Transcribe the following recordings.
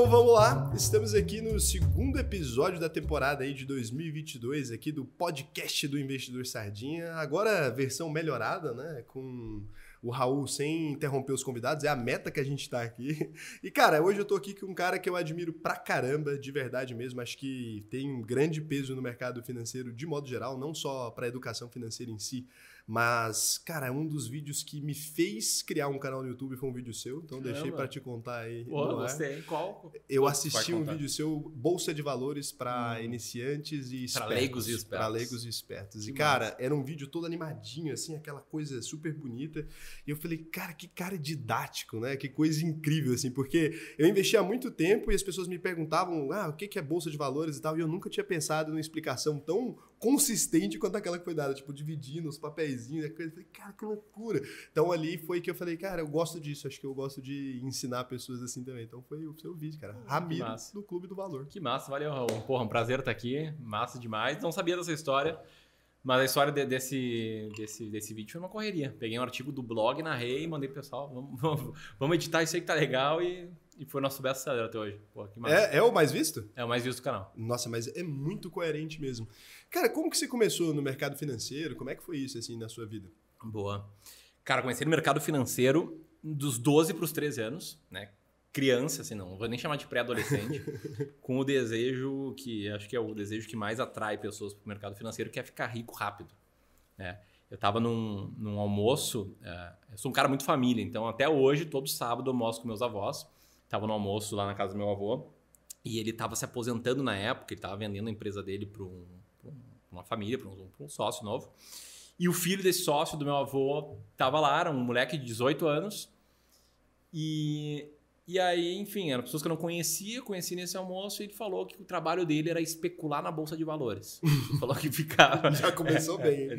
Então vamos lá, estamos aqui no segundo episódio da temporada aí de 2022 aqui do podcast do Investidor Sardinha. Agora versão melhorada, né, com o Raul sem interromper os convidados, é a meta que a gente tá aqui. E cara, hoje eu tô aqui com um cara que eu admiro pra caramba, de verdade mesmo, acho que tem um grande peso no mercado financeiro de modo geral, não só para educação financeira em si, mas, cara, um dos vídeos que me fez criar um canal no YouTube foi um vídeo seu, então Caramba. deixei para te contar aí. Pô, você, qual? Eu assisti um vídeo seu, Bolsa de Valores para hum. iniciantes e espertos. Para leigos e espertos. Para leigos e espertos. Que e, cara, massa. era um vídeo todo animadinho, assim, aquela coisa super bonita. E eu falei, cara, que cara didático, né? Que coisa incrível, assim, porque eu investi há muito tempo e as pessoas me perguntavam, ah, o que é Bolsa de Valores e tal, e eu nunca tinha pensado numa explicação tão consistente quanto aquela que foi dada, tipo, dividindo os papeizinhos, a coisa. Eu falei, cara, que loucura. Então ali foi que eu falei, cara, eu gosto disso, acho que eu gosto de ensinar pessoas assim também. Então foi o seu vídeo, cara. Ramiro do Clube do Valor. Que massa, valeu, Raul. Porra, um prazer estar aqui, massa demais. Não sabia dessa história. Mas a história de, desse, desse, desse vídeo foi uma correria. Peguei um artigo do blog, narrei e mandei pro pessoal. Vamos, vamos, vamos editar isso aí que tá legal e e foi nosso best-seller até hoje. Pô, é, é o mais visto? É o mais visto do canal. Nossa, mas é muito coerente mesmo. Cara, como que você começou no mercado financeiro? Como é que foi isso, assim, na sua vida? Boa. Cara, comecei no mercado financeiro dos 12 para os 13 anos, né? Criança, assim, não vou nem chamar de pré-adolescente, com o desejo que, acho que é o desejo que mais atrai pessoas para o mercado financeiro, que é ficar rico rápido, né? Eu estava num, num almoço, uh, eu sou um cara muito família, então até hoje, todo sábado eu almoço com meus avós, Tava no almoço lá na casa do meu avô e ele estava se aposentando na época, ele estava vendendo a empresa dele para um, uma família, para um, um, sócio novo. E o filho desse sócio do meu avô estava lá, era um moleque de 18 anos. E e aí, enfim, eram pessoas que eu não conhecia, conheci nesse almoço e ele falou que o trabalho dele era especular na bolsa de valores. Falou que ficava. Já começou bem.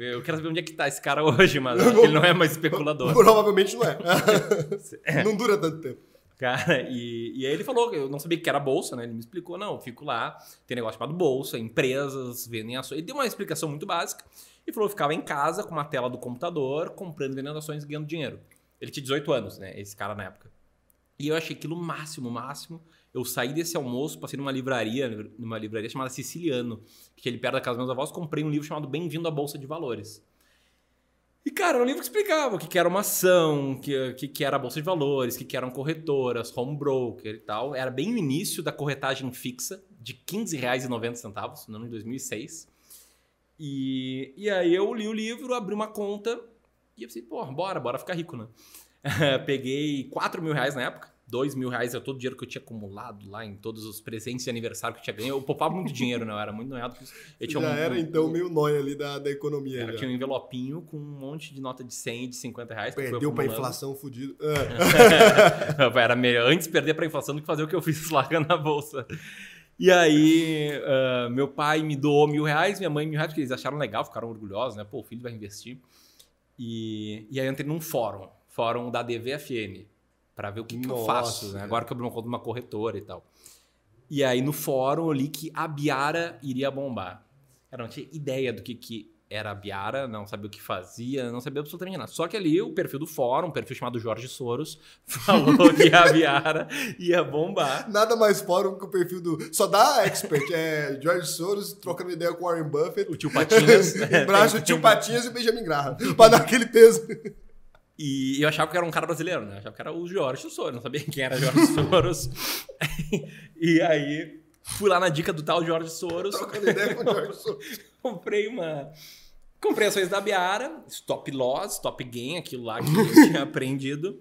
eu quero saber onde é que tá esse cara hoje, mas ele não é mais especulador. Provavelmente não é. não dura tanto tempo. Cara, e, e aí ele falou, eu não sabia que era bolsa, né? Ele me explicou, não, eu fico lá, tem negócio chamado bolsa, empresas, vendem ações. Ele deu uma explicação muito básica e falou que ficava em casa com uma tela do computador, comprando e vendendo ações e ganhando dinheiro. Ele tinha 18 anos, né? Esse cara na época. E eu achei aquilo máximo, máximo. Eu saí desse almoço, passei numa livraria, numa livraria chamada Siciliano, que ele perto da casa dos meus avós, comprei um livro chamado Bem-vindo à Bolsa de Valores. E, cara, era um livro que explicava o que, era uma ação, o que, que, era a Bolsa de Valores, o que, eram corretoras, home broker e tal. Era bem no início da corretagem fixa, de R$ 15,90, no ano de 2006. E, e aí eu li o livro, abri uma conta e eu pensei, pô, bora, bora ficar rico, né? Peguei 4 mil reais na época, 2 mil reais é todo o dinheiro que eu tinha acumulado lá em todos os presentes de aniversário que eu tinha ganho. Eu poupava muito dinheiro, não, né? era muito noiado. Eu tinha já um, era, então, meio nóia ali da, da economia. Era, tinha um envelopinho com um monte de nota de 100 e de 50 reais. Perdeu pra inflação fudido. É. era melhor antes perder pra inflação do que fazer o que eu fiz lá na bolsa. E aí, uh, meu pai me doou mil reais, minha mãe mil reais, porque eles acharam legal, ficaram orgulhosos, né? Pô, o filho vai investir. E, e aí eu entrei num fórum, fórum da DVFN, para ver o que, que eu faço, né? Agora que eu abri uma conta numa corretora e tal. E aí no fórum eu li que a Biara iria bombar. Eu não tinha ideia do que, que era a Biara, não sabia o que fazia, não sabia absolutamente nada. Só que ali o perfil do fórum, um perfil chamado Jorge Soros, falou que a Biara ia bombar. Nada mais fórum que o perfil do. Só dá expert. É Jorge Soros trocando ideia com Warren Buffett. O tio Patinhas. Embaixo o tio Patinhas e o Benjamin Graham. pra dar aquele peso. E eu achava que era um cara brasileiro, né? Eu achava que era o Jorge Soros, não sabia quem era Jorge Soros. e aí fui lá na dica do tal Jorge Soros. Trocando ideia com o Jorge Soros. Comprei uma Comprei ações da Biara, stop loss, stop gain, aquilo lá que eu tinha aprendido.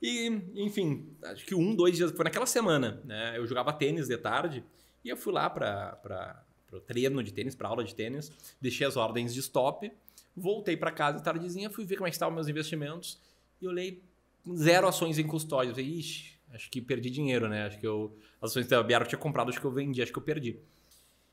E, enfim, acho que um, dois dias, foi naquela semana, né? Eu jogava tênis de tarde e eu fui lá para o treino de tênis, para aula de tênis, deixei as ordens de stop, voltei para casa de tardezinha, fui ver como é estavam meus investimentos e olhei zero ações em custódia. Eu falei, ixi, acho que perdi dinheiro, né? Acho que eu, as ações da Biara eu tinha comprado, acho que eu vendi, acho que eu perdi.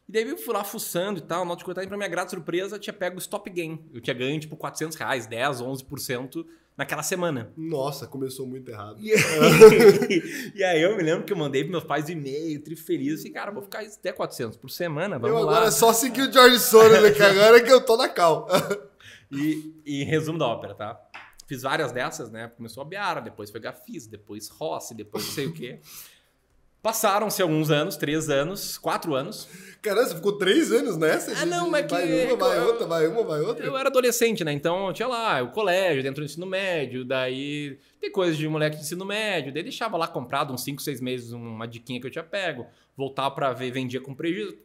E daí eu fui lá fuçando e tal, nota de corretagem, pra minha grata surpresa, tinha pego o stop gain. Eu tinha ganho, tipo, 400 reais, 10, 11% naquela semana. Nossa, começou muito errado. E aí, e aí eu me lembro que eu mandei pros meus pais um e-mail, tri feliz, assim, cara, vou ficar até 400 por semana, vamos eu lá. agora é só seguir o George Soros, né, que agora é que eu tô na cal. e, e resumo da ópera, tá? Fiz várias dessas, né? Começou a Biara, depois foi Gafis, depois Rossi, depois não sei o quê. Passaram-se alguns anos, três anos, quatro anos. Caramba, você ficou três anos nessa? Ah, não, mas vai que- uma, vai eu- outra, vai uma, vai outra. Eu era adolescente, né? Então eu tinha lá o colégio, dentro do ensino médio, daí tem coisas de moleque de ensino médio, daí deixava lá comprado uns 5, 6 meses uma diquinha que eu tinha pego, voltava pra ver, vendia com prejuízo.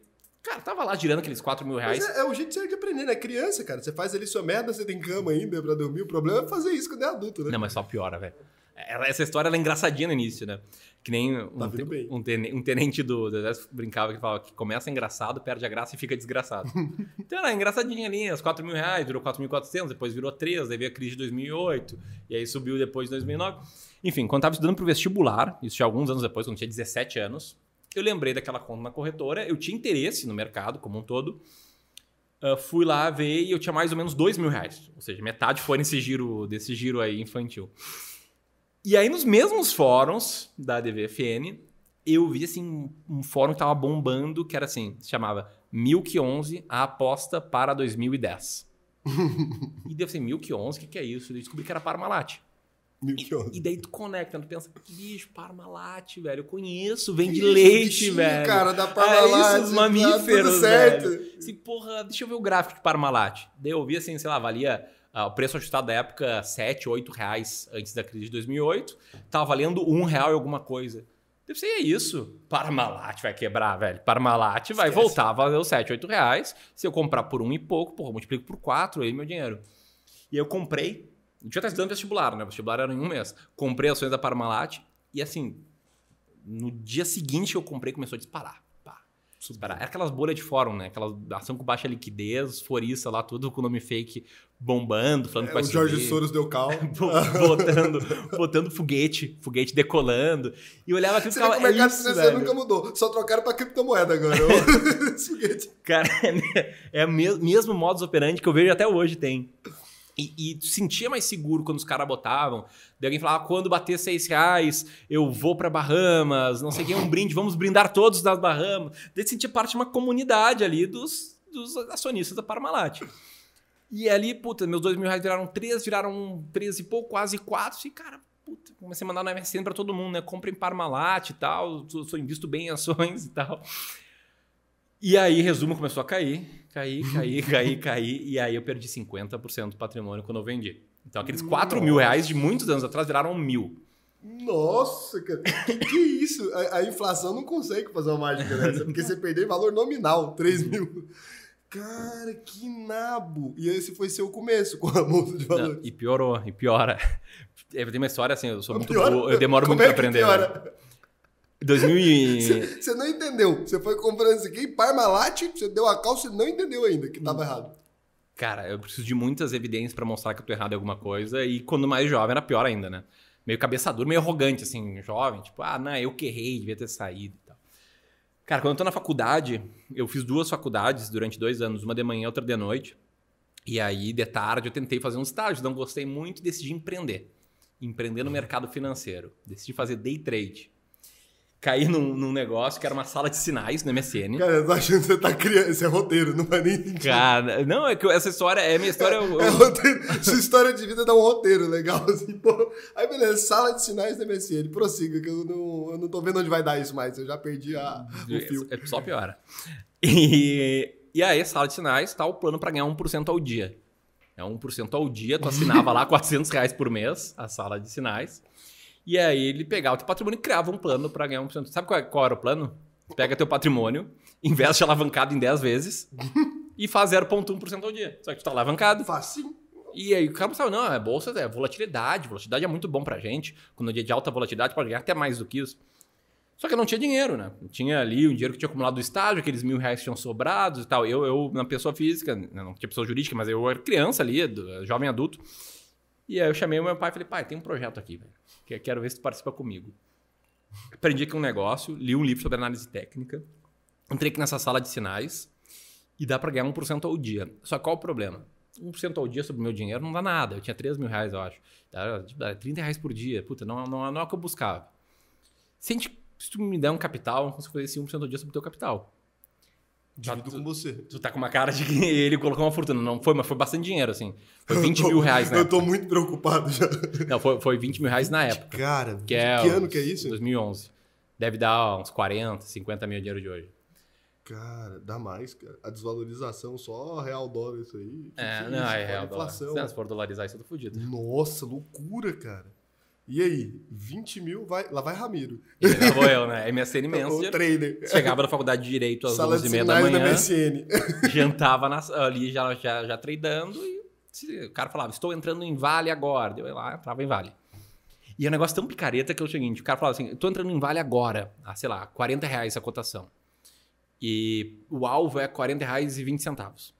Cara, tava lá girando aqueles 4 mil reais. Mas é, é o jeito certo de aprender, né? Criança, cara. Você faz ali sua merda, você tem cama ainda pra dormir. O problema é fazer isso quando é adulto, né? Não, mas só piora, velho. Essa história ela é engraçadinha no início, né? Que nem um, Tá te- um tene- um tenente do, do exército brincava que falava que começa engraçado, perde a graça e fica desgraçado. então era engraçadinha ali, os 4 mil reais, virou 4.400, depois virou 3, daí veio a crise de 2008, e aí subiu depois de 2009. Enfim, quando tava estudando pro vestibular, isso já alguns anos depois, quando eu tinha 17 anos, eu lembrei daquela conta na corretora, eu tinha interesse no mercado como um todo, ah, fui lá ver e eu tinha mais ou menos 2 mil reais. Ou seja, metade foi nesse giro, desse giro aí infantil. E aí, nos mesmos fóruns da DVFN, eu vi assim um- um fórum que tava bombando, que era assim, se chamava Milk 11, a aposta para 2010. e deu assim, Milk 11, o que, que é isso? Eu descobri que era Parmalat. Onda. E daí tu conecta, tu pensa, que bicho, Parmalat, velho, eu conheço, vende isso, leite, bichinho, velho. cara, da É Parmalat, isso, os tá mamíferos, tudo certo. velho. Assim, porra, deixa eu ver o gráfico de Parmalat. Daí eu vi assim, sei lá, valia ah, o preço ajustado da época 7, 8 reais antes da crise de 2008. Tava valendo um real e alguma coisa. Deve ser isso. Parmalat vai quebrar, velho. Parmalat vai Esquece. voltar a valer os 7, 8 reais. Se eu comprar por um e pouco, porra, multiplico por 4 aí meu dinheiro. E eu comprei. Eu já tá estudando vestibular, né? O vestibular era em um mês. Comprei ações da Parmalat e assim, no dia seguinte que eu comprei, começou a disparar. Pá, disparar. Era aquelas bolhas de fórum, né? Aquela ação com baixa liquidez, forista lá, tudo com nome fake bombando, falando que É, vai o Jorge subir. Soros deu cal. Bo- botando, botando foguete, foguete decolando. E olhava aquilo e que ficava, o mercado é isso, financeiro nunca mudou. Só trocaram pra criptomoeda agora. Esse foguete. Cara, é o mes- mesmo modus operandi que eu vejo até hoje tem. E, e sentia mais seguro quando os caras botavam. Daí alguém falava, quando bater seis reais, eu vou pra Bahamas, não sei o que, um brinde, vamos brindar todos das Bahamas. Daí sentia parte de uma comunidade ali dos, dos acionistas da Parmalat. E ali, puta, meus dois mil reais viraram três, viraram três e pouco, quase quatro. E, cara, puta, comecei a mandar no MSN pra todo mundo, né? Comprem Parmalat e tal, sou, sou invisto bem em ações e tal. E aí, resumo, começou a cair, cair, cair, cair, cair. E aí eu perdi 50% do patrimônio quando eu vendi. Então aqueles 4 mil reais de muitos anos atrás viraram mil. Nossa, cara. Que, que isso? A, a inflação não consegue fazer uma mágica dessa. Porque você perdeu valor nominal, 3 mil. Cara, que nabo. E esse foi seu começo com a bolsa de Não, valores. e piorou, e piora. É, Tem uma história assim, eu sou muito Piora? burro, eu demoro Como muito é pra aprender. né? piora? Em 2000 e... Você você não entendeu. Você foi comprando isso aqui, Parmalat, você deu a calça e não entendeu ainda que tava errado. Cara, eu preciso de muitas evidências pra mostrar que eu tô errado em alguma coisa. E quando mais jovem era pior ainda, né? Meio cabeça dura, meio arrogante, assim, jovem. Tipo, ah, não, eu que errei, devia ter saído e tal. Cara, quando eu tô na faculdade, eu fiz duas faculdades durante dois anos, uma de manhã e outra de noite. E aí, de tarde, eu tentei fazer um estágio, não gostei muito e decidi empreender. Empreender no mercado financeiro. Decidi fazer day trade. Caí num, num negócio que era uma sala de sinais no MSN. Cara, eu tô achando que você tá criando. Esse é roteiro, não vai nem sentido. Cara, não, é que essa história, é minha história. eu- É eu- roteiro. Sua história de vida dá um roteiro legal, assim, pô. Aí, beleza, sala de sinais da MSN. Prossiga, que eu não, eu não tô vendo onde vai dar isso mais. Eu já perdi a, o fio. É, só piora. E, e aí, sala de sinais, tá o plano para ganhar 1% ao dia. É 1% ao dia, tu assinava lá 400 reais por mês, a sala de sinais. E aí ele pegava o teu patrimônio e criava um plano para ganhar 1%. Sabe qual, é- qual era o plano? Pega teu patrimônio, investe alavancado em 10 vezes e faz 0,1% ao dia. Só que tu tá alavancado. Facinho. E aí o cara pensava, não, é bolsa, é volatilidade, volatilidade é muito bom pra gente. Quando é dia de alta volatilidade, pode ganhar até mais do que isso. Só que eu não tinha dinheiro, né? Eu tinha ali um dinheiro que tinha acumulado do estágio, aqueles mil reais que tinham sobrados e tal. Eu, eu na pessoa física, né, não tinha pessoa jurídica, mas eu era criança ali, jovem adulto. E aí eu chamei o meu pai e falei, pai, tem um projeto aqui, velho. Que eu quero ver se tu participa comigo. Aprendi aqui um negócio, li um livro sobre análise técnica, entrei aqui nessa sala de sinais e dá pra ganhar 1% ao dia. Só qual o problema? 1% ao dia sobre o meu dinheiro não dá nada. Eu tinha 3 mil reais, eu acho. Tipo, era 30 reais por dia. Puta, não, não, não é o que eu buscava. Se, gente, se tu me der um capital, eu consigo fazer esse 1% ao dia sobre o teu capital. Divido tu- com você. Tu tá com uma cara de que ele colocou uma fortuna. Não foi, mas foi bastante dinheiro, assim. Foi 20 mil reais na Eu tô muito preocupado já. Não, foi, foi 20 mil reais na época. Cara, Que, é que uns- ano que é isso? 2011. Deve dar uns 40, 50 mil dinheiro de hoje. Cara, dá mais, cara. A desvalorização só real dólar isso aí. É, não, é Fora real dólar. se for dolarizar, isso é tudo fodido. Nossa, loucura, cara. E aí, 20 mil, vai, lá vai Ramiro. E lá vou eu, né? MSN O Messenger. trader. Chegava da faculdade de Direito às Sala de 11h30 da sinais da manhã. MSN. jantava na- ali já, já, já tradando e o cara falava, estou entrando em Vale agora. Eu ia lá, entrava em Vale. E é um negócio tão picareta que é o seguinte, o cara falava assim, estou entrando em Vale agora, a, sei lá, 40 reais a cotação. E o alvo é 40 reais e 20 centavos.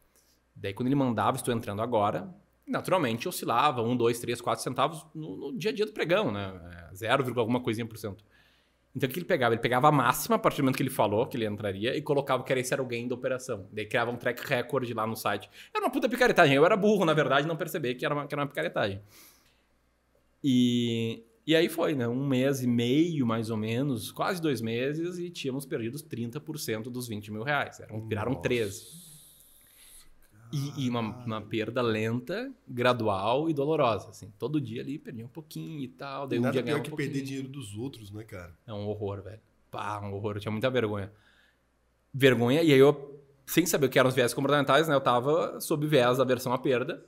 Daí quando ele mandava, estou entrando agora, naturalmente oscilava 1, 2, 3, 4 centavos no, no dia a dia do pregão, né? É, 0, alguma coisinha por cento. Então o que ele pegava? Ele pegava a máxima a partir do momento que ele falou que ele entraria e colocava que era esse gain da operação. Daí criava um track record lá no site. Era uma puta picaretagem. Eu era burro, na verdade, não perceber que era uma, que era uma picaretagem. E, e aí foi, né? Um mês e meio, mais ou menos, quase dois meses, e tínhamos perdido os 30% dos 20 mil reais. Eram, viraram Nossa. 13. E, e uma, uma perda lenta, gradual e dolorosa. Assim. Todo dia ali perdia um pouquinho e tal. Daí um Nada dia pior ganhava que um perder dinheiro dos outros, né, cara? É um horror, velho. Pá, um horror. Eu tinha muita vergonha. Vergonha, e aí eu, sem saber o que eram os viés comportamentais, né? Eu tava sob viés da versão à perda.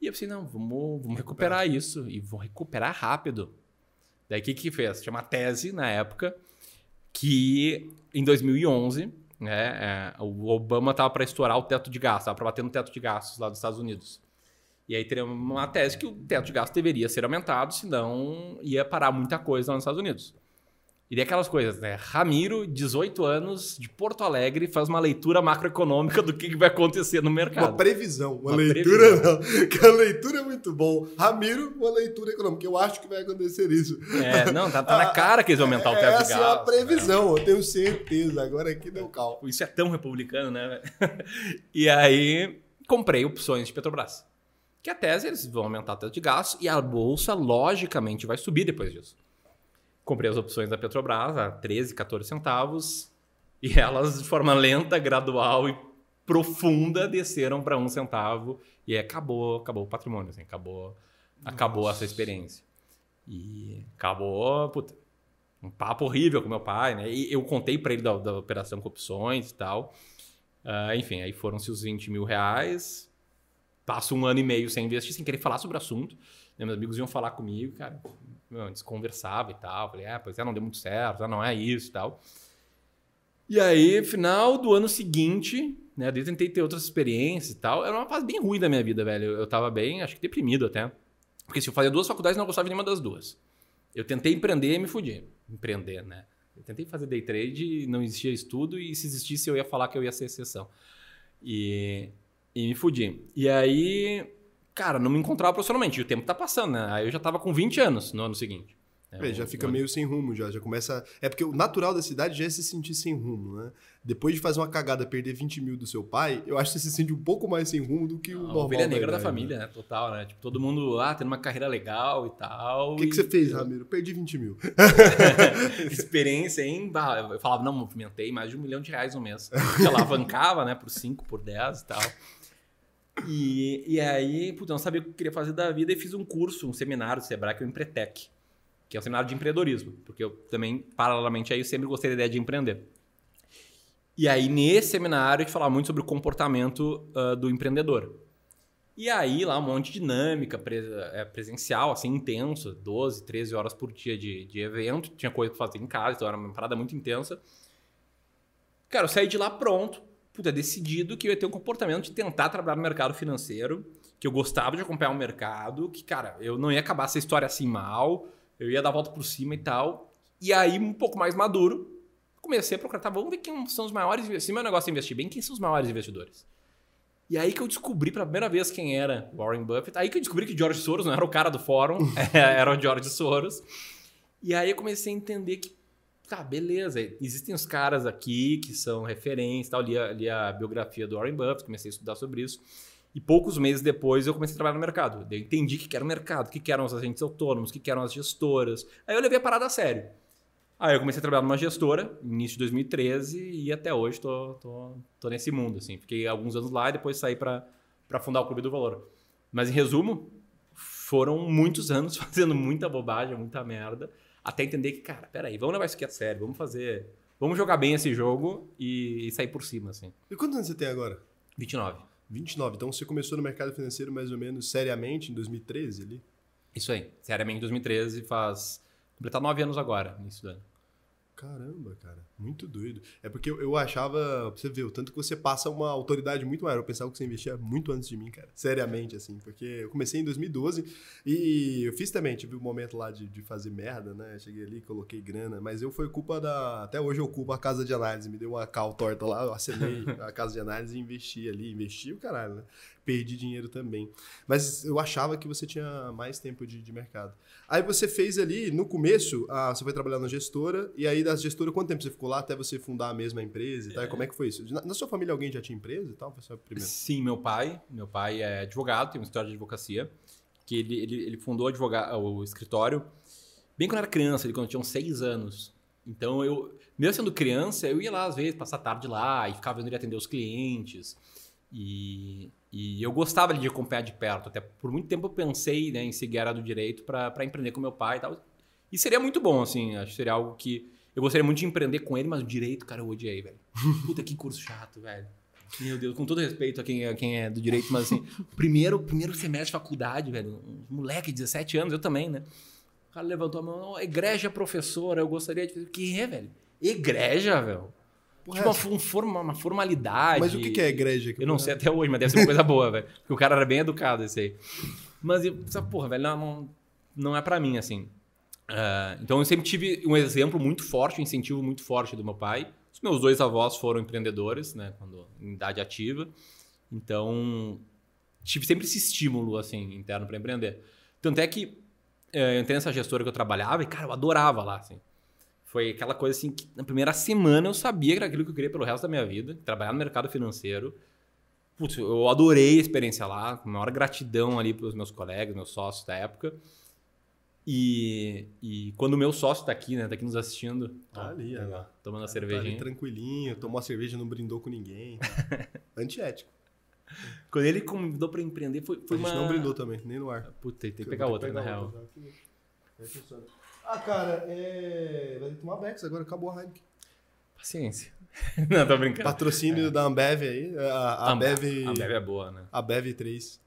E eu pensei, não, vamos, vamos recuperar isso. E vou recuperar rápido. Daí o que que fez? Tinha uma tese na época que em 2011, né, é, o Obama tava para estourar o teto de gastos, tava para bater no teto de gastos lá dos Estados Unidos. E aí teria uma tese que o teto de gastos deveria ser aumentado, senão ia parar muita coisa lá nos Estados Unidos. E daí aquelas coisas, né? Ramiro, 18 anos, de Porto Alegre, faz uma leitura macroeconômica do que vai acontecer no Uma mercado. previsão, uma, Uma leitura não. Que a leitura é muito bom. Ramiro, uma leitura econômica. Eu acho que vai acontecer isso. É, não, tá, tá na cara que eles vão aumentar o teto de Essa é a gastos. previsão, eu tenho certeza. Agora aqui deu calma. Isso é tão republicano, né? e aí, comprei opções de Petrobras. Que a tese, eles vão aumentar o teto de gastos e a bolsa, logicamente, vai subir depois disso. Comprei as opções da Petrobras a 13, 14 centavos e elas, de forma lenta, gradual e profunda, desceram para um centavo e aí acabou, acabou o patrimônio, assim, acabou, acabou Nossa. essa experiência. E acabou, puta, um papo horrível com meu pai, né? E eu contei para ele da, da operação com opções e tal. Ah, enfim, aí foram-se os 20 mil reais. Passo um ano e meio sem investir, sem querer falar sobre o assunto. Né? Meus amigos iam falar comigo, cara. Meu, a gente conversava e tal. Falei, ah, pois é, não deu muito certo, não é isso e tal. E aí, final do ano seguinte, né? Eu tentei ter outras experiências e tal. Era uma fase bem ruim da minha vida, velho. Eu, eu tava bem, acho que deprimido até. Porque se eu fazia duas faculdades, não gostava de nenhuma das duas. Eu tentei empreender e me fudi. Empreender, né? Eu tentei fazer day trade, não existia estudo, e se existisse eu ia falar que eu ia ser exceção. E, e me fudi. E aí, cara, não me encontrava profissionalmente. E o tempo tá passando, né? Aí eu já tava com 20 anos no ano seguinte. É, já o- fica meio sem rumo, já, já começa. É porque o natural da cidade já é se sentir sem rumo, né? Depois de fazer uma cagada, perder 20 mil do seu pai, eu acho que você se sente um pouco mais sem rumo do que o A normal. ovelha negra da idade, família, né? Total, né? Tipo, todo mundo, ah, tendo uma carreira legal e tal. O que, que e- você fez, Ramiro? Perdi 20 mil. experiência bah, Eu falava, não, movimentei mais de um milhão de reais no mês. Eu alavancava, né, por 5, por 10 e tal. E, e aí, puta, não sabia o que eu queria fazer da vida e fiz um curso, um seminário do Sebrae, que é o Empretec, que é um seminário de empreendedorismo, porque eu também, paralelamente, aí eu sempre gostei da ideia de empreender. E aí, nesse seminário, a gente falava muito sobre o comportamento ah, do empreendedor. E aí, lá, um monte de dinâmica é, presencial, assim, intenso, 12, 13 horas por dia de, de evento. Tinha coisa pra fazer em casa, então era uma parada muito intensa. Cara, eu saí de lá pronto, puta, decidido que eu ia ter um comportamento de tentar trabalhar no mercado financeiro, que eu gostava de acompanhar o mercado, que, cara, eu não ia acabar essa história assim mal, eu ia dar a volta por cima e tal. E aí, um pouco mais maduro, comecei a procurar, tá, vamos ver quem são os maiores investidores. Se meu negócio é investir bem, quem são os maiores investidores? E aí que eu descobri pela primeira vez quem era Warren Buffett. Aí que eu descobri que George Soros não era o cara do fórum, era o George Soros. E aí eu comecei a entender que, tá, beleza, existem os caras aqui que são referência, tal, li, li a biografia do Warren Buffett, comecei a estudar sobre isso. E poucos meses depois eu comecei a trabalhar no mercado. Eu entendi que era o mercado, que eram os agentes autônomos, que eram as gestoras. Aí eu levei a parada a sério. Aí eu comecei a trabalhar numa gestora, início de 2013, e até hoje tô, tô, tô nesse mundo, assim. Fiquei alguns anos lá e depois saí para fundar o Clube do Valor. Mas em resumo, foram muitos anos fazendo muita bobagem, muita merda, até entender que, cara, peraí, vamos levar isso aqui a sério, vamos fazer. Vamos jogar bem esse jogo e, e sair por cima, assim. E quantos anos você tem agora? 29. 29. Então você começou no mercado financeiro mais ou menos seriamente em 2013 ali? Isso aí, seriamente em 2013, faz. completar nove anos agora, nisso do ano. Caramba, cara, muito doido. É porque eu, eu achava, você ver, o tanto que você passa uma autoridade muito maior. Eu pensava que você investia muito antes de mim, cara. Seriamente, assim. Porque eu comecei em 2012 e eu fiz também, tive um momento lá de, de fazer merda, né? Cheguei ali, coloquei grana, mas eu foi culpa da. Até hoje eu culpo a casa de análise. Me deu uma cal torta lá, eu assinei a casa de análise e investi ali. Investi o caralho, né? Perdi dinheiro também. Mas eu achava que você tinha mais tempo de, de mercado. Aí você fez ali, no começo, ah, você foi trabalhar na gestora, e aí da gestora, quanto tempo você ficou lá até você fundar a mesma empresa e tal? É. E como é que foi isso? Na, na, sua família alguém já tinha empresa e tal? Foi primeiro? Sim, meu pai. Meu pai é advogado, tem uma história de advocacia, que ele, ele, ele fundou advogado, o escritório bem quando era criança, ele quando tinha uns seis anos. Então eu, mesmo sendo criança, eu ia lá às vezes, passar a tarde lá e ficava vendo ele atender os clientes. E, e eu gostava de acompanhar de perto. Até por muito tempo eu pensei né, em seguir a área do direito para empreender com meu pai e tal. E seria muito bom, assim. Acho que seria algo que. Eu gostaria muito de empreender com ele, mas o direito, cara, eu odiei, velho. Puta que curso chato, velho. Meu Deus, com todo respeito a quem é, quem é do direito, mas assim, primeiro, primeiro semestre de faculdade, velho. Um moleque de 17 anos, eu também, né? O cara levantou a mão, oh, igreja professora, eu gostaria de. O que é, velho? Igreja, velho? Porra, tipo, uma, um forma, uma formalidade. Mas o que é igreja? eu não sei até hoje, mas deve ser uma coisa boa, velho. Porque o cara era bem educado, esse aí. Mas, essa porra, velho, não, não é para mim, assim. Uh, então, eu sempre tive um exemplo muito forte, um incentivo muito forte do meu pai. Os meus dois avós foram empreendedores, né, quando, em idade ativa. Então, tive sempre esse estímulo, assim, interno para empreender. Tanto é que uh, eu entrei nessa gestora que eu trabalhava e, cara, eu adorava lá, assim. Foi aquela coisa assim que na primeira semana eu sabia que era aquilo que eu queria pelo resto da minha vida, trabalhar no mercado financeiro. Putz, eu adorei a experiência lá, com maior gratidão ali para os meus colegas, meus sócios da época. E, e quando o meu sócio está aqui, né? Tá aqui nos assistindo. Tá ó, ali, ó. Tomando a tá cervejinha. Tá tranquilinho, tomou a cerveja, não brindou com ninguém. Tá? Antiético. Quando ele convidou para empreender, foi, foi a gente uma... não brindou também, nem no ar. Puta, tem que pegar outra, na real. Aqui. Ah, cara, é... vai tomar Bex agora, acabou a Heineken. Paciência. Não, tô brincando. Patrocínio é. da Ambev aí. A, a Ambev... A Ambev é boa, né? A Ambev 3.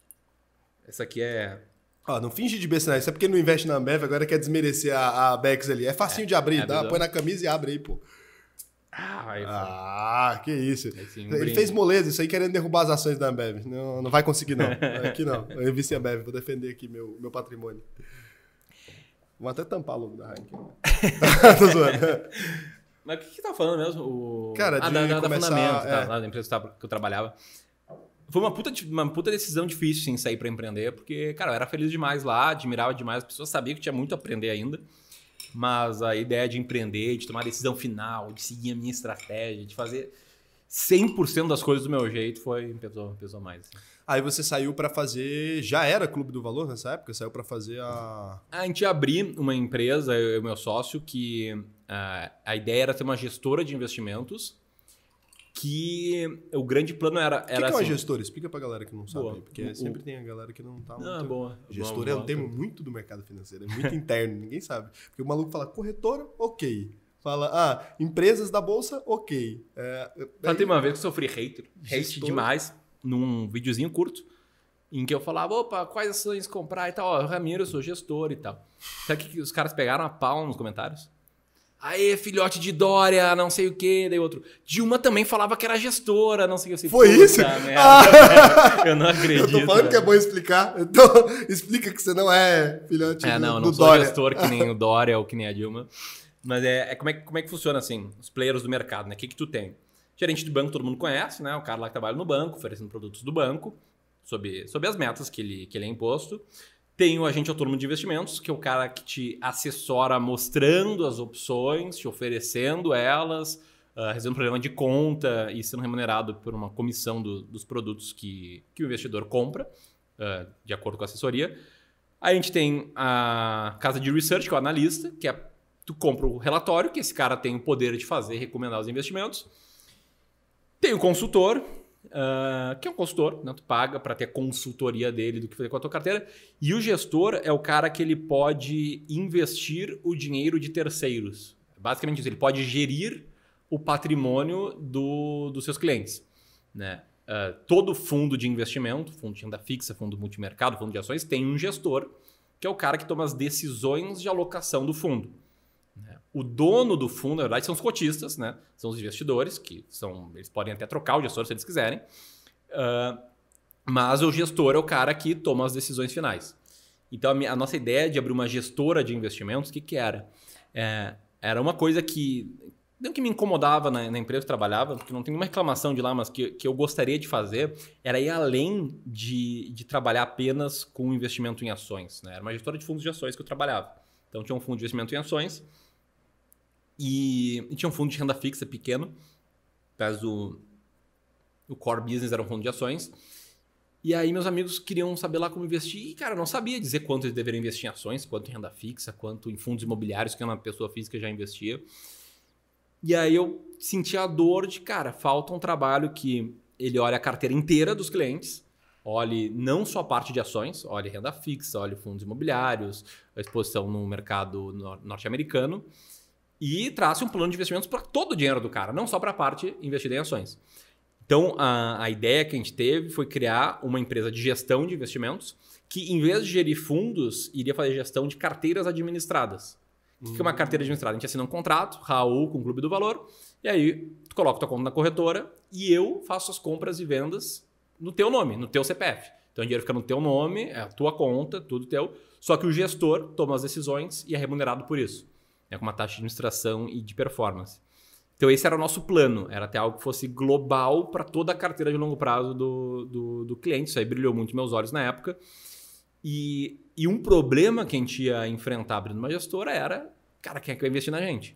Essa aqui é... Ah, não finge de besta, Isso é porque não investe na Ambev, agora quer desmerecer a, a Bex ali. É facinho é, de abrir, é dá, põe na camisa e abre aí, pô. Ah, ah, que isso. Sim, um Ele fez moleza, isso aí querendo derrubar as ações da Ambev. Não, não vai conseguir, não. Aqui não. Eu investi a Ambev, vou defender aqui meu, meu patrimônio. Vou até tampar logo da Heineken. Tô zoando. Mas o que, que tá falando mesmo? O... Cara, ah, de da, da, começar... da Fundamento, é. tá, da empresa que eu trabalhava. Foi uma puta, uma puta decisão difícil, sim, sair para empreender, porque, cara, eu era feliz demais lá, admirava demais, as pessoas sabiam que tinha muito a aprender ainda. Mas a ideia de empreender, de tomar a decisão final, de seguir a minha estratégia, de fazer 100% das coisas do meu jeito, foi pesou, pesou mais. Assim. Aí você saiu para fazer. Já era Clube do Valor nessa época? Saiu para fazer a. A gente abriu uma empresa, eu e meu sócio, que uh, a ideia era ter uma gestora de investimentos. Que o grande plano era. o que, que é uma assim, gestora? Explica pra galera que não sabe. Boa. Porque o, sempre tem a galera que não tá muito. Ah, boa. Gestora é um termo muito do mercado financeiro, é muito interno, ninguém sabe. Porque o maluco fala corretora, ok. Fala, ah, empresas da bolsa, ok. É, aí, tem uma vez que eu sofri hater, hate demais num videozinho curto, em que eu falava, opa, quais ações comprar e tal. Ó, Ramiro, eu sou gestor e tal. Sabe que os caras pegaram a pau nos comentários? Aê, filhote de Dória, não sei o quê. Daí outro. Dilma também falava que era gestora, não sei o que. Foi isso? Merda, ah. Eu não acredito. Eu tô falando que é bom explicar. Então, explica que você não é filhote é, do, não do não sou gestor que nem o Dória ou que nem a Dilma. Mas é, é, como, é, como é que funciona assim, os players do mercado, né? O que, que tu tem? Gerente de banco todo mundo conhece, né? O cara lá que trabalha no banco, oferecendo produtos do banco, sob, sob as metas que ele, que ele é imposto. Tem o agente autônomo de investimentos, que é o cara que te assessora mostrando as opções, te oferecendo elas, uh, resolvendo problema de conta e sendo remunerado por uma comissão do, dos produtos que, que o investidor compra, uh, de acordo com a assessoria. Aí a gente tem a casa de research, que é o analista, que é tu compra o relatório, que esse cara tem o poder de fazer, recomendar os investimentos. Tem o consultor, uh, que é um consultor, né? tu paga para ter consultoria dele do que fazer com a tua carteira. E o gestor é o cara que ele pode investir o dinheiro de terceiros. Basicamente isso, ele pode gerir o patrimônio do, dos seus clientes. Né? Uh, todo fundo de investimento, fundo de renda fixa, fundo multimercado, fundo de ações, tem um gestor, que é o cara que toma as decisões de alocação do fundo. O dono do fundo, na verdade, são os cotistas, né? são os investidores, que são, eles podem até trocar o gestor se eles quiserem, uh, mas o gestor é o cara que toma as decisões finais. Então, a, minha, a nossa ideia de abrir uma gestora de investimentos, o que, que era? É, era uma coisa que não que me incomodava na, na, empresa que eu trabalhava, que não tem nenhuma reclamação de lá, mas que, que eu gostaria de fazer, era ir além de, de trabalhar apenas com investimento em ações. Né? Era uma gestora de fundos de ações que eu trabalhava. Então tinha um fundo de investimento em ações e, e tinha um fundo de renda fixa pequeno, mas o, core business era um fundo de ações. E aí meus amigos queriam saber lá como investir e, cara, não sabia dizer quanto eles deveriam investir em ações, quanto em renda fixa, quanto em fundos imobiliários, que uma pessoa física já investia. E aí eu senti a dor de, cara, falta um trabalho que ele olha a carteira inteira dos clientes, olhe não só a parte de ações, olhe renda fixa, olhe fundos imobiliários, a exposição no mercado norte-americano e trace um plano de investimentos para todo o dinheiro do cara, não só para a parte investida em ações. Então, a, a ideia que a gente teve foi criar uma empresa de gestão de investimentos que, em vez de gerir fundos, iria fazer gestão de carteiras administradas. O que é uma carteira administrada? A gente assina um contrato, Raul com o Clube do Valor, e aí tu coloca tua conta na corretora e eu faço as compras e vendas no teu nome, no teu CPF. Então o dinheiro fica no teu nome, é a tua conta, tudo teu. Só que o gestor toma as decisões e é remunerado por isso. É com uma taxa de administração e de performance. Então esse era o nosso plano, era ter algo que fosse global para toda a carteira de longo prazo do, do, do cliente. Isso aí brilhou muito meus olhos na época. E, e um problema que a gente ia enfrentar abrindo uma gestora era, cara, quem é que vai investir na gente?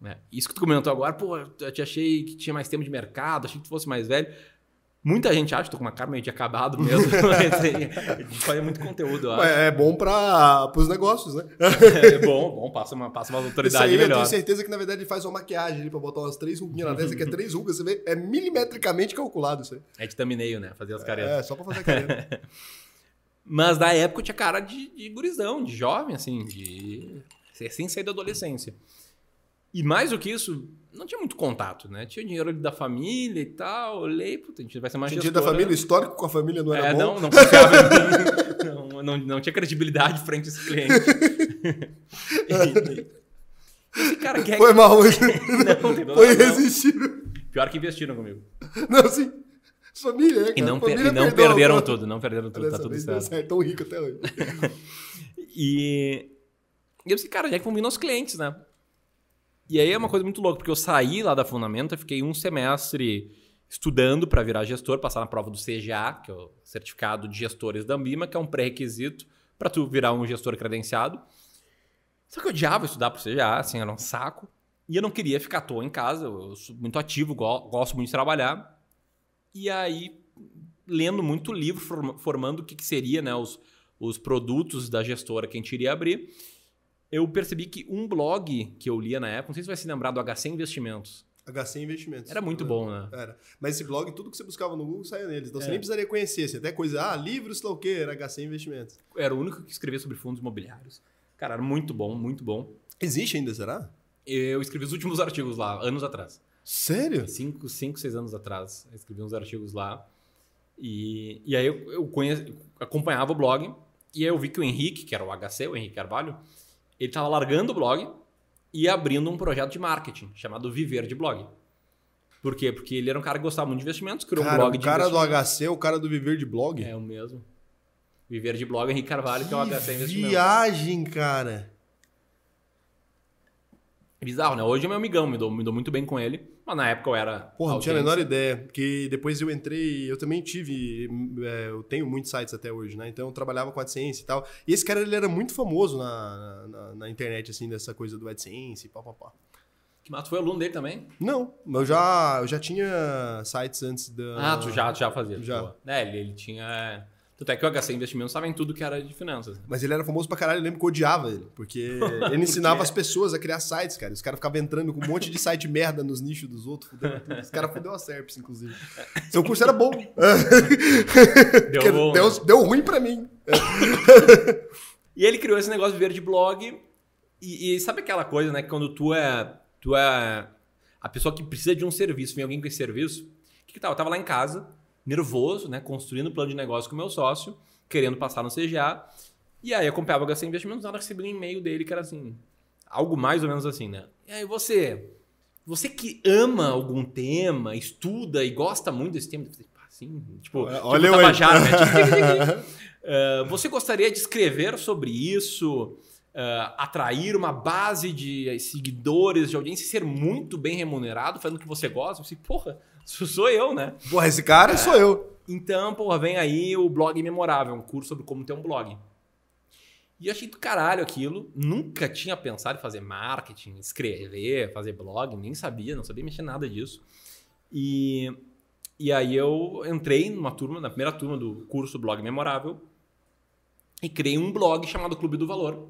Né? Isso que tu comentou agora, pô, eu te achei que tinha mais tempo de mercado, achei que tu fosse mais velho. Muita gente acha, tô com uma cara meio de acabado mesmo, mas a gente faz muito conteúdo. É bom para os negócios, né? é bom, bom, passa uma, passa uma autoridade aí, melhor. Eu tenho certeza que na verdade ele faz uma maquiagem ali para botar umas três ruguinhas na testa, que é três rugas, você vê, é milimetricamente calculado isso aí. É de thumbnail, né? Fazer as caretas. É, só para fazer careta. Mas na época eu tinha cara de, de gurizão, de jovem, assim, de. sem sair da adolescência. E mais do que isso, não tinha muito contato, né? Tinha dinheiro da família e tal. Olhei, puta, a gente vai ser mais Tinha dinheiro da família, histórico com a família não era é, bom? Não, não confiava em mim. Não, não, não, tinha credibilidade frente a esse cliente. e, esse cara quer... Foi mal. não, não, Foi irresistível. Pior que investiram comigo. Não, sim. Família, é, E não, per, e não perderam tudo, não perderam tudo, tá tudo certo. certo. Tão rico até hoje. e, e eu disse, cara, já é que vão vir nossos clientes, né? E aí é uma coisa muito louca, porque eu saí lá da Fundamenta, fiquei um semestre estudando para virar gestor, passar na prova do CGA, que é o Certificado de Gestores da Ambima, que é um pré-requisito para tu virar um gestor credenciado. Só que eu odiava estudar para o CGA, assim, era um saco. E eu não queria ficar à toa em casa, eu sou muito ativo, gosto muito de trabalhar. E aí, lendo muito livro, formando o que, que seria né, os, os produtos da gestora que a gente iria abrir, eu percebi que um blog que eu lia na época, não sei se vai se lembrar do HC Investimentos. HC Investimentos. Era muito bom, né? Era. Mas esse blog, tudo que você buscava no Google saía neles. Então É. você nem precisaria conhecer. Assim, até coisa, ah, livros, sei lá o quê, era HC Investimentos. Era o único que escrevia sobre fundos imobiliários. Cara, era muito bom, muito bom. Existe ainda, será? Eu escrevi os últimos artigos lá, anos atrás. Sério? Cinco, cinco seis anos atrás. Eu escrevi uns artigos lá. E, e aí eu, eu conhe- acompanhava o blog. E aí eu vi que o Henrique, que era o HC, o Henrique Carvalho, ele estava largando o blog e abrindo um projeto de marketing chamado Viver de Blog. Por quê? Porque ele era um cara que gostava muito de investimentos, criou Cara, um blog o de cara do. HC é o cara do Viver de Blog? É o mesmo. Viver de Blog, Henrique Carvalho, que é o HC Investimentos. viagem, cara. Bizarro, né? Hoje é meu amigão, me dou, me dou muito bem com ele. Mas na época eu era. Porra, não tinha a menor ideia. Porque depois eu entrei, eu também tive, é, eu tenho muitos sites até hoje, né? Então eu trabalhava com AdSense e tal. E esse cara, ele era muito famoso na, na, na internet, assim, dessa coisa do AdSense e pá, pá, pá. Que Mato foi aluno dele também? Não, eu já, eu já tinha sites antes da... Ah, tu já, tu já fazia. Já. Boa. É, ele, ele tinha. Tanto é que o HC Investimentos estava em tudo que era de finanças. Mas ele era famoso pra caralho, eu lembro que eu odiava ele. Porque ele ensinava as pessoas a criar sites, cara. Os caras ficavam entrando com um monte de site merda nos nichos dos outros. Fudendo tudo. Os caras fudeu a SERPs, inclusive. Seu curso era bom. Deu, bom, deu, né? deu ruim pra mim. E ele criou esse negócio de ver de blog. E, e sabe aquela coisa, né? Que quando tu é, tu é a pessoa que precisa de um serviço, vem alguém com esse serviço. O que, que tal? Eu tava lá em casa, nervoso, né? Construindo um plano de negócio com o meu sócio, querendo passar no CGA. E aí eu acompanhava o HC Investimentos, nada recebi um e-mail dele que era assim. Algo mais ou menos assim, né? E aí você. Você que ama algum tema, estuda e gosta muito desse tema, eu falei, "Pá, assim, tipo, Olha tipo. Tabajara, né? Uh, você gostaria de escrever sobre isso, uh, atrair uma base de seguidores, de audiência e ser muito bem remunerado, fazendo o que você gosta? Eu porra, sou eu, né? Porra, esse cara sou eu. Então, porra, vem aí o blog memorável, um curso sobre como ter um blog. E eu achei do caralho aquilo. Nunca tinha pensado em fazer marketing, escrever, fazer blog, nem sabia, não sabia mexer nada disso. E, e aí eu entrei numa turma, na primeira turma do curso Blog Memorável, e criei um blog chamado Clube do Valor,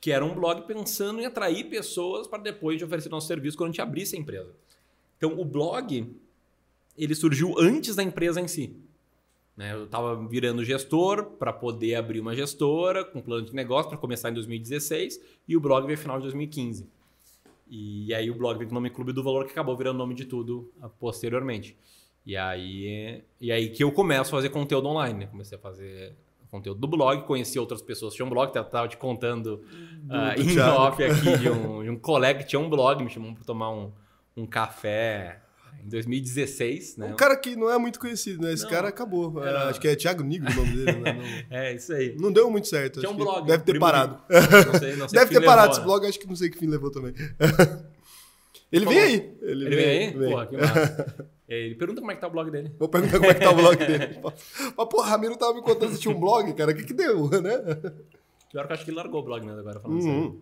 que era um blog pensando em atrair pessoas para depois de oferecer nosso serviço quando a gente abrisse a empresa. Então, o blog, ele surgiu antes da empresa em si. Né? Eu estava virando gestor para poder abrir uma gestora com plano de negócio para começar em 2016 e o blog veio no final de 2015. E aí o blog veio com o nome Clube do Valor que acabou virando nome de tudo ah, posteriormente. E aí, e aí que eu começo a fazer conteúdo online. Né? Comecei a fazer conteúdo do blog, conheci outras pessoas que tinham um blog, estava te contando uh, do em off aqui de um, de um colega que tinha um blog, me chamou para tomar um, um café em 2016, né? Um cara que não é muito conhecido, né? Esse Não. cara acabou. Era- Acho que é Thiago Nigro o nome dele, né? É, isso aí. Não, não deu muito certo. Tinha um que blog. Deve ter parado. Não sei, não sei Deve que ter parado levou, esse né? blog, acho que não sei que fim levou também. Ele vem aí. Ele, Ele vem aí? Porra, que massa. Ele pergunta como é que tá o blog dele. Vou perguntar como é que tá o blog dele. Mas, porra, Ramiro tava me contando se tinha um blog, cara. O que que deu, né? Pior que eu acho que ele largou o blog, né? Agora falando sério. Uhum.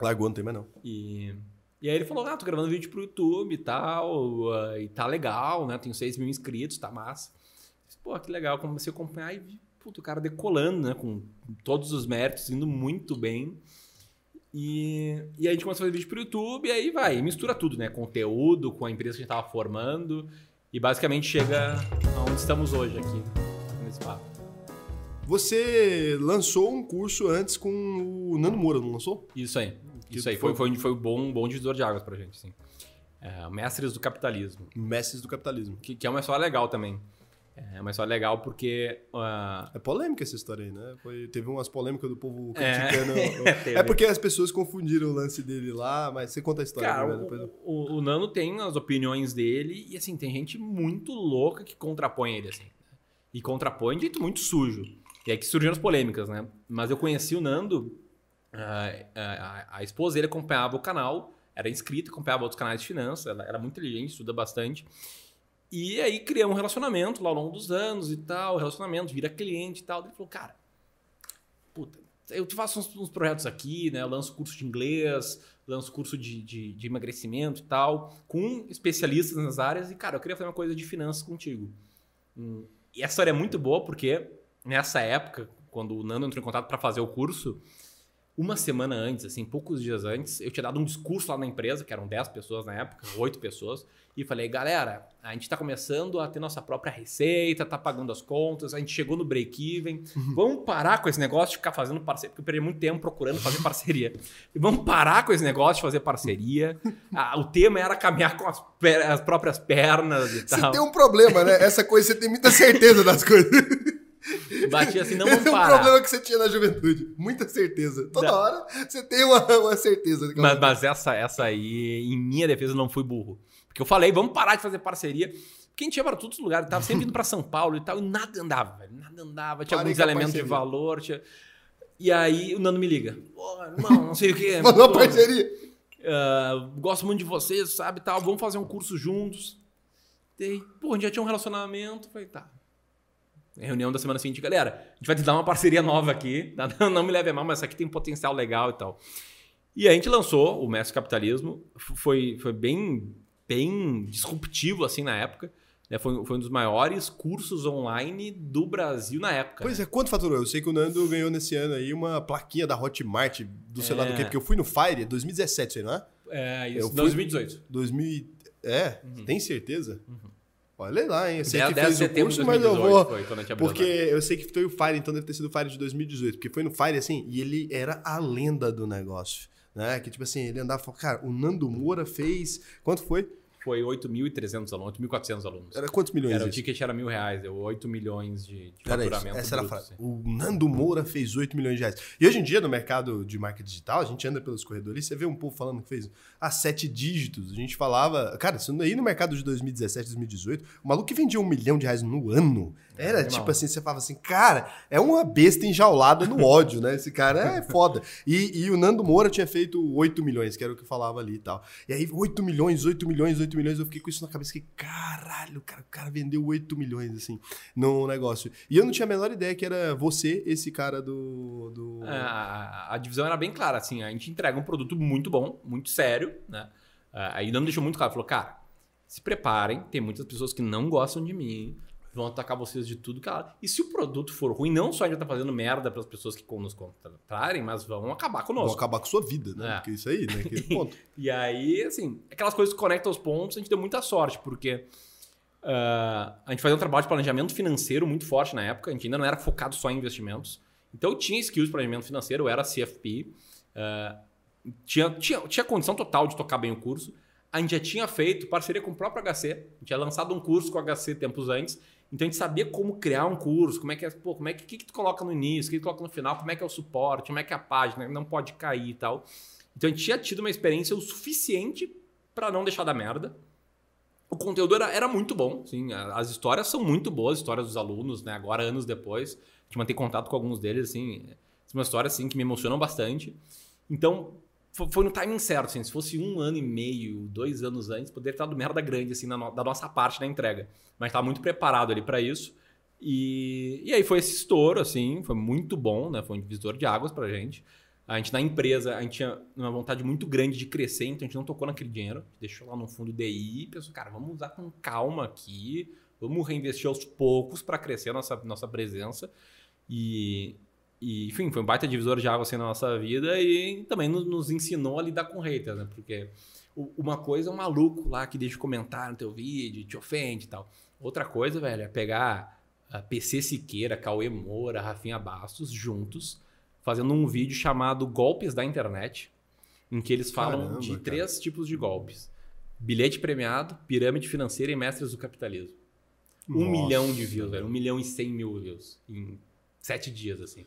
Largou, não tem mais não. E, e aí ele falou, ah, tô gravando vídeo pro YouTube e tal, ah, e tá legal, né? Tenho 6 mil inscritos, tá massa. Pô, que legal, comecei a acompanhar e vi, puto, o cara decolando, né? Com todos os méritos, indo muito bem. E, e aí a gente começou a fazer vídeo pro YouTube, e aí vai, mistura tudo, né? Conteúdo com a empresa que a gente tava formando, e basicamente chega aonde estamos hoje aqui, nesse papo. Você lançou um curso antes com o Nando Moura, não lançou? Isso aí. Isso aí. foi- Foi, foi, um bom, bom divisor de águas pra gente, sim. É, Mestres do Capitalismo. Mestres do Capitalismo. Que, que é uma história legal também. É uma história legal porque. ah, É polêmica essa história aí, né? Foi, teve umas polêmicas do povo É. criticando. Teve. é porque as pessoas confundiram o lance dele lá, mas você conta a história. cara, né? Depois o, o, Nano tem as opiniões dele e assim, tem gente muito louca que contrapõe ele, assim. E contrapõe de jeito muito sujo. E aí que surgiram as polêmicas, né? Mas eu conheci o Nando, ah, a, a esposa dele acompanhava o canal, era inscrita, acompanhava outros canais de finanças, ela era muito inteligente, estuda bastante. E aí criamos um relacionamento lá ao longo dos anos e tal, relacionamento, vira cliente e tal. Ele falou, cara, puta, eu faço uns, uns projetos aqui, né? Eu lanço curso de inglês, lanço curso de, de, de emagrecimento e tal, com especialistas nas áreas. E, cara, eu queria fazer uma coisa de finanças contigo. Hum, E essa história é muito boa porque nessa época, quando o Nando entrou em contato para fazer o curso, uma semana antes, assim, poucos dias antes, eu tinha dado um discurso lá na empresa, que eram 10 pessoas na época, 8 pessoas, e falei, galera, a gente tá começando a ter nossa própria receita, tá pagando as contas, a gente chegou no break-even, vamos parar com esse negócio de ficar fazendo parceria, porque eu perdi muito tempo procurando fazer parceria. E vamos parar com esse negócio de fazer parceria. Ah, o tema era caminhar com as, per- as próprias pernas e Você tal. tem um problema, né? Essa coisa, você tem muita certeza das coisas. Bati assim, não vamos é um parar. problema que você tinha na juventude. Muita certeza. Toda Da- hora você tem uma, uma certeza. Mas, mas essa, essa aí, em minha defesa, não fui burro. Porque eu falei, vamos parar de fazer parceria. Porque a gente ia para todos os lugares, tava sempre indo para São Paulo e tal, e nada andava, velho. Nada andava, tinha Parei alguns elementos de valor. Tinha... E aí o Nando me liga. Pô, irmão, não sei o quê. Mandou uma parceria. ah, gosto muito de vocês, sabe, tal, vamos fazer um curso juntos. Pô, a gente já tinha um relacionamento. Falei, tá. Reunião da semana seguinte, galera, a gente vai te dar uma parceria nova aqui. tá? Não, me leve a mal, mas essa aqui tem potencial legal e tal. E a gente lançou o Mestre Capitalismo. Foi, foi bem, bem disruptivo, assim, na época. né? Foi, foi um dos maiores cursos online do Brasil na época. Pois é, quanto faturou? Eu sei que o Nando ganhou nesse ano aí uma plaquinha da Hotmart do sei lá do É. que, porque eu fui no Fire 2017, sei, não é? É, Eu isso. fui- 2018. 2000. É? Tem certeza? Olha lá, hein? Eu sei 10 que 10 fez de o curso, mas eu 2018 vou. foi Porque eu sei que foi o Fire, então deve ter sido o Fire de 2018. Porque foi no Fire, assim, e ele era a lenda do negócio. Né? Que tipo assim, ele andava e falava, cara, o Nando Moura fez. Quanto foi? Foi 8.300 alunos, 8.400 alunos. Era quantos milhões? Era, o isso? ticket era mil reais, deu 8 milhões de, de Era isso, faturamento. essa era a frase. assim. O Nando Moura fez 8 milhões de reais. E hoje em dia, no mercado de marketing digital, a gente anda pelos corredores, você vê um povo falando que fez a sete dígitos. A gente falava. Cara, isso aí no mercado de 2017, 2018, o maluco que vendia um milhão de reais no ano. Era animal. tipo assim, você falava assim, cara, é uma besta enjaulada no ódio, né? Esse cara é foda. E, e o Nando Moura tinha feito 8 milhões, que era o que eu falava ali e tal. E aí, 8 milhões, 8 milhões, 8 milhões, eu fiquei com isso na cabeça, que caralho, cara, o cara vendeu 8 milhões, assim, no negócio. E eu não tinha a menor ideia que era você, esse cara do. do... É, A, a divisão era bem clara, assim, a gente entrega um produto muito bom, muito sério, né? Ah, Aí não deixou muito claro, falou, cara, se preparem, tem muitas pessoas que não gostam de mim, vão atacar vocês de tudo que ela... E se o produto for ruim, não só a gente tá fazendo merda para as pessoas que nos contratarem, mas vão acabar conosco. acabar com sua vida, né? É. Porque isso aí, né? Aquele ponto. E aí, assim, aquelas coisas que conectam os pontos, a gente deu muita sorte, porque ah, a gente fazia um trabalho de planejamento financeiro muito forte na época, a gente ainda não era focado só em investimentos. Então eu tinha skills de planejamento financeiro, eu era CFP, ah, tinha, tinha, tinha condição total de tocar bem o curso. A gente já tinha feito parceria com o próprio HC, a gente tinha lançado um curso com o HC tempos antes, então a gente sabia como criar um curso, como é que é, pô, como é que, que, que tu coloca no início, o que, tu coloca no final, como é que é o suporte, como é que é a página, não pode cair e tal. Então a gente tinha tido uma experiência o suficiente para não deixar da merda. O conteúdo era, era muito bom, sim. As histórias são muito boas, histórias dos alunos, né? Agora, anos depois, a gente mantém contato com alguns deles, assim. São uma história, assim, que me emocionam bastante. Então, foi no timing certo, assim. Se fosse um ano e meio, dois anos antes, poderia ter dado merda grande, assim, no- da nossa parte na entrega. Mas estava muito preparado ali para isso. E, e aí foi esse estouro, assim, foi muito bom, né? Foi um divisor de águas pra gente. A gente na empresa, a gente tinha uma vontade muito grande de crescer, então a gente não tocou naquele dinheiro, deixou lá no fundo DI pensou, cara, vamos usar com calma aqui, vamos reinvestir aos poucos para crescer a nossa, nossa presença. E, e, enfim, foi um baita divisor de água assim na nossa vida e também nos, nos ensinou a lidar com haters, né? Porque uma coisa é um maluco lá que deixa comentário no teu vídeo, te ofende e tal. Outra coisa, velho, é pegar a PC Siqueira, Cauê Moura, Rafinha Bastos juntos, fazendo um vídeo chamado Golpes da Internet, em que eles falam Caramba, de cara. três tipos de golpes: bilhete premiado, pirâmide financeira e mestres do capitalismo. Um Nossa. milhão de views, velho. Um milhão e cem mil views. Em sete dias, assim.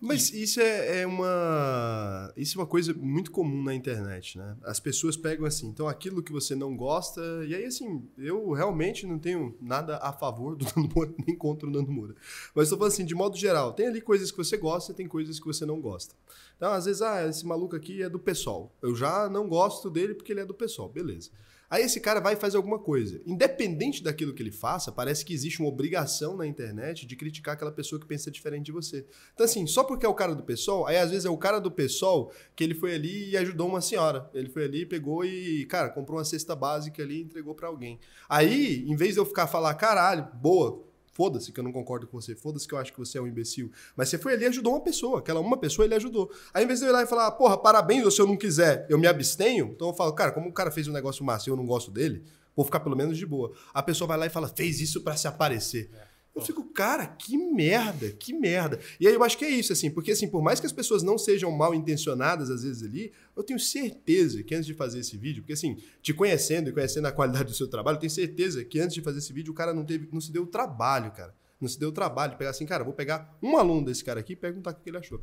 Mas isso é, é uma. Isso é uma coisa muito comum na internet, né? As pessoas pegam assim, então aquilo que você não gosta. E aí, assim, eu realmente não tenho nada a favor do Nando Moura, nem contra o Nando Moura. Mas estou falando assim, de modo geral, tem ali coisas que você gosta e tem coisas que você não gosta. Então, às vezes, ah, esse maluco aqui é do PSOL. Eu já não gosto dele porque ele é do PSOL, beleza. Aí esse cara vai e faz alguma coisa. Independente daquilo que ele faça, parece que existe uma obrigação na internet de criticar aquela pessoa que pensa diferente de você. Então, assim, só porque é o cara do PSOL, aí às vezes é o cara do PSOL que ele foi ali e ajudou uma senhora. Ele foi ali, pegou e, cara, comprou uma cesta básica ali e entregou pra alguém. Aí, em vez de eu ficar falar, caralho, boa, foda-se que eu não concordo com você, foda-se que eu acho que você é um imbecil. Mas você foi ali e ajudou uma pessoa, aquela uma pessoa ele ajudou. Aí, em vez de eu ir lá e falar, porra, parabéns, ou se eu não quiser, eu me abstenho, então eu falo, cara, como o cara fez um negócio massa e eu não gosto dele, vou ficar pelo menos de boa. A pessoa vai lá e fala, fez isso pra se aparecer. Eu fico, cara, que merda, que merda. E aí eu acho que é isso, assim, porque assim, por mais que as pessoas não sejam mal intencionadas às vezes ali, eu tenho certeza que antes de fazer esse vídeo, porque assim, te conhecendo e conhecendo a qualidade do seu trabalho, eu tenho certeza que antes de fazer esse vídeo o cara não teve, não se deu o trabalho, cara. Não se deu o trabalho de pegar assim, cara, vou pegar um aluno desse cara aqui e perguntar o que ele achou.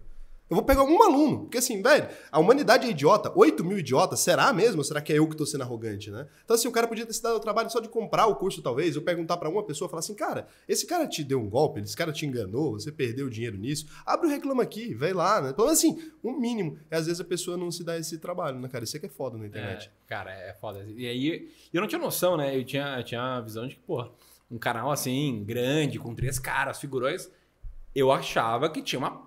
Eu vou pegar um aluno, porque assim, velho, a humanidade é idiota. 8 mil idiotas, será mesmo? Ou será que é eu que tô sendo arrogante, né? Então, assim, o cara podia ter se dado o trabalho só de comprar o curso, talvez, ou perguntar pra uma pessoa, falar assim, cara, esse cara te deu um golpe, esse cara te enganou, você perdeu dinheiro nisso, abre o reclama aqui, vai lá, né? Então, assim, o mínimo. E às vezes a pessoa não se dá esse trabalho, né, cara? Isso é que é foda na internet. É, cara, é foda. E aí, eu não tinha noção, né? Eu tinha, eu tinha a visão de que, pô, um canal assim, grande, com três caras, figurões, eu achava que tinha uma.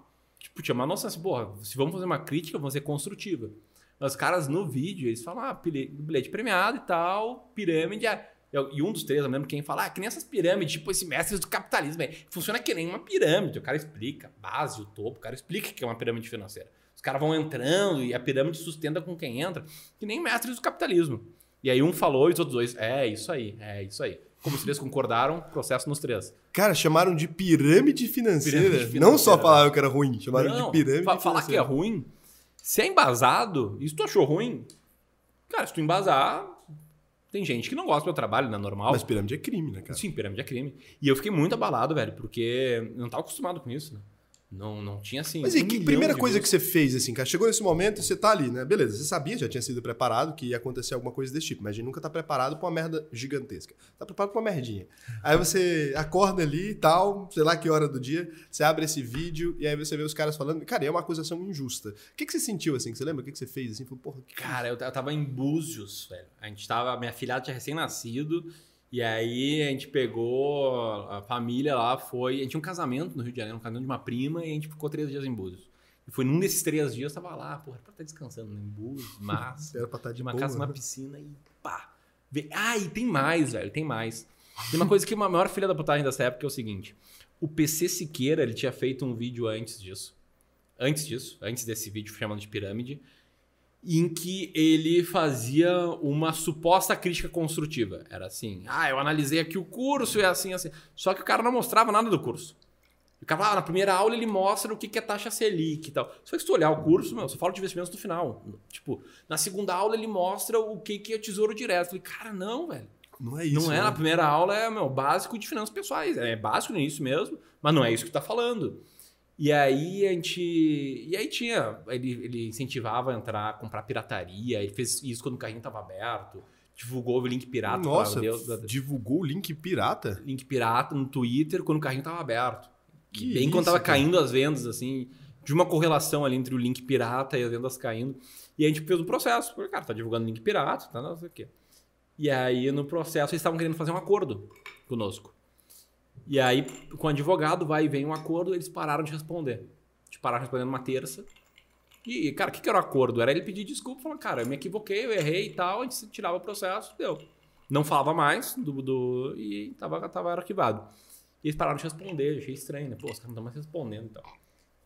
Tipo, tinha uma noção assim, porra, se vamos fazer uma crítica, vamos ser construtiva. Mas os caras no vídeo, eles falam, ah, bilhete premiado e tal, pirâmide, ah, e um dos três, eu lembro quem fala, ah, que nem essas pirâmides, tipo esse mestre do capitalismo. aí. Funciona que nem uma pirâmide. O cara explica a base, o topo, o cara explica que é uma pirâmide financeira. Os caras vão entrando e a pirâmide sustenta com quem entra, que nem mestres do capitalismo. E aí um falou e os outros dois, é isso aí, é isso aí. Como se eles concordaram, processo nos três. Cara, chamaram de pirâmide financeira. Pirâmide Não só financeira. falaram que era ruim, chamaram Não, de pirâmide fa- falar que é financeira. ruim, se é embasado, e se tu achou ruim, cara, se tu embasar, tem gente que não gosta do meu trabalho, não é normal. Mas pirâmide é crime, né, cara? Sim, pirâmide é crime. E eu fiquei muito abalado, velho, porque eu não tava acostumado com isso, né? Não, não tinha assim. Mas e um que primeira coisa views. que você fez, assim, cara? Chegou nesse momento e você tá ali, né? Beleza, você sabia, já tinha sido preparado que ia acontecer alguma coisa desse tipo, mas a gente nunca tá preparado pra uma merda gigantesca. Tá preparado pra uma merdinha. Aí você acorda ali e tal, sei lá que hora do dia, você abre esse vídeo e aí você vê os caras falando, cara, é uma acusação injusta. O que, que você sentiu, assim? que Você lembra? O que, que você fez, assim? Falou, porra, que Cara, eu, eu tava em Búzios, velho. A gente tava. Minha filhada tinha recém-nascido. E aí a gente pegou a família lá, foi. A gente tinha um casamento no Rio de Janeiro, um casamento de uma prima, e a gente ficou três dias em Búzios. E foi num desses três dias, tava lá, porra, era pra estar descansando, né? Em Búzios, massa. era pra estar de de uma boa, casa, uma né? piscina e pá. Vê- Ah, e tem mais, velho, tem mais. Tem uma coisa que uma maior filha da putagem dessa época é o seguinte: o PC Siqueira, ele tinha feito um vídeo antes disso. Antes disso, antes desse vídeo chamando de pirâmide, em que ele fazia uma suposta crítica construtiva. Era assim: ah, eu analisei aqui o curso e é assim, assim. Só que o cara não mostrava nada do curso. O cara ah, na primeira aula ele mostra o que é taxa Selic e tal. Só que se tu olhar o curso, meu, só fala de investimentos no final. Tipo, na segunda aula ele mostra o que que é tesouro direto. Eu falei, cara, não, velho. Não é isso. não é né? na primeira aula, é meu, básico de finanças pessoais. É básico no início mesmo, mas não é isso que tá falando. E aí a gente. E aí tinha. Ele, ele incentivava a entrar, a comprar pirataria. Ele fez isso quando o carrinho tava aberto. Divulgou o link pirata. Nossa, o- divulgou o link pirata? link pirata no Twitter quando o carrinho tava aberto. Que Bem quando isso, tava cara. caindo as vendas, assim, de uma correlação ali entre o link pirata e as vendas caindo. E a gente fez o processo. Falei, cara, tá divulgando link pirata, tá não sei o quê. E aí, no processo, eles estavam querendo fazer um acordo conosco. E aí, com o advogado, vai e vem um acordo, eles pararam de responder. Eles pararam respondendo numa terça. E, cara, o que, que era o acordo? Era ele pedir desculpa, falando, cara, eu me equivoquei, eu errei e tal, a gente tirava o processo, deu. Não falava mais do, do e tava, tava arquivado. E eles pararam de responder, achei estranho, né? Pô, os caras não estão mais respondendo e tal.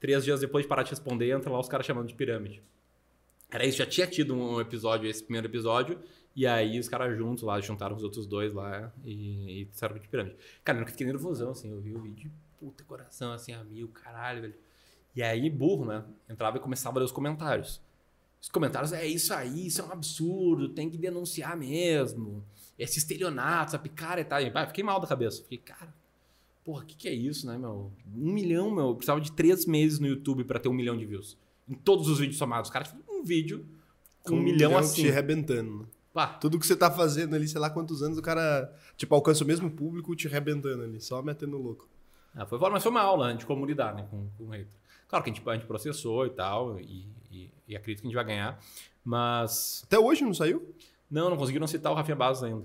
Três dias depois de parar de responder, entra lá os caras chamando de pirâmide. Era isso, já tinha tido um episódio, esse primeiro episódio, e aí os caras juntos lá, juntaram os outros dois lá e, e disseram de pirâmide. Cara, eu nunca fiquei nervosão, assim, eu vi o vídeo, puta coração, assim, a mil, caralho, velho. E aí, burro, né? Entrava e começava a ler os comentários. Os comentários, é isso aí, isso é um absurdo, tem que denunciar mesmo. Esse estelionato, essa picareta. E, pá, fiquei mal da cabeça. Fiquei, cara, porra, o que, que é isso, né, meu? Um milhão, meu. Eu precisava de três meses no YouTube pra ter um milhão de views. Em todos os vídeos somados. Os caras fizeram um vídeo com um, milhão assim. te arrebentando. Pá, Tudo que você tá fazendo ali, sei lá quantos anos, o cara, tipo, alcança o mesmo público te arrebentando ali, só metendo louco. Ah, foi, mas foi uma aula né, de como lidar né, com, com o hater. Claro que a gente, a gente processou e tal, e, e, e acredito que a gente vai ganhar, mas Até hoje não saiu? não, não conseguiram citar o Rafinha Bastos ainda.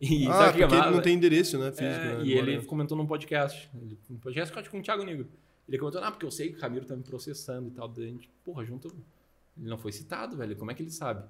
E ah, é porque ele não tem endereço, né, físico. É, né, e ele comentou num podcast, um podcast acho com o Thiago Nigro. Ele comentou, ah, porque eu sei que o Ramiro tá me processando e tal, daí a gente, porra, junto, ele não foi citado, velho, como é que ele sabe?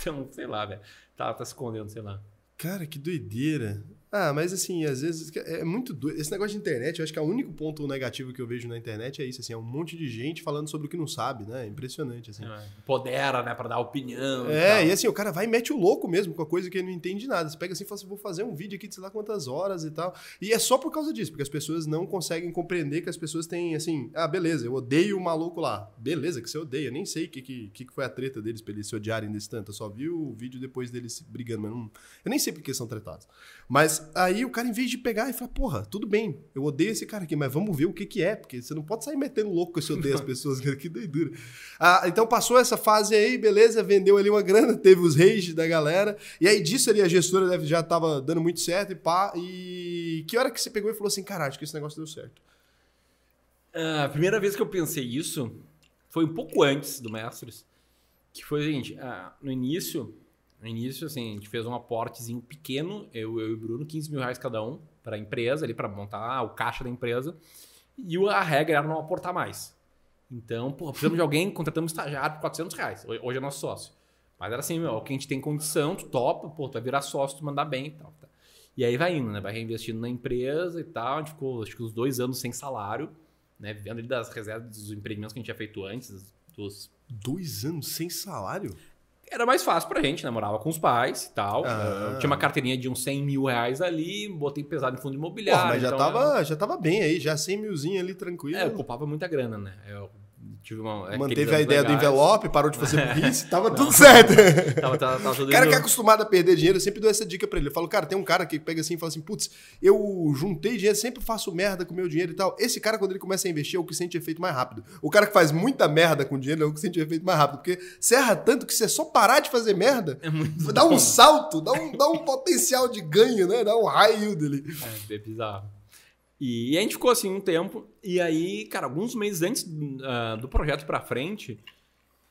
Então, sei lá, velho, tá, tá se escondendo, sei lá. Cara, que doideira. Ah, mas assim, às vezes é muito doido. Esse negócio de internet, eu acho que é o único ponto negativo que eu vejo na internet é isso, assim, é um monte de gente falando sobre o que não sabe, né? É impressionante, assim. É, Podera, né, pra dar opinião É, e e assim, o cara vai e mete o louco mesmo com a coisa que ele não entende nada. Você pega assim e fala assim, vou fazer um vídeo aqui de sei lá quantas horas e tal. E é só por causa disso, porque as pessoas não conseguem compreender que as pessoas têm, assim, ah, beleza, eu odeio o maluco lá. Beleza, que você odeia. Eu nem sei o que, que, que foi a treta deles pra eles se odiarem desse tanto. Eu só vi o vídeo depois deles brigando, mas não, eu nem sei porque são tretados. Mas aí o cara, em vez de pegar e falar, porra, tudo bem, eu odeio esse cara aqui, mas vamos ver o que que é, porque você não pode sair metendo louco com você odeia as pessoas, cara, que doidura. Ah, então passou essa fase aí, beleza, vendeu ali uma grana, teve os rage da galera, e aí disso ali a gestora já tava dando muito certo e pá, e que hora que você pegou e falou assim, cara, acho que esse negócio deu certo? Ah, A primeira vez que eu pensei isso foi um pouco antes do Mestres. Que foi o seguinte, ah, no início, no início, assim, a gente fez um aportezinho pequeno, eu, eu e o Bruno, 15 mil reais cada um, para a empresa, ali, para montar o caixa da empresa. E a regra era não aportar mais. Então, pô, precisamos de alguém, contratamos um estagiário por 400 reais. Hoje é nosso sócio. Mas era assim, meu, o que a gente tem condição, tu topa, pô, tu vai virar sócio, tu mandar bem e tal. Tá. E aí vai indo, né? Vai reinvestindo na empresa e tal. A gente ficou, acho que uns dois anos sem salário, né? Vivendo ali das reservas dos empreendimentos que a gente tinha feito antes, dos... Dois anos sem salário? Era mais fácil pra gente, né? Morava com os pais e tal. Ah. Tinha uma carteirinha de uns 100 mil reais ali, botei pesado em fundo imobiliário. Porra, mas já, então tava, já tava bem aí, já 100 milzinho ali tranquilo. É, eu poupava muita grana, né? Eu tive uma. aqueles Manteve a ideia do legais. envelope, parou de fazer burrice, tava tudo certo. Tava, tava, tava tudo O cara indo- que é acostumado a perder dinheiro, eu sempre dou essa dica pra ele. Eu falo, cara, tem um cara que pega assim e fala assim, putz, eu juntei dinheiro, sempre faço merda com o meu dinheiro e tal. Esse cara, quando ele começa a investir, é o que sente efeito mais rápido. O cara que faz muita merda com dinheiro é o que sente efeito mais rápido. Porque você erra tanto que você só parar de fazer merda, É dá um salto, dá um, dá um potencial de ganho, né? Dá um yield ali. É, é bizarro. E, a gente ficou assim um tempo, e aí, cara, alguns meses antes ah, do projeto pra frente,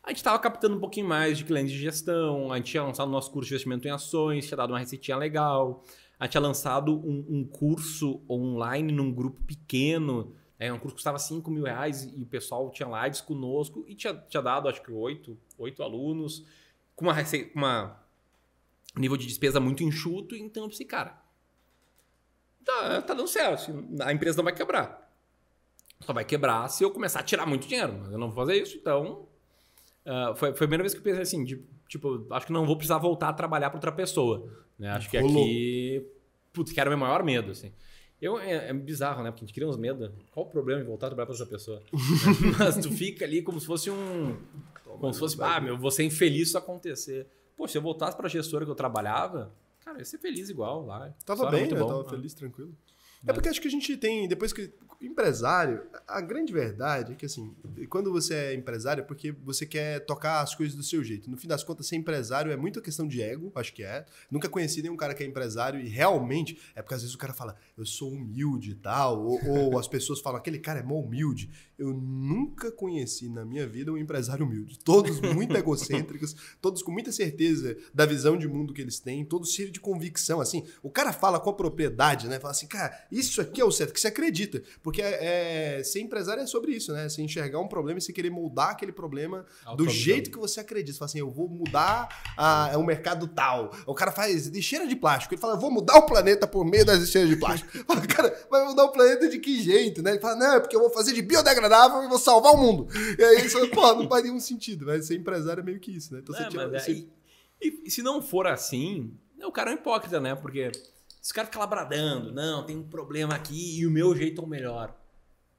a gente tava captando um pouquinho mais de clientes de gestão, a gente tinha lançado nosso curso de investimento em ações, tinha dado uma receitinha legal, a gente tinha lançado um, um curso online num grupo pequeno, é, um curso que custava 5 mil reais e o pessoal tinha lives conosco e tinha, tinha dado, acho que, oito, oito alunos, com uma, rece- com uma nível de despesa muito enxuto, então eu pensei, cara, tá, tá dando certo. assim, A empresa não vai quebrar. Só vai quebrar se eu começar a tirar muito dinheiro. Mas eu não vou fazer isso, então. ah, foi, foi a primeira vez que eu pensei assim: de- tipo, acho que não vou precisar voltar a trabalhar para outra pessoa. Né? Acho que Rolou. aqui. Putz, que era o meu maior medo, assim. Eu, é, é bizarro, né? Porque a gente cria uns medos. Qual o problema em voltar a trabalhar para outra pessoa? Mas tu fica ali como se fosse um. Como se fosse, ah, meu, vou ser infeliz se isso acontecer. Pô, se eu voltasse para a gestora que eu trabalhava, cara, eu ia ser feliz igual lá. Tava bem, muito né? bom. Tava Ah. feliz, tranquilo. É porque acho que a gente tem, depois que. Empresário, a grande verdade é que assim, quando você é empresário é porque você quer tocar as coisas do seu jeito. No fim das contas, ser empresário é muita questão de ego, acho que é. Nunca conheci nenhum cara que é empresário e realmente é porque às vezes o cara fala, eu sou humilde e tal, ou, ou as pessoas falam, aquele cara é mó humilde. Eu nunca conheci na minha vida um empresário humilde. Todos muito egocêntricos, todos com muita certeza da visão de mundo que eles têm, todos cheios de convicção. Assim, o cara fala com a propriedade, né? Fala assim, cara, isso aqui é o certo, que você acredita. Porque é, é- ser empresário é sobre isso, né? Você enxergar um problema e você querer moldar aquele problema do jeito que você acredita. Você fala assim, eu vou mudar a- o mercado tal. O cara faz lixeira de plástico. Ele fala, eu vou mudar o planeta por meio das lixeiras de plástico. Fala, cara, vai mudar o planeta de que jeito, né? Ele fala, não, é porque eu vou fazer de biodegradável e vou salvar o mundo. E aí você fala, pô, não faz nenhum sentido. Mas ser empresário é meio que isso, né? Então É, você tira, você- e, e se não for assim, o cara é um hipócrita, né? Porque se o cara fica lá bradando, não, tem um problema aqui e o meu jeito é o melhor.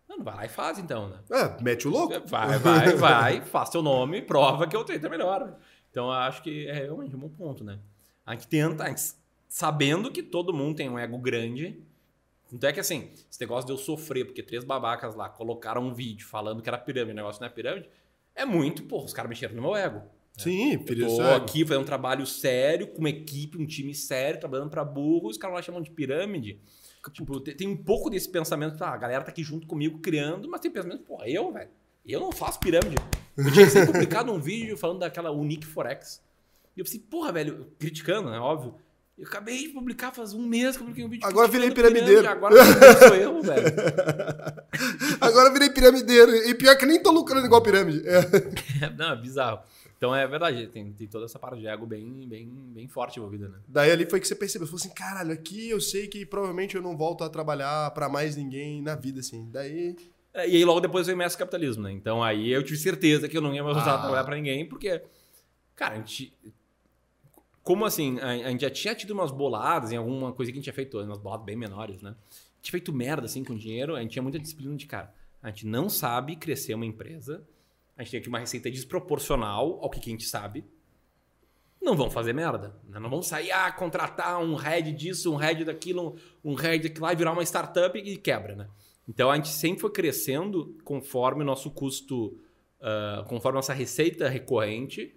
Não, não vai lá e faz então, né? É, mete o louco. Vai, vai, vai, faz teu nome, prova que o jeito é melhor. Então eu acho que é realmente um bom ponto, né? A gente tenta, a gente- sabendo que todo mundo tem um ego grande. Então é que assim, esse negócio de eu sofrer, porque três babacas lá colocaram um vídeo falando que era pirâmide, o negócio não é pirâmide, é muito, porra, os caras mexeram no meu ego. Sim, Eu filho, tô é- aqui fazendo um trabalho sério, com uma equipe, um time sério, trabalhando pra burro, os caras lá chamam de pirâmide. Tipo, tem, um pouco desse pensamento, tá, a galera tá aqui junto comigo criando, mas tem pensamento, porra, eu, velho, eu não faço pirâmide. Eu tinha que ser publicado um vídeo falando daquela Unique Forex. E eu pensei, porra, velho, criticando, né, óbvio. Eu acabei de publicar faz um mês que eu publiquei um vídeo. Agora virei piramideiro. pirâmide, Agora sou eu, velho. Agora virei piramideiro. E pior que nem tô lucrando igual pirâmide. É. Não, é bizarro. Então é verdade, tem, tem toda essa parte de ego bem, bem, bem forte envolvida, né? Daí ali foi que você percebeu. Você falou assim, caralho, aqui eu sei que provavelmente eu não volto a trabalhar pra mais ninguém na vida, assim. Daí. É, E aí logo depois veio o Mestre Capitalismo, né? Então aí eu tive certeza que eu não ia mais voltar Ah. a trabalhar pra ninguém, porque, cara, a gente. Como assim? A, gente já tinha tido umas boladas em alguma coisa que a gente tinha feito, umas boladas bem menores, né? Tinha feito merda assim com dinheiro, a gente tinha muita disciplina de cara. A gente não sabe crescer uma empresa, a gente tem aqui uma receita desproporcional ao que, que a gente sabe. Não vão fazer merda. Né? Não vão sair, ah, contratar um head disso, um head daquilo, um head daquilo lá virar uma startup e quebra, né? Então a gente sempre foi crescendo conforme o nosso custo, ah, conforme nossa receita recorrente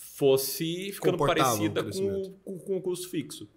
fosse ficando parecida com, com- com o custo fixo.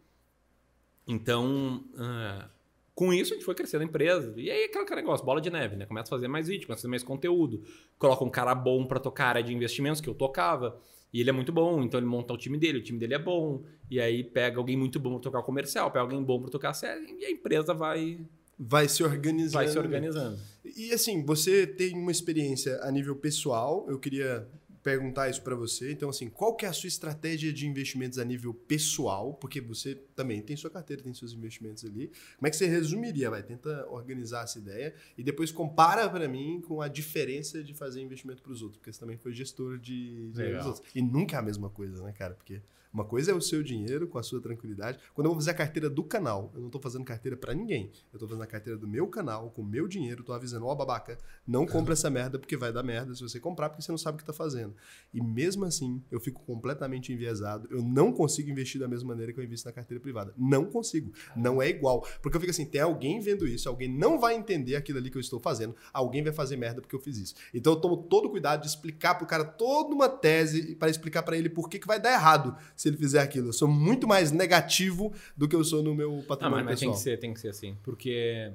Então, ah, com isso a gente foi crescendo a empresa. E aí aquele aquele negócio, bola de neve, né? Começa a fazer mais vídeo, começa a fazer mais conteúdo. Coloca um cara bom para tocar a área de investimentos, que eu tocava. E ele é muito bom, então ele monta o time dele, o time dele é bom. E aí pega alguém muito bom para tocar o comercial, pega alguém bom para tocar a série, e a empresa vai, Vai se organizando. vai se organizando. E assim, você tem uma experiência a nível pessoal, eu queria perguntar isso para você. Então, assim, qual que é a sua estratégia de investimentos a nível pessoal? Porque você também tem sua carteira, tem seus investimentos ali. Como é que você resumiria? Vai, tenta organizar essa ideia e depois compara para mim com a diferença de fazer investimento para os outros, porque você também foi gestor de dos outros. E nunca é a mesma coisa, né, cara? Porque uma coisa é o seu dinheiro com a sua tranquilidade. Quando eu vou fazer a carteira do canal, eu não estou fazendo carteira para ninguém. Eu estou fazendo a carteira do meu canal, com o meu dinheiro, estou avisando, ó, oh, babaca, não compra essa merda porque vai dar merda se você comprar, porque você não sabe o que está fazendo. E mesmo assim, eu fico completamente enviesado. Eu não consigo investir da mesma maneira que eu invisto na carteira privada. Não consigo. Não é igual. Porque eu fico assim, tem alguém vendo isso, alguém não vai entender aquilo ali que eu estou fazendo, alguém vai fazer merda porque eu fiz isso. Então eu tomo todo o cuidado de explicar pro cara toda uma tese para explicar para ele por que, que vai dar errado se ele fizer aquilo. Eu sou muito mais negativo do que eu sou no meu patrimônio não, mas, mas pessoal. tem que ser, tem que ser assim. Porque,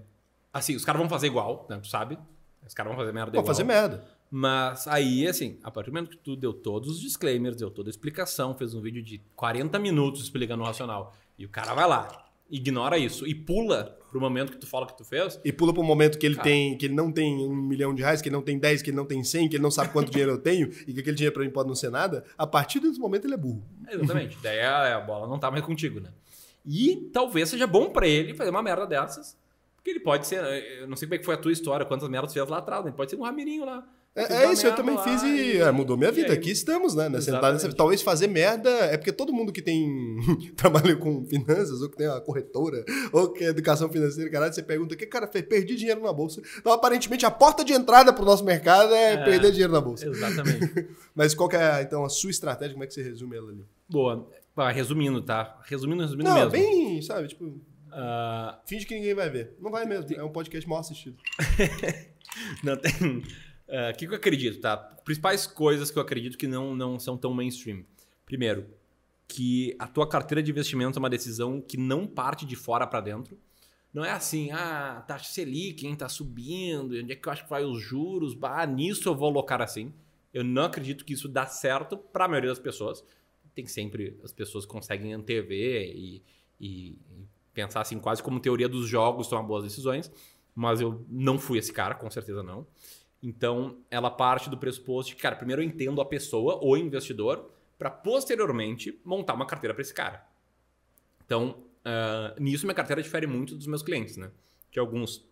assim, os caras vão fazer igual, né? Tu sabe? Os caras vão fazer merda vão igual. fazer merda. Mas aí, assim, a partir do momento que tu deu todos os disclaimers, deu toda a explicação, fez um vídeo de 40 minutos explicando o racional, e o cara vai lá, ignora isso e pula pro momento que tu fala que tu fez. E pula pro momento que ele cara, tem, que ele não tem um milhão de reais, que ele não tem 10, que ele não tem 100, que ele não sabe quanto dinheiro eu tenho e que aquele dinheiro para mim pode não ser nada. A partir desse momento ele é burro. exatamente. Daí a, a, bola não tá mais contigo, né? E talvez seja bom para ele fazer uma merda dessas, porque ele pode ser, eu não sei como é que foi a tua história, quantas merdas fez lá atrás, né? Pode ser um Ramirinho lá. É, é isso, eu também fiz e, e é, mudou minha vida. Aqui estamos, né? Nessa, talvez fazer merda é porque todo mundo que tem trabalha com finanças, ou que tem uma corretora, ou que é educação financeira, caralho, você pergunta que cara fez, perdi dinheiro na bolsa. Então, aparentemente, a porta de entrada para o nosso mercado é, é, perder dinheiro na bolsa. Exatamente. Mas qual que é, então, a sua estratégia? Como é que você resume ela ali? Boa. Ah, resumindo, tá? Resumindo, resumindo Não, mesmo. bem, sabe, tipo. Uh... Finge que ninguém vai ver. Não vai mesmo. É um podcast mal assistido. Não tem. O uh, que, eu acredito, tá? Principais coisas que eu acredito que não, não são tão mainstream. Primeiro, que a tua carteira de investimento é uma decisão que não parte de fora para dentro. Não é assim, ah, taxa Selic, quem tá subindo, onde é que eu acho que vai os juros, bah, nisso eu vou alocar assim. Eu não acredito que isso dá certo para a maioria das pessoas. Tem sempre, as pessoas conseguem antever e, e, e pensar assim, quase como teoria dos jogos, tomar boas decisões. Mas eu não fui esse cara, com certeza não. Então, ela parte do pressuposto de cara, primeiro eu entendo a pessoa, o investidor, para posteriormente montar uma carteira para esse cara. Então, uh, nisso minha carteira difere muito dos meus clientes, né? De alguns.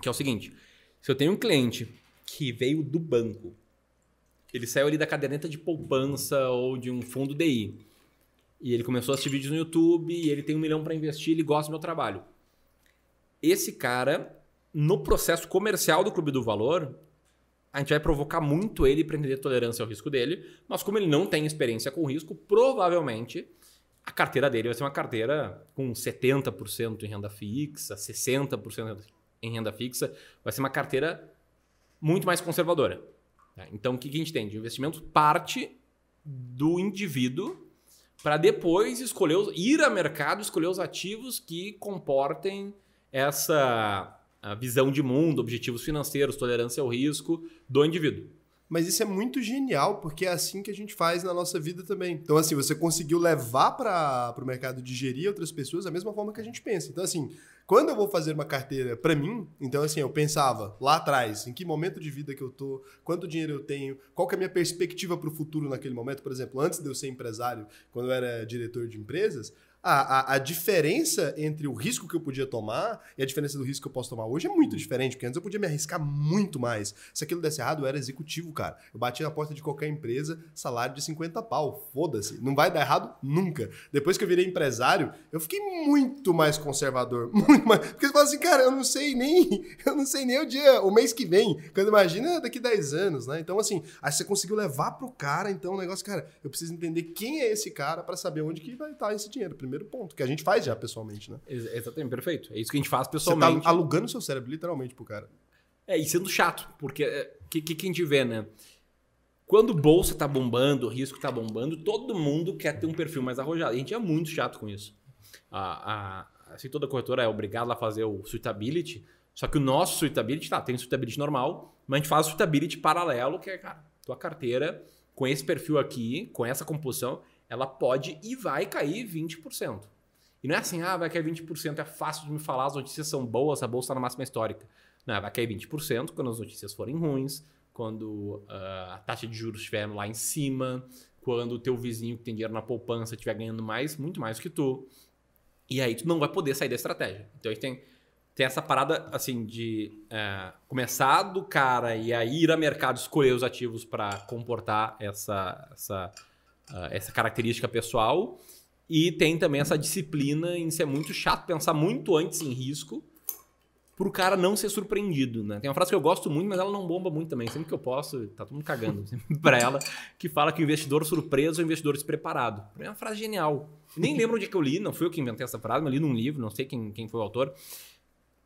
Que é o seguinte: se eu tenho um cliente que veio do banco, ele saiu ali da caderneta de poupança ou de um fundo DI, e ele começou a assistir vídeos no YouTube, e ele tem um milhão para investir, ele gosta do meu trabalho. Esse cara no processo comercial do Clube do Valor, a gente vai provocar muito ele para entender a tolerância ao risco dele, mas como ele não tem experiência com risco, provavelmente a carteira dele vai ser uma carteira com 70% em renda fixa, 60% em renda fixa, vai ser uma carteira muito mais conservadora. Tá? Então, o que a gente tem? De investimento parte do indivíduo para depois escolher os, ir a mercado escolher os ativos que comportem essa a visão de mundo, objetivos financeiros, tolerância ao risco do indivíduo. Mas isso é muito genial, porque é assim que a gente faz na nossa vida também. Então, assim, você conseguiu levar para o mercado de gerir outras pessoas da mesma forma que a gente pensa. Então, assim, quando eu vou fazer uma carteira para mim, então, assim, eu pensava lá atrás, em que momento de vida que eu tô, quanto dinheiro eu tenho, qual que é a minha perspectiva para o futuro naquele momento. Por exemplo, antes de eu ser empresário, quando eu era diretor de empresas, a, a, a, diferença entre o risco que eu podia tomar e a diferença do risco que eu posso tomar hoje é muito diferente, porque antes eu podia me arriscar muito mais. Se aquilo desse errado, eu era executivo, cara. Eu bati na porta de qualquer empresa, salário de 50 pau. Foda-se. Não vai dar errado nunca. Depois que eu virei empresário, eu fiquei muito mais conservador. Muito mais. Porque você fala assim, cara, eu não sei nem. Eu não sei nem o dia, o mês que vem. Quando imagina daqui 10 anos, né? Então, assim, aí você conseguiu levar pro cara, então o negócio, cara, eu preciso entender quem é esse cara para saber onde que vai estar esse dinheiro. Primeiro primeiro ponto, que a gente faz já pessoalmente, né? Exatamente, perfeito. É isso que a gente faz pessoalmente. Você tá alugando seu cérebro literalmente pro cara. É, e sendo chato, porque o é, que, que, que a gente vê, né? Quando bolsa tá bombando, o risco tá bombando, todo mundo quer ter um perfil mais arrojado. A gente é muito chato com isso. A, a, assim, toda corretora é obrigada a fazer o suitability, só que o nosso suitability, tá, tem suitability normal, mas a gente faz o suitability paralelo, que é, cara, tua carteira com esse perfil aqui, com essa composição, ela pode e vai cair 20%. E não é assim, ah, vai cair 20%, é fácil de me falar, as notícias são boas, a bolsa está na máxima histórica. Não, vai cair 20% quando as notícias forem ruins, quando uh, a taxa de juros estiver lá em cima, quando o teu vizinho que tem dinheiro na poupança estiver ganhando mais, muito mais que tu. E aí tu não vai poder sair da estratégia. Então a gente tem, tem essa parada assim de uh, começar do cara e aí ir a mercado escolher os ativos para comportar essa, essa, essa característica pessoal. E tem também essa disciplina em ser muito chato, pensar muito antes em risco pro cara não ser surpreendido, né? Tem uma frase que eu gosto muito, mas ela não bomba muito também. Sempre que eu posso, tá todo mundo cagando pra ela, que fala que o investidor surpreso é o investidor despreparado. É uma frase genial. Nem lembro onde é que eu li, não fui eu que inventei essa frase, mas li num livro, não sei quem, quem foi o autor.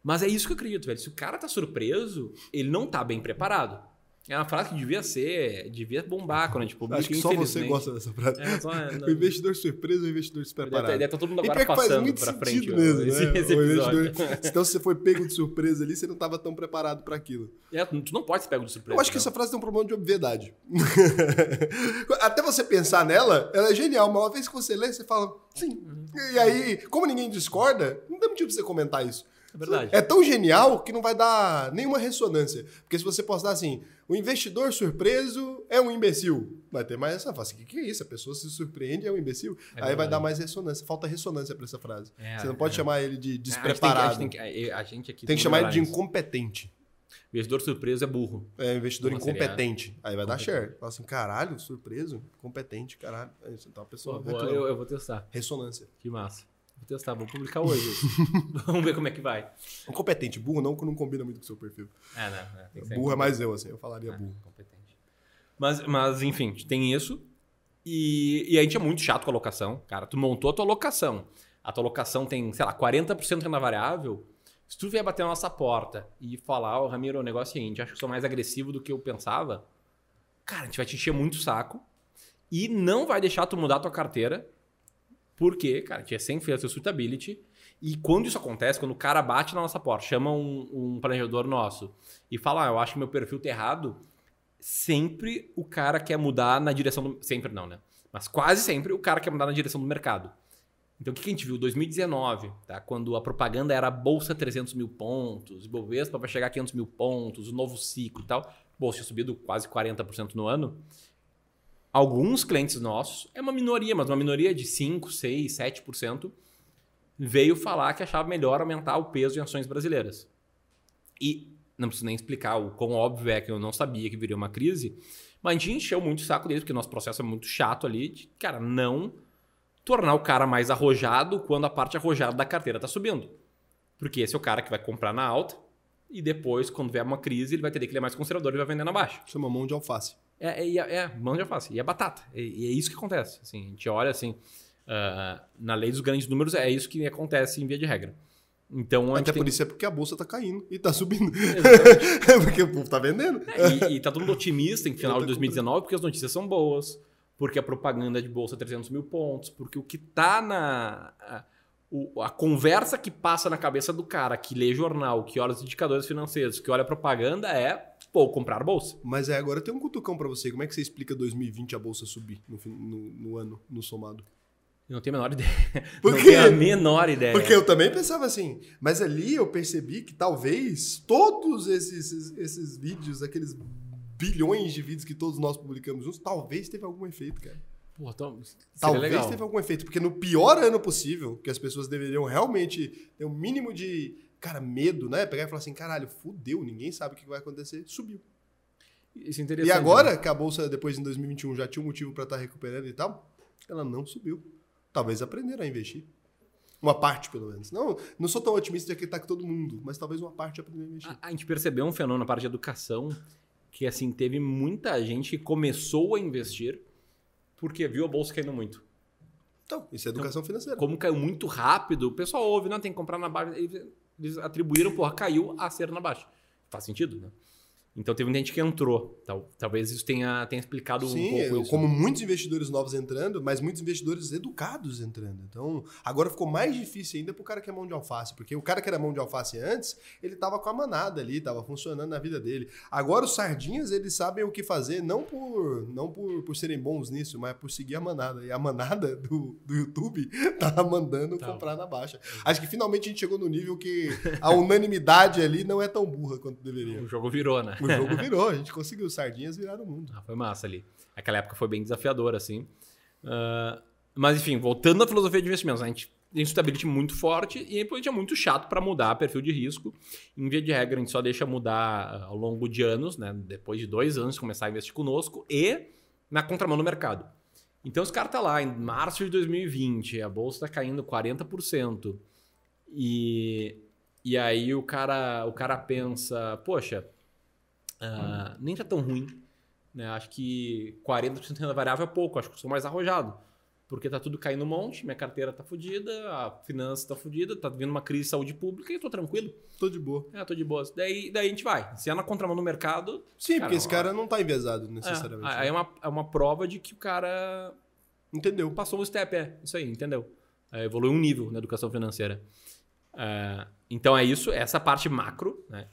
Mas é isso que eu acredito, velho. Se o cara tá surpreso, ele não tá bem preparado. É uma frase que devia ser, devia bombar quando a gente publica. Acho que só você gosta dessa frase. É, só, o investidor surpreso ou o investidor despreparado. Deve tá todo mundo agora passando para frente. Mesmo, né? esse investidor, então, se você foi pego de surpresa ali, você não estava tão preparado para aquilo. É, tu não pode ser pego de surpresa. Eu acho que essa frase tem um problema de obviedade. Até você pensar nela, ela é genial. Mas uma vez que você lê, você fala, sim. Uhum. E aí, como ninguém discorda, não tem motivo pra você comentar isso. É verdade. É tão genial que não vai dar nenhuma ressonância. Porque se você postar assim, o investidor surpreso é um imbecil. Vai ter mais essa frase. O que, que é isso? A pessoa se surpreende é um imbecil. É Aí verdade. vai dar mais ressonância. Falta ressonância para essa frase. É, você não pode é. chamar ele de despreparado. A gente, tem, a gente, tem, a gente aqui tem, tem que chamar ele de incompetente. Investidor surpreso é burro. É, investidor Como incompetente. Aí vai dar share. Fala assim, caralho, surpreso, competente, caralho. Aí, então a pessoa. Pô, eu, eu vou testar. Ressonância. Que massa. Vou testar, vou publicar hoje. Vamos ver como é que vai. Incompetente, burro não, que não combina muito com o seu perfil. É, né? É, burro é mais eu, assim, eu falaria é, burro. Competente. Mas, mas, enfim, tem isso. E, e a gente é muito chato com a locação. Cara, tu montou a tua locação. A tua locação tem, sei lá, 40% renda variável. Se tu vier bater na nossa porta e falar, ó, oh, Ramiro, o negócio é o seguinte, acho que sou mais agressivo do que eu pensava, cara, a gente vai te encher muito o saco e não vai deixar tu mudar a tua carteira porque, cara, tinha sempre feito a suitability. E quando isso acontece, quando o cara bate na nossa porta, chama um, um planejador nosso e fala, ah, eu acho que meu perfil tá errado, sempre o cara quer mudar na direção do... Sempre não, né? Mas quase sempre o cara quer mudar na direção do mercado. Então o que a gente viu? 2019, tá? quando a propaganda era Bolsa 300 mil pontos, Bovespa vai chegar a 500 mil pontos, o novo ciclo e tal. Bolsa tinha subido quase 40% no ano alguns clientes nossos, é uma minoria, mas uma minoria de 5, 6, 7%, veio falar que achava melhor aumentar o peso em ações brasileiras. E não preciso nem explicar o quão óbvio é que eu não sabia que viria uma crise, mas a gente encheu muito o saco deles, porque o nosso processo é muito chato ali, de, cara, não tornar o cara mais arrojado quando a parte arrojada da carteira está subindo. Porque esse é o cara que vai comprar na alta e depois, quando vier uma crise, ele vai ter que ele é mais conservador e vai vender na baixa. Isso é uma mão de alface. É, é, é, é mão de alface. E é batata. E, e, é isso que acontece. Assim, a gente olha assim, uh, na lei dos grandes números, é isso que acontece em via de regra. Então, Até por tem... isso é porque a bolsa tá caindo e tá subindo. é porque o povo tá vendendo. É, e, e tá todo mundo otimista em final de 2019 porque as notícias são boas, porque a propaganda de bolsa é 300 mil pontos, porque o que tá na. A, o, a conversa que passa na cabeça do cara que lê jornal, que olha os indicadores financeiros, que olha a propaganda é pô, comprar bolsa. Mas é, agora tem um cutucão para você. Como é que você explica 2020 a bolsa subir no, no, no ano, no somado? Eu não tenho a menor ideia. Por não tenho a menor ideia. Porque eu também pensava assim. Mas ali eu percebi que talvez todos esses, esses, esses vídeos, aqueles bilhões de vídeos que todos nós publicamos juntos, talvez teve algum efeito, cara. Pô, então, talvez legal. teve algum efeito. Porque no pior ano possível, que as pessoas deveriam realmente ter o um mínimo de cara, medo, né? Pegar e falar assim, caralho, fudeu, ninguém sabe o que vai acontecer. Subiu. Isso é interessante. E agora, né? que a bolsa depois em 2021 já tinha um motivo para estar tá recuperando e tal, ela não subiu. Talvez aprenderam a investir. Uma parte, pelo menos. Não, não sou tão otimista de acreditar que todo mundo, mas talvez uma parte aprendeu a investir. A, a gente percebeu um fenômeno na parte de educação que, assim, teve muita gente que começou a investir porque viu a bolsa caindo muito. Então, isso é educação então, financeira. Como caiu muito rápido, o pessoal ouve, não, tem que comprar na base eles atribuíram, porra, caiu a ser na baixa. Faz sentido, né? Então teve muita gente que entrou. Tal, talvez isso tenha, tenha explicado Sim, um pouco isso. como muitos investidores novos entrando, mas muitos investidores educados entrando. Então, agora ficou mais difícil ainda para o cara que é mão de alface, porque o cara que era mão de alface antes, ele estava com a manada ali, estava funcionando na vida dele. Agora os sardinhas, eles sabem o que fazer, não por não por, por serem bons nisso, mas por seguir a manada. E a manada do, do YouTube tá mandando comprar na baixa. Acho que finalmente a gente chegou no nível que a unanimidade ali não é tão burra quanto deveria. O jogo virou, né? O jogo virou, a gente conseguiu. Sardinhas virar o mundo. Ah, foi massa ali. Aquela época foi bem desafiadora, assim. Uh, mas, enfim, voltando à filosofia de investimentos, a gente tem stability muito forte e a é muito chato para mudar perfil de risco. Em via de regra, a gente só deixa mudar ah, ao longo de anos, né? depois de dois anos começar a investir conosco e na contramão do mercado. Então, os caras tá lá em março de 2020, a bolsa está caindo 40%. E, e aí o cara, o cara pensa, poxa, uh, nem tá tão ruim. Né? Acho que 40% de renda variável é pouco, acho que eu sou mais arrojado porque tá tudo caindo um monte, minha carteira tá fodida, a finança tá fodida, tá vindo uma crise de saúde pública e eu tô tranquilo. Tô de boa. É, tô de boa. Daí, daí a gente vai. Se é na contramão no mercado. Sim, cara, porque esse cara não tá enviesado necessariamente. É, aí é uma, é uma prova de que o cara. Entendeu. Passou um step, é. Isso aí, entendeu? É, evoluiu um nível na educação financeira. É, então é isso, essa parte macro, né?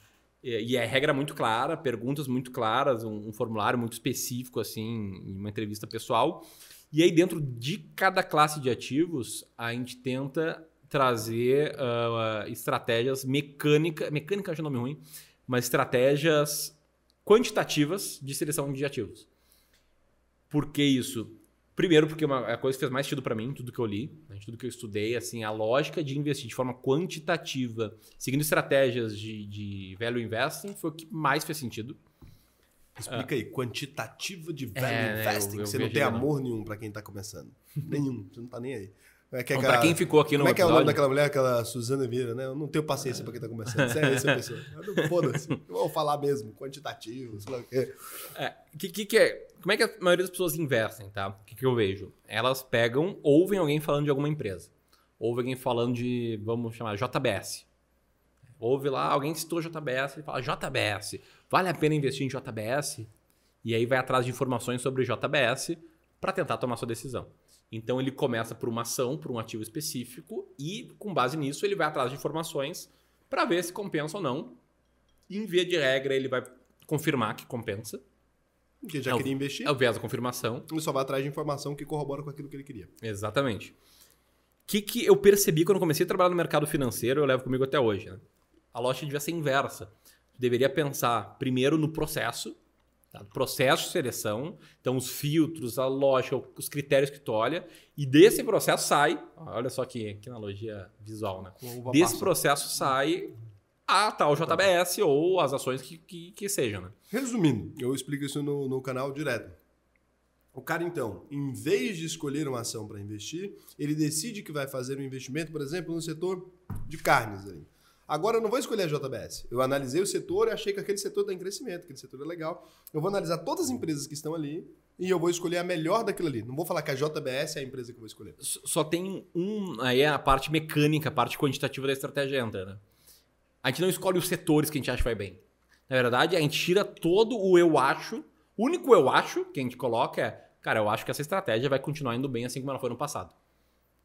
E, é regra muito clara, perguntas muito claras, um, um formulário muito específico, assim, em uma entrevista pessoal. E aí, dentro de cada classe de ativos, a gente tenta trazer uh, estratégias mecânicas, mecânica é um nome ruim, mas estratégias quantitativas de seleção de ativos. Por que isso? Primeiro, porque uma, a coisa que fez mais sentido para mim, tudo que eu li, né, tudo que eu estudei, assim, a lógica de investir de forma quantitativa, seguindo estratégias de, de value investing, foi o que mais fez sentido. Explica aí, quantitativa de value é, investing. Eu, eu você não tem amor não. nenhum para quem tá começando. Nenhum, você não tá nem aí. É que é aquela, pra quem ficou aqui no Como é que é o nome daquela mulher, aquela Suzana Vieira, né? Eu não tenho paciência para quem tá começando. Você é essa pessoa. Foda-se. Vou falar mesmo, quantitativo, sei lá o quê. É, que, que, que é, como é que a maioria das pessoas investem, tá? O que, que eu vejo? Elas pegam, ouvem alguém falando de alguma empresa. Ouvem alguém falando de, vamos chamar, JBS. Ouve lá, alguém citou JBS e fala, JBS, Vale a pena investir em JBS? E aí vai atrás de informações sobre JBS para tentar tomar sua decisão. Então ele começa por uma ação, por um ativo específico e com base nisso ele vai atrás de informações para ver se compensa ou não. E, em via de regra ele vai confirmar que compensa. Que já é queria investir. É o viés da confirmação. Ele só vai atrás de informação que corrobora com aquilo que ele queria. Exatamente. O que, que eu percebi quando comecei a trabalhar no mercado financeiro, eu levo comigo até hoje. Né? A loja devia ser inversa deveria pensar primeiro no processo, tá? processo de seleção, então os filtros, a lógica, os critérios que tu olha, e desse processo sai, olha só que, que analogia visual, né? Desse processo sai a tal JBS ou as ações que, que, que sejam, né? Resumindo, eu explico isso no, no canal direto. O cara, então, em vez de escolher uma ação para investir, ele decide que vai fazer um investimento, por exemplo, no setor de carnes. Ali. Agora eu não vou escolher a JBS. Eu analisei o setor e achei que aquele setor está em crescimento, aquele setor é legal. Eu vou analisar todas as empresas que estão ali e eu vou escolher a melhor daquilo ali. Não vou falar que a JBS é a empresa que eu vou escolher. Só tem um. Aí é a parte mecânica, a parte quantitativa da estratégia entra, né? A gente não escolhe os setores que a gente acha que vai bem. Na verdade, a gente tira todo o eu acho. O único eu acho que a gente coloca é, cara, eu acho que essa estratégia vai continuar indo bem assim como ela foi no passado.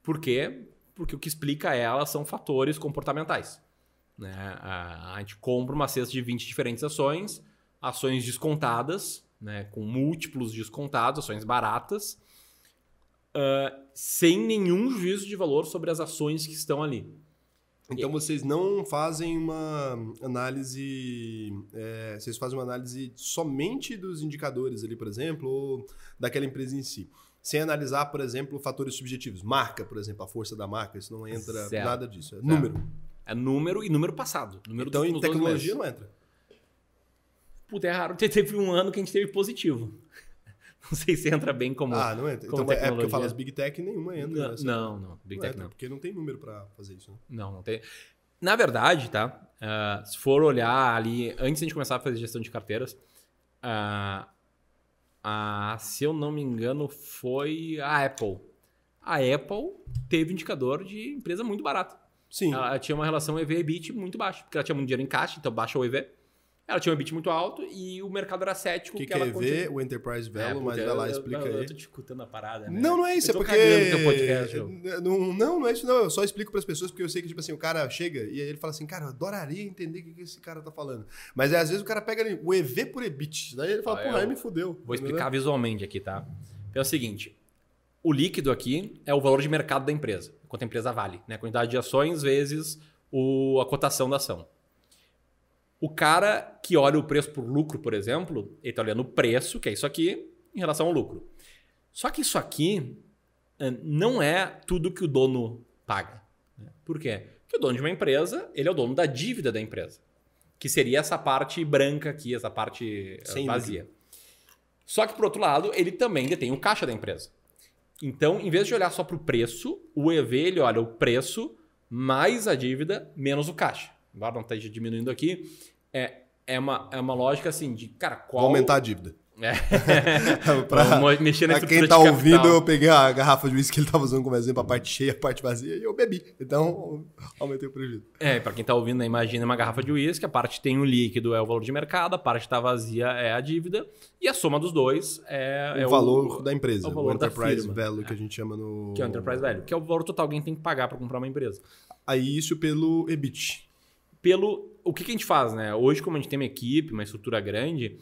Por quê? Porque o que explica ela são fatores comportamentais. Né? A, gente compra uma cesta de 20 diferentes ações, ações descontadas, né? com múltiplos descontados, ações baratas, uh, sem nenhum juízo de valor sobre as ações que estão ali. Então vocês não fazem uma análise, é, vocês fazem uma análise somente dos indicadores ali, por exemplo, ou daquela empresa em si. Sem analisar, por exemplo, fatores subjetivos. Marca, por exemplo, a força da marca, isso não entra Zero. nada disso. É número. É número e número passado. Número então, em tecnologia não entra. Puta, é raro. Teve um ano que a gente teve positivo. Não sei se entra bem como. Ah, não entra. Então é porque eu falo as Big Tech nenhuma entra. Não, não, não. Big não Tech entra, não. Porque não tem número para fazer isso. Né? Não, não tem. Na verdade, tá? Uh, se for olhar ali, antes de a gente começar a fazer gestão de carteiras, uh, uh, se eu não me engano, foi a Apple. A Apple teve indicador de empresa muito barata. Sim. Ela tinha uma relação EV-EBIT muito baixa, porque ela tinha muito dinheiro em caixa, então baixa o EV. Ela tinha um EBIT muito alto e o mercado era cético. O que, que, que é EV? Continua... O Enterprise Value, é, mas vai lá, explica eu, aí. Eu tô te escutando a parada, né? Não, não é isso, é porque... Teu podcast, não, não, não é isso não, eu só explico para as pessoas porque eu sei que, tipo assim, o cara chega e aí ele fala assim, cara, eu adoraria entender o que esse cara tá falando. Mas é, às vezes o cara pega ali, o EV por EBIT, daí ele fala, ah, porra, aí me fudeu. Vou explicar visualmente aqui, tá? É o seguinte, o líquido aqui é o valor de mercado da empresa, quanto a empresa vale, né? A quantidade de ações vezes o, a cotação da ação. O cara que olha o preço por lucro, por exemplo, ele está olhando o preço, que é isso aqui, em relação ao lucro. Só que isso aqui eh, não é tudo que o dono paga. né? Por quê? Porque o dono de uma empresa, ele é o dono da dívida da empresa. Que seria essa parte branca aqui, essa parte eh, Sem vazia. Só que, por outro lado, ele também detém o caixa da empresa. Então, em vez de olhar só para o preço, o EV ele olha o preço mais a dívida menos o caixa. Embora não esteja diminuindo aqui, é, é, uma, é uma lógica assim de, cara, qual... Vou aumentar a dívida. É. pra, mexer na pra quem tá ouvindo, capital. eu peguei a garrafa de uísque que ele tava usando como exemplo, a parte cheia, a parte vazia, e eu bebi. Então, aumentei o prejuízo. É, pra quem tá ouvindo, né, imagina uma garrafa de uísque, a parte tem o líquido é o valor de mercado, a parte que tá vazia é a dívida, e a soma dos dois é, O é valor da empresa, é o o, valor da enterprise value que a gente chama no... que é o enterprise value, que é o valor total que alguém tem que pagar pra comprar uma empresa. Aí isso pelo EBIT. Pelo o que, que a gente faz, né? Hoje, como a gente tem uma equipe, uma estrutura grande,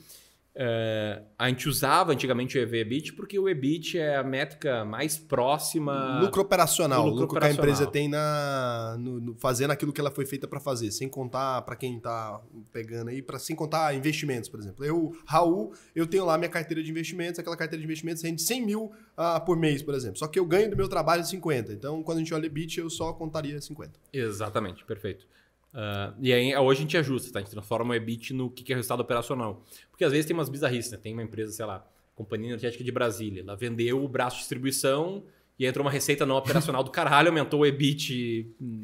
é, a gente usava antigamente o EV EBIT porque o EBIT é a métrica mais próxima. lucro operacional, lucro lucro, que a operacional. empresa tem na no, no- fazendo aquilo que ela foi feita para fazer, sem contar para quem tá pegando aí, para sem contar investimentos, por exemplo. Eu, Raul, eu tenho lá minha carteira de investimentos, aquela carteira de investimentos rende 100 mil ah, por mês, por exemplo. Só que eu ganho do meu trabalho 50. Então, quando a gente olha EBIT, eu só contaria 50. Exatamente, perfeito. Ah, e aí, hoje a gente ajusta, tá? A gente transforma o EBIT no que que é resultado operacional. Porque às vezes tem umas bizarrices, né? Tem uma empresa, sei lá, Companhia Energética de Brasília. Ela vendeu o braço de distribuição e entrou uma receita não operacional do caralho, aumentou o EBIT. hum,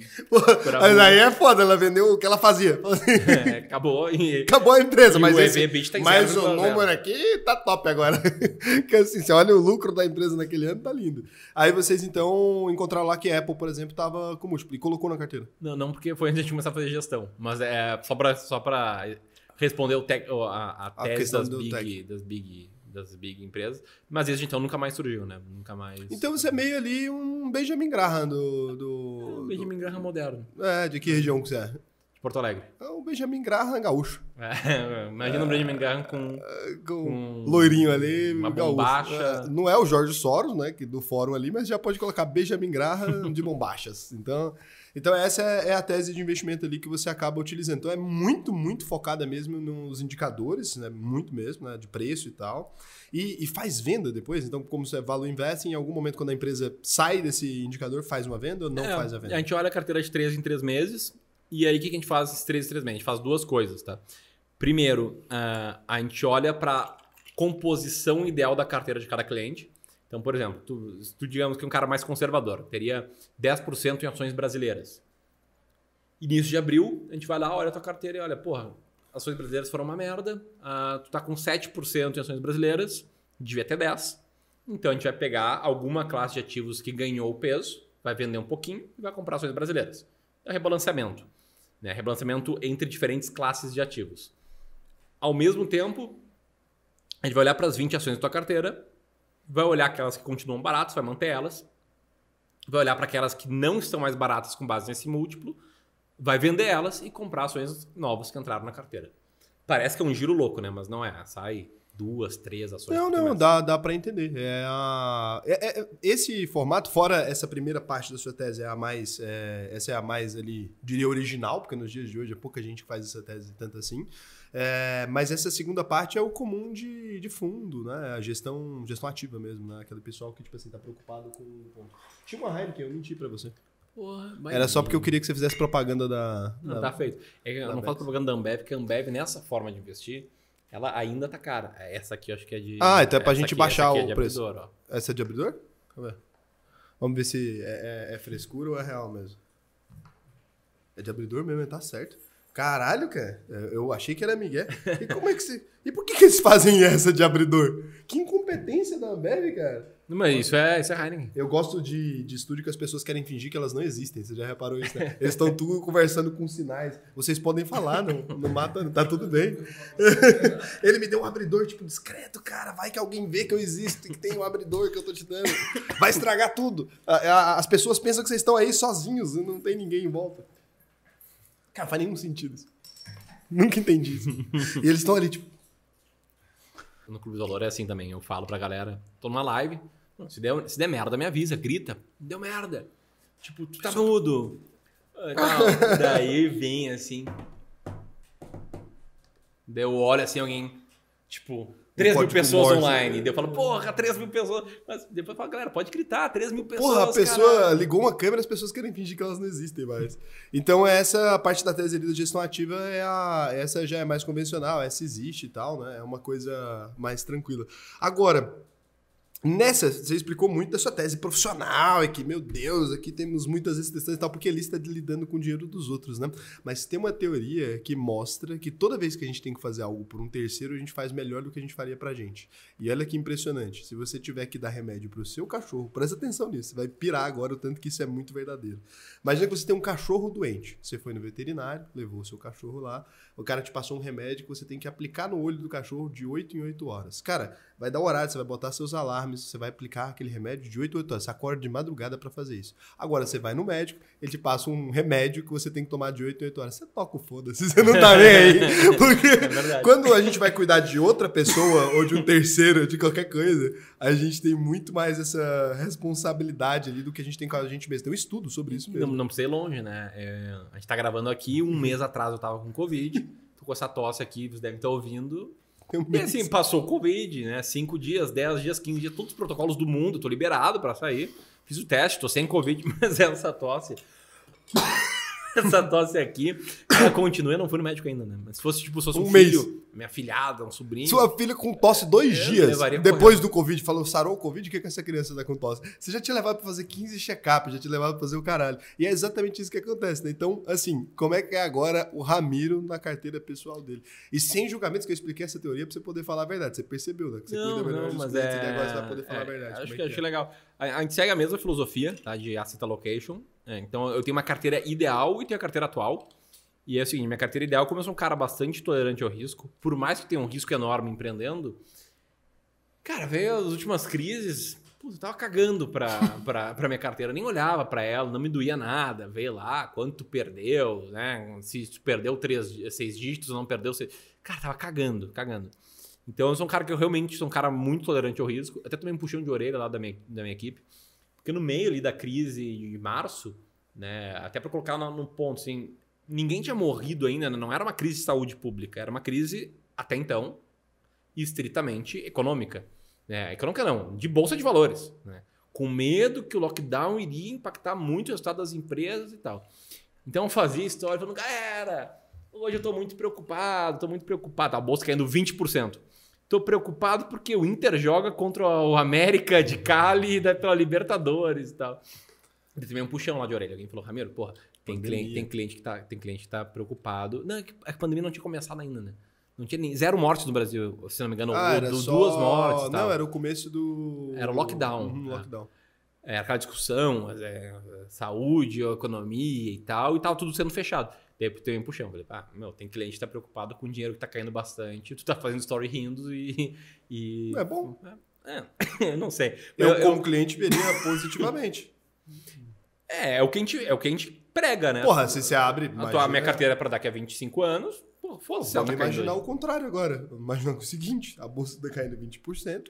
Mas aí é foda, ela vendeu o que ela fazia. é, acabou. E, Acabou a empresa, mas, o esse, EV/EBIT tá em mas 0,0. o número aqui tá top agora. que assim, você olha o lucro da empresa naquele ano, tá lindo. Aí vocês então encontraram lá que a Apple, por exemplo, tava com múltiplo e colocou na carteira. Não, não porque foi antes de a gente começar a fazer gestão. Mas é só pra, só pra responder o tec, a, a A tese das big, das, big, das big empresas. Mas esse então nunca mais surgiu, né? Nunca mais. Então você é meio ali um Benjamin Graham do. É do um Benjamin Graham moderno, do- é, de que região que você é? de Porto Alegre. É o Benjamin Graham gaúcho. É, imagina o Benjamin Graham com. Com Com loirinho ali, uma gaúcho. bombacha. É, não é o Jorge Soros, né? Que, do fórum ali, mas já pode colocar Benjamin Graham de bombachas. Então, então essa é, é a tese de investimento ali que você acaba utilizando. Então é muito, muito focada mesmo nos indicadores, né? Muito mesmo, né? De preço e tal. E, e faz venda depois. Então, como você é value investing, em algum momento quando a empresa sai desse indicador, faz uma venda ou não É, faz a venda? A gente olha a carteira de 3 em 3 meses. E aí, o que a gente faz esses 3 em 3 meses? A gente faz duas coisas, tá? Primeiro, ah, a gente olha para composição ideal da carteira de cada cliente. Então, por exemplo, tu, tu digamos que um cara mais conservador, teria 10% em ações brasileiras. Início de abril, a gente vai lá, olha a tua carteira e olha, porra, ações brasileiras foram uma merda, ah, tu tá com 7% em ações brasileiras, devia ter 10%. Então a gente vai pegar alguma classe de ativos que ganhou peso, vai vender um pouquinho e vai comprar ações brasileiras. É rebalanceamento. Né? Rebalanceamento entre diferentes classes de ativos. Ao mesmo tempo, a gente vai olhar para as 20 ações da tua carteira, vai olhar aquelas que continuam baratas, vai manter elas, vai olhar para aquelas que não estão mais baratas com base nesse múltiplo, vai vender elas e comprar ações novas que entraram na carteira. Parece que é um giro louco, né? Mas não é. Sai duas, três ações. Não, não, dá, dá para entender. É a- é- é- esse formato, fora essa primeira parte da sua tese, é a mais. é, essa é a mais ali, diria, original, porque nos dias de hoje é pouca gente que faz essa tese tanto assim. É, mas essa segunda parte é o comum de, de fundo, né? A gestão, gestão ativa mesmo, né? Aquele pessoal que, tipo assim, tá preocupado com. com- Tinha uma Heineken, eu menti pra você. Porra, Era só porque eu queria que você fizesse propaganda da. Não, da- tá feito. É eu não faço Ambev. propaganda da Ambev, porque a Ambev, nessa forma de investir, ela ainda tá cara. Essa aqui eu acho que é de. Ah, então é pra gente aqui- baixar é o de preço. abridor. Essa é de abridor? Vamos ver. Vamos ver se é, é- é frescura ou é real mesmo. É de abridor mesmo, tá certo. Caralho, cara. Eu achei que era Miguel. E como é que você. E por que, que eles fazem essa de abridor? Que incompetência da Ambev, cara. Não, Mas isso é, isso é Heineken. Eu gosto de, de estúdio que as pessoas querem fingir que elas não existem. Você já reparou isso, né? Eles estão tudo conversando com sinais. Vocês podem falar, não, não mata, tá tudo bem. Ele me deu um abridor, tipo, discreto, cara. Vai que alguém vê que eu existo e que tem um abridor que eu tô te dando. Vai estragar tudo. As pessoas pensam que vocês estão aí sozinhos e não tem ninguém em volta. Cara, faz nenhum sentido isso. Nunca entendi isso. E eles estão ali, tipo, No Clube do Valor é assim também. Eu falo pra galera, tô numa live, se der, se der merda, me avisa, grita. Deu merda. Tipo, tu tá mudo. Ah. Daí vem assim. Daí eu olho assim, alguém, tipo, 3 mil pessoas Morse, online. né? Daí eu falo, porra, 3 mil pessoas. Mas depois eu falo, galera, pode gritar, 3 mil pessoas. Porra, a pessoa caralho. ligou uma câmera, as pessoas querem fingir que elas não existem mais. Então, essa parte da tese ali da gestão ativa é a. Essa já é mais convencional, essa existe e tal, né? É uma coisa mais tranquila. Agora. Nessa, você explicou muito da sua tese profissional, e que, meu Deus, aqui temos muitas restrições e tal, porque ele está lidando com o dinheiro dos outros, né? Mas tem uma teoria que mostra que toda vez que a gente tem que fazer algo por um terceiro, a gente faz melhor do que a gente faria pra gente. E olha que impressionante. Se você tiver que dar remédio pro seu cachorro, presta atenção nisso. Você vai pirar agora o tanto que isso é muito verdadeiro. Imagina que você tem um cachorro doente. Você foi no veterinário, levou o seu cachorro lá, o cara te passou um remédio que você tem que aplicar no olho do cachorro de 8 em 8 horas. Cara, vai dar horário, você vai botar seus alarmes, você vai aplicar aquele remédio de 8 em 8 horas. Você acorda de madrugada pra fazer isso. Agora, você vai no médico, ele te passa um remédio que você tem que tomar de 8 em 8 horas. Você toca o foda-se, você não tá nem aí. Porque É quando a gente vai cuidar de outra pessoa ou de um terceiro, de qualquer coisa, a gente tem muito mais essa responsabilidade ali do que a gente tem com a gente mesmo. Tem um estudo sobre isso Não, mesmo. não precisa ir longe, né? É, a gente tá gravando aqui, um mês atrás eu tava com Covid. Tô com essa tosse aqui, vocês devem estar ouvindo. Um E assim, passou o Covid, né? 5 dias, 10 dias, 15 dias, todos os protocolos do mundo, tô liberado pra sair. Fiz o teste, tô sem Covid, mas é essa tosse. essa tosse aqui, ela continua, eu não fui no médico ainda, né? Mas se fosse, tipo, se fosse um, Um filho, minha filhada, um sobrinho. Sua filha com tosse dois Eu dias depois do Covid, falou, sarou o Covid, o que, que essa criança tá com tosse? Você já tinha levado pra fazer 15 check-up, já tinha levado pra fazer o caralho. E é exatamente isso que acontece, né? Então, assim, como é que é agora o Ramiro na carteira pessoal dele? E sem julgamentos, que eu expliquei essa teoria pra você poder falar a verdade. Você percebeu, né? Que você Não, cuida melhor não, dos mas clientes é... você vai poder falar é, a verdade. Acho como que é que achei é. legal. A, gente segue a mesma filosofia, tá? De asset allocation. É, então, eu tenho uma carteira ideal e tenho a carteira atual. E é o seguinte, minha carteira ideal, como eu sou um cara bastante tolerante ao risco, por mais que tenha um risco enorme empreendendo, cara, veio as últimas crises, putz, eu tava cagando pra, pra, pra minha carteira, nem olhava pra ela, não me doía nada, veio lá, quanto perdeu, né? Se perdeu três, seis dígitos não perdeu seis... Cara, tava cagando, cagando. Então eu sou um cara que eu realmente sou um cara muito tolerante ao risco, até tomei um puxão de orelha lá da minha, da minha equipe, porque no meio ali da crise de março, né, até pra colocar no ponto, assim, ninguém tinha morrido ainda, né, não era uma crise de saúde pública, era uma crise, até então, estritamente econômica. Né? Econômica não, de bolsa de valores. Né? Com medo que o lockdown iria impactar muito o resultado das empresas e tal. Então eu fazia história falando, galera, hoje eu tô muito preocupado, tô muito preocupado. A bolsa caindo 20%. Tô preocupado porque o Inter joga contra o América de Cali da- pela Libertadores e tal. Eu tomei um puxão lá de orelha. Alguém falou, Ramiro, porra, tem cliente, tem, cliente que tá, tem cliente que tá preocupado. Não, é que a pandemia não tinha começado ainda, né? Não tinha nem zero mortes no Brasil, se não me engano. Ah, era du- só... duas mortes tal. Não, era o começo do... Era o lockdown. Uhum, É. lockdown. É, aquela discussão, é, saúde, economia e tal, e tava tudo sendo fechado. Daí eu tenho um puxão. Falei, ah, meu, tem cliente que tá preocupado com o dinheiro que tá caindo bastante, tu tá fazendo story rindo e. e É bom. É, eu não sei. Eu, Eu- eu- como cliente, veria positivamente. é, é o, que a gente, é o que a gente prega, né? Porra, se você abre... a tua, minha carteira é pra daqui a 25 anos, pô, foda-se, Vamos tá imaginar hoje. o contrário agora. Imaginar o seguinte: a bolsa está caindo 20%,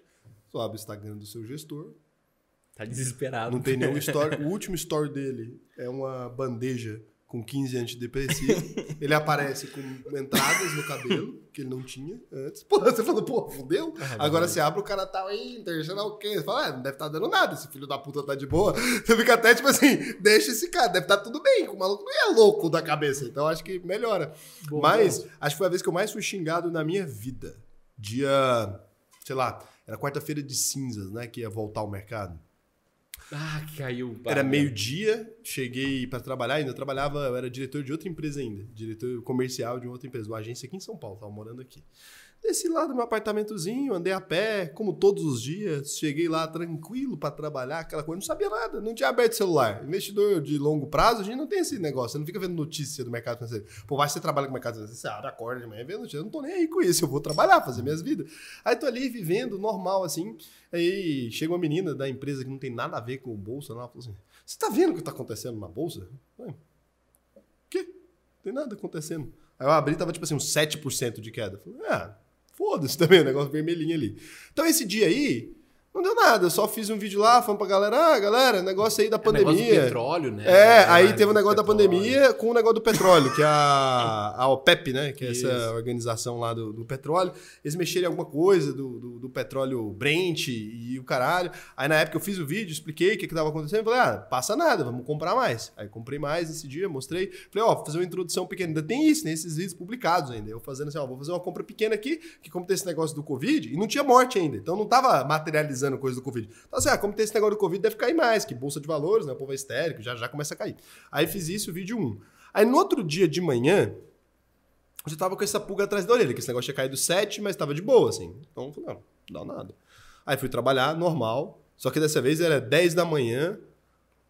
só abre o Instagram do seu gestor. Tá desesperado. Não tem nenhum story. O último story dele é uma bandeja com 15 antidepressivos. ele aparece com entradas no cabelo, que ele não tinha antes. Pô, você falou, pô, fudeu? Ah, Agora você abre o cara tá aí, internacional o quê? Você fala, ah, não deve estar dando nada, esse filho da puta tá de boa. Você fica até tipo assim, deixa esse cara, deve estar tudo bem, o maluco não é louco da cabeça. Então acho que melhora. Bom, Mas acho que foi a vez que eu mais fui xingado na minha vida. Dia, sei lá, era quarta-feira de cinzas, né? Que ia voltar ao mercado. Ah, caiu. Era Ah, meio-dia, cheguei para trabalhar, ainda trabalhava, eu era diretor de outra empresa ainda, diretor comercial de uma outra empresa, uma agência aqui em São Paulo, tava morando aqui. Desci lá do meu apartamentozinho, andei a pé, como todos os dias, cheguei lá tranquilo para trabalhar, aquela coisa, não sabia nada, não tinha aberto celular. Investidor de longo prazo, a gente não tem esse negócio, você não fica vendo notícia do mercado financeiro. Mais que você trabalha com o mercado financeiro, você abre, acorda de manhã, vê notícia, eu não tô nem aí com isso, eu vou trabalhar, fazer minhas vidas. Aí tô ali vivendo, normal assim, aí chega uma menina da empresa que não tem nada a ver com bolsa, ela falou assim, você tá vendo o que tá acontecendo na bolsa? O quê? Não tem nada acontecendo. Aí eu abri, tava tipo assim, uns 7% de queda. Eu falei, ah, foda-se também, o negócio vermelhinho ali. Então esse dia aí, Não deu nada, eu só fiz um vídeo lá falando pra galera, ah, galera, negócio aí da É o negócio do pandemia. petróleo, né? É, aí Ah, teve o do negócio da pandemia com o negócio do petróleo, que é a, a OPEP, né? Que é Isso. essa organização lá do, do petróleo. Eles mexeram em alguma coisa do, do, do petróleo Brent e o caralho. Aí na época eu fiz o vídeo, expliquei o que, que tava acontecendo. Falei, ah, passa nada, vamos comprar mais. Aí comprei mais nesse dia, mostrei. Falei, ó, vou fazer uma introdução pequena. Ainda tem isso, né? Esses vídeos publicados ainda. Eu fazendo assim, ó, vou fazer uma compra pequena aqui, que como tem esse negócio do Covid, e não tinha morte ainda. Então não tava materializando coisa do Covid. Então assim, ah, como tem esse negócio do Covid, deve cair mais, que bolsa de valores, né? O povo é histérico, já já começa a cair. Aí fiz isso, vídeo 1. Aí no outro dia de manhã, eu tava com essa pulga atrás da orelha, que esse negócio tinha caído 7, mas tava de boa, assim. Então não, não dá nada. Aí fui trabalhar, normal. Só que dessa vez era 10 da manhã.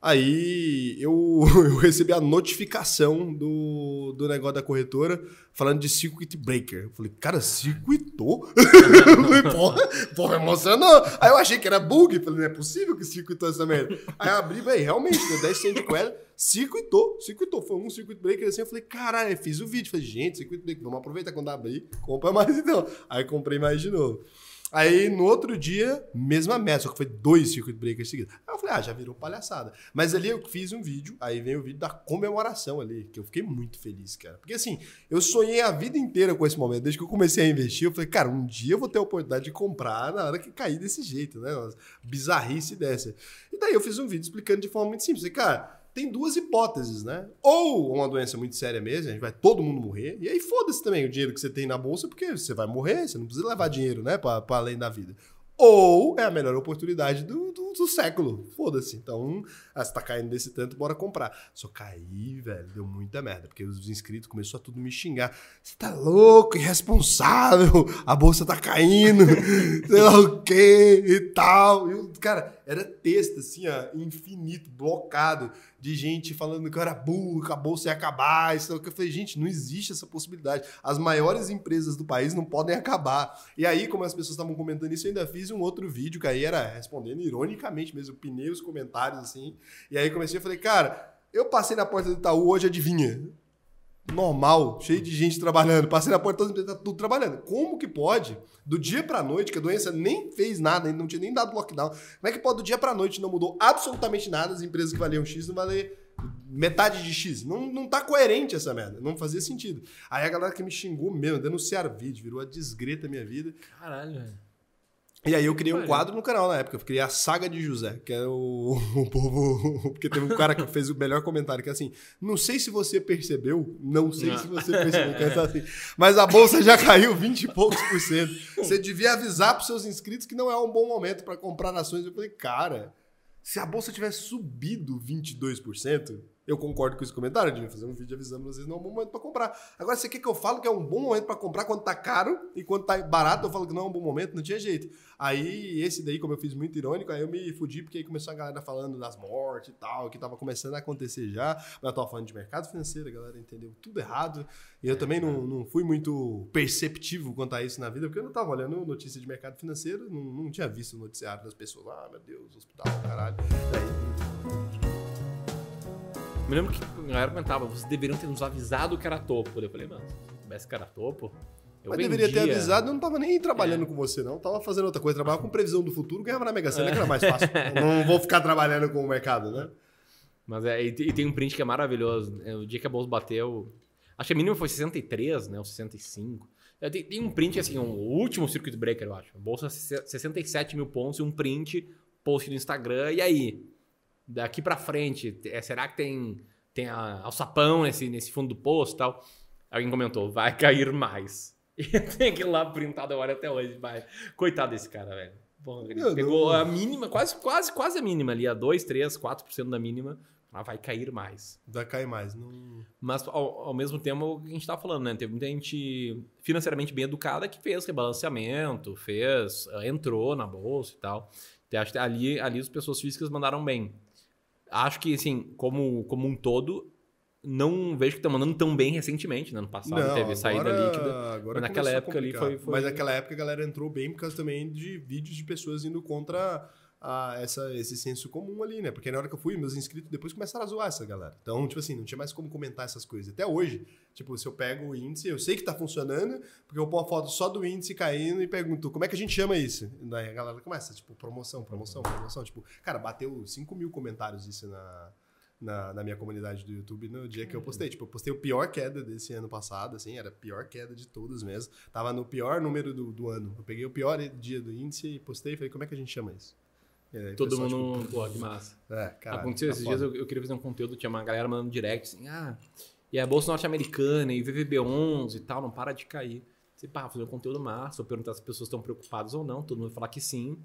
Aí eu, eu recebi a notificação do, do negócio da corretora falando de circuit breaker. Eu falei, cara, circuitou? Eu falei, porra, porra, emocionou. Aí eu achei que era bug. Falei, não é possível que circuitou essa merda. Aí eu abri, velho, realmente, deu 10 centos com ela. Circuitou, circuitou. Foi um circuit breaker assim. Eu falei, caralho, eu fiz o vídeo. Falei, gente, circuit breaker, vamos aproveitar quando abrir, compra mais então. Aí comprei mais de novo. Aí no outro dia, mesma meta, só que foi dois circuit breakers seguidos. Aí eu falei, ah, já virou palhaçada. Mas ali eu fiz um vídeo, aí vem o vídeo da comemoração ali, que eu fiquei muito feliz, cara. Porque assim, eu sonhei a vida inteira com esse momento. Desde que eu comecei a investir, eu falei, cara, um dia eu vou ter a oportunidade de comprar na hora que cair desse jeito, né? Uma bizarrice dessa. E daí eu fiz um vídeo explicando de forma muito simples. Falei, cara, tem duas hipóteses, né? Ou uma doença muito séria mesmo, a gente vai todo mundo morrer. E aí foda-se também o dinheiro que você tem na bolsa, porque você vai morrer, você não precisa levar dinheiro, né, pra além da vida. Ou é a melhor oportunidade do, do, do século. Foda-se. Então, ah, você tá caindo desse tanto, bora comprar. Só caí, velho, deu muita merda, porque os inscritos começaram a tudo me xingar. Você tá louco, irresponsável, a bolsa tá caindo, sei lá o quê e tal. E, cara, era texto assim, ó, infinito, blocado, de gente falando que eu era burro, que a bolsa ia acabar. Isso, que eu falei, gente, não existe essa possibilidade. As maiores empresas do país não podem acabar. E aí, como as pessoas estavam comentando isso, eu ainda fiz um outro vídeo que aí era respondendo ironicamente mesmo, pinei os comentários assim. E aí comecei a falei, cara, eu passei na porta do Itaú hoje, adivinha? Normal, cheio de gente trabalhando. Passei na porta, tá tudo trabalhando. Como que pode, do dia pra noite, que a doença nem fez nada, ainda não tinha nem dado lockdown, como é que pode do dia pra noite não mudou absolutamente nada, as empresas que valiam X não valer metade de X? Não, não tá coerente essa merda, não fazia sentido. Aí a galera que me xingou mesmo, denunciaram vídeo, virou a desgreta minha vida. Caralho, velho. E aí eu criei um quadro no canal na época. Eu criei a saga de José, que é o, o povo. Porque teve um cara que fez o melhor comentário, que é assim: não sei se você percebeu, não sei Não. se você percebeu, que é assim, mas a bolsa já caiu 20 e poucos por cento. Você devia avisar para seus inscritos que não é um bom momento para comprar ações. Eu falei, cara, se a bolsa tivesse subido 22%, eu concordo com esse comentário, devia fazer um vídeo avisando vocês não é um bom momento para comprar. Agora, você quer que eu falo que é um bom momento para comprar quando tá caro e quando tá barato eu falo que não é um bom momento? Não tinha jeito. Aí, esse daí, como eu fiz muito irônico, aí eu me fudi porque aí começou a galera falando das mortes e tal, que tava começando a acontecer já. Mas eu tava falando de mercado financeiro, a galera entendeu tudo errado. E eu também não, não fui muito perceptivo quanto a isso na vida, porque eu não tava olhando notícia de mercado financeiro, não, não tinha visto o noticiário das pessoas. Ah, meu Deus, hospital, caralho. Daí, Me lembro que a galera comentava, vocês deveriam ter nos avisado que era topo. Eu falei, mano, se soubesse que era topo, eu mas vendia. deveria ter avisado, eu não tava nem trabalhando com você, não. Tava fazendo outra coisa, trabalhava com previsão do futuro, ganhava na Mega Sena, que era mais fácil. não vou ficar trabalhando com o mercado, né? Mas é, e, te- tem um print que é maravilhoso. É, O dia que a bolsa bateu. Acho que a mínima foi 63, né? Ou 65. É, Tem, tem um print, assim, um, o último circuit breaker, eu acho. A bolsa 67 mil pontos e um print, post no Instagram. E aí? Daqui pra frente, é, será que tem, tem a, alçapão nesse, nesse fundo do poço e tal? Alguém comentou, vai cair mais. E tem aquilo lá printado, olho até hoje. Vai. Coitado desse cara, velho. Porra, ele pegou não- a mínima, quase, quase, quase a mínima ali, a 2, 3, 4% da mínima. Vai cair mais. Vai cair mais. Não... Mas, ao, ao mesmo tempo, a gente tá falando, né? Teve muita gente financeiramente bem educada que fez rebalanceamento, fez, ah, entrou na bolsa e tal. Então, acho que ali, ali as pessoas físicas mandaram bem. Acho que, assim, como, como um todo, não vejo que estão mandando tão bem recentemente, né? No passado teve saída líquida. Agora mas naquela época ali foi- foi- Mas naquela época a galera entrou bem por causa também de vídeos de pessoas indo contra a essa, esse senso comum ali, né? Porque na hora que eu fui, meus inscritos depois começaram a zoar essa galera. Então, tipo assim, não tinha mais como comentar essas coisas. Até hoje, tipo, se eu pego o índice, eu sei que tá funcionando, porque eu ponho a foto só do índice caindo e pergunto, como é que a gente chama isso? Daí a galera começa, tipo, promoção, promoção, promoção. Tipo, cara, bateu 5 mil comentários isso na, na, na, minha comunidade do YouTube no dia que eu postei. Tipo, eu postei o pior queda desse ano passado, assim, era a pior queda de todas mesmo. Tava no pior número do, do ano. Eu peguei o pior dia do índice e postei e falei, como é que a gente chama isso? Aí, Todo pessoal, mundo, tipo, pô, que massa. É, caralho, Aconteceu tá esses foda. dias, eu, eu, queria fazer um conteúdo, tinha uma galera mandando direct, assim, ah, e a Bolsa Norte-Americana, e VVB11 e tal, não para de cair. Você, pá, fazer um conteúdo massa, eu perguntar se as pessoas estão preocupadas ou não, todo mundo falar que sim.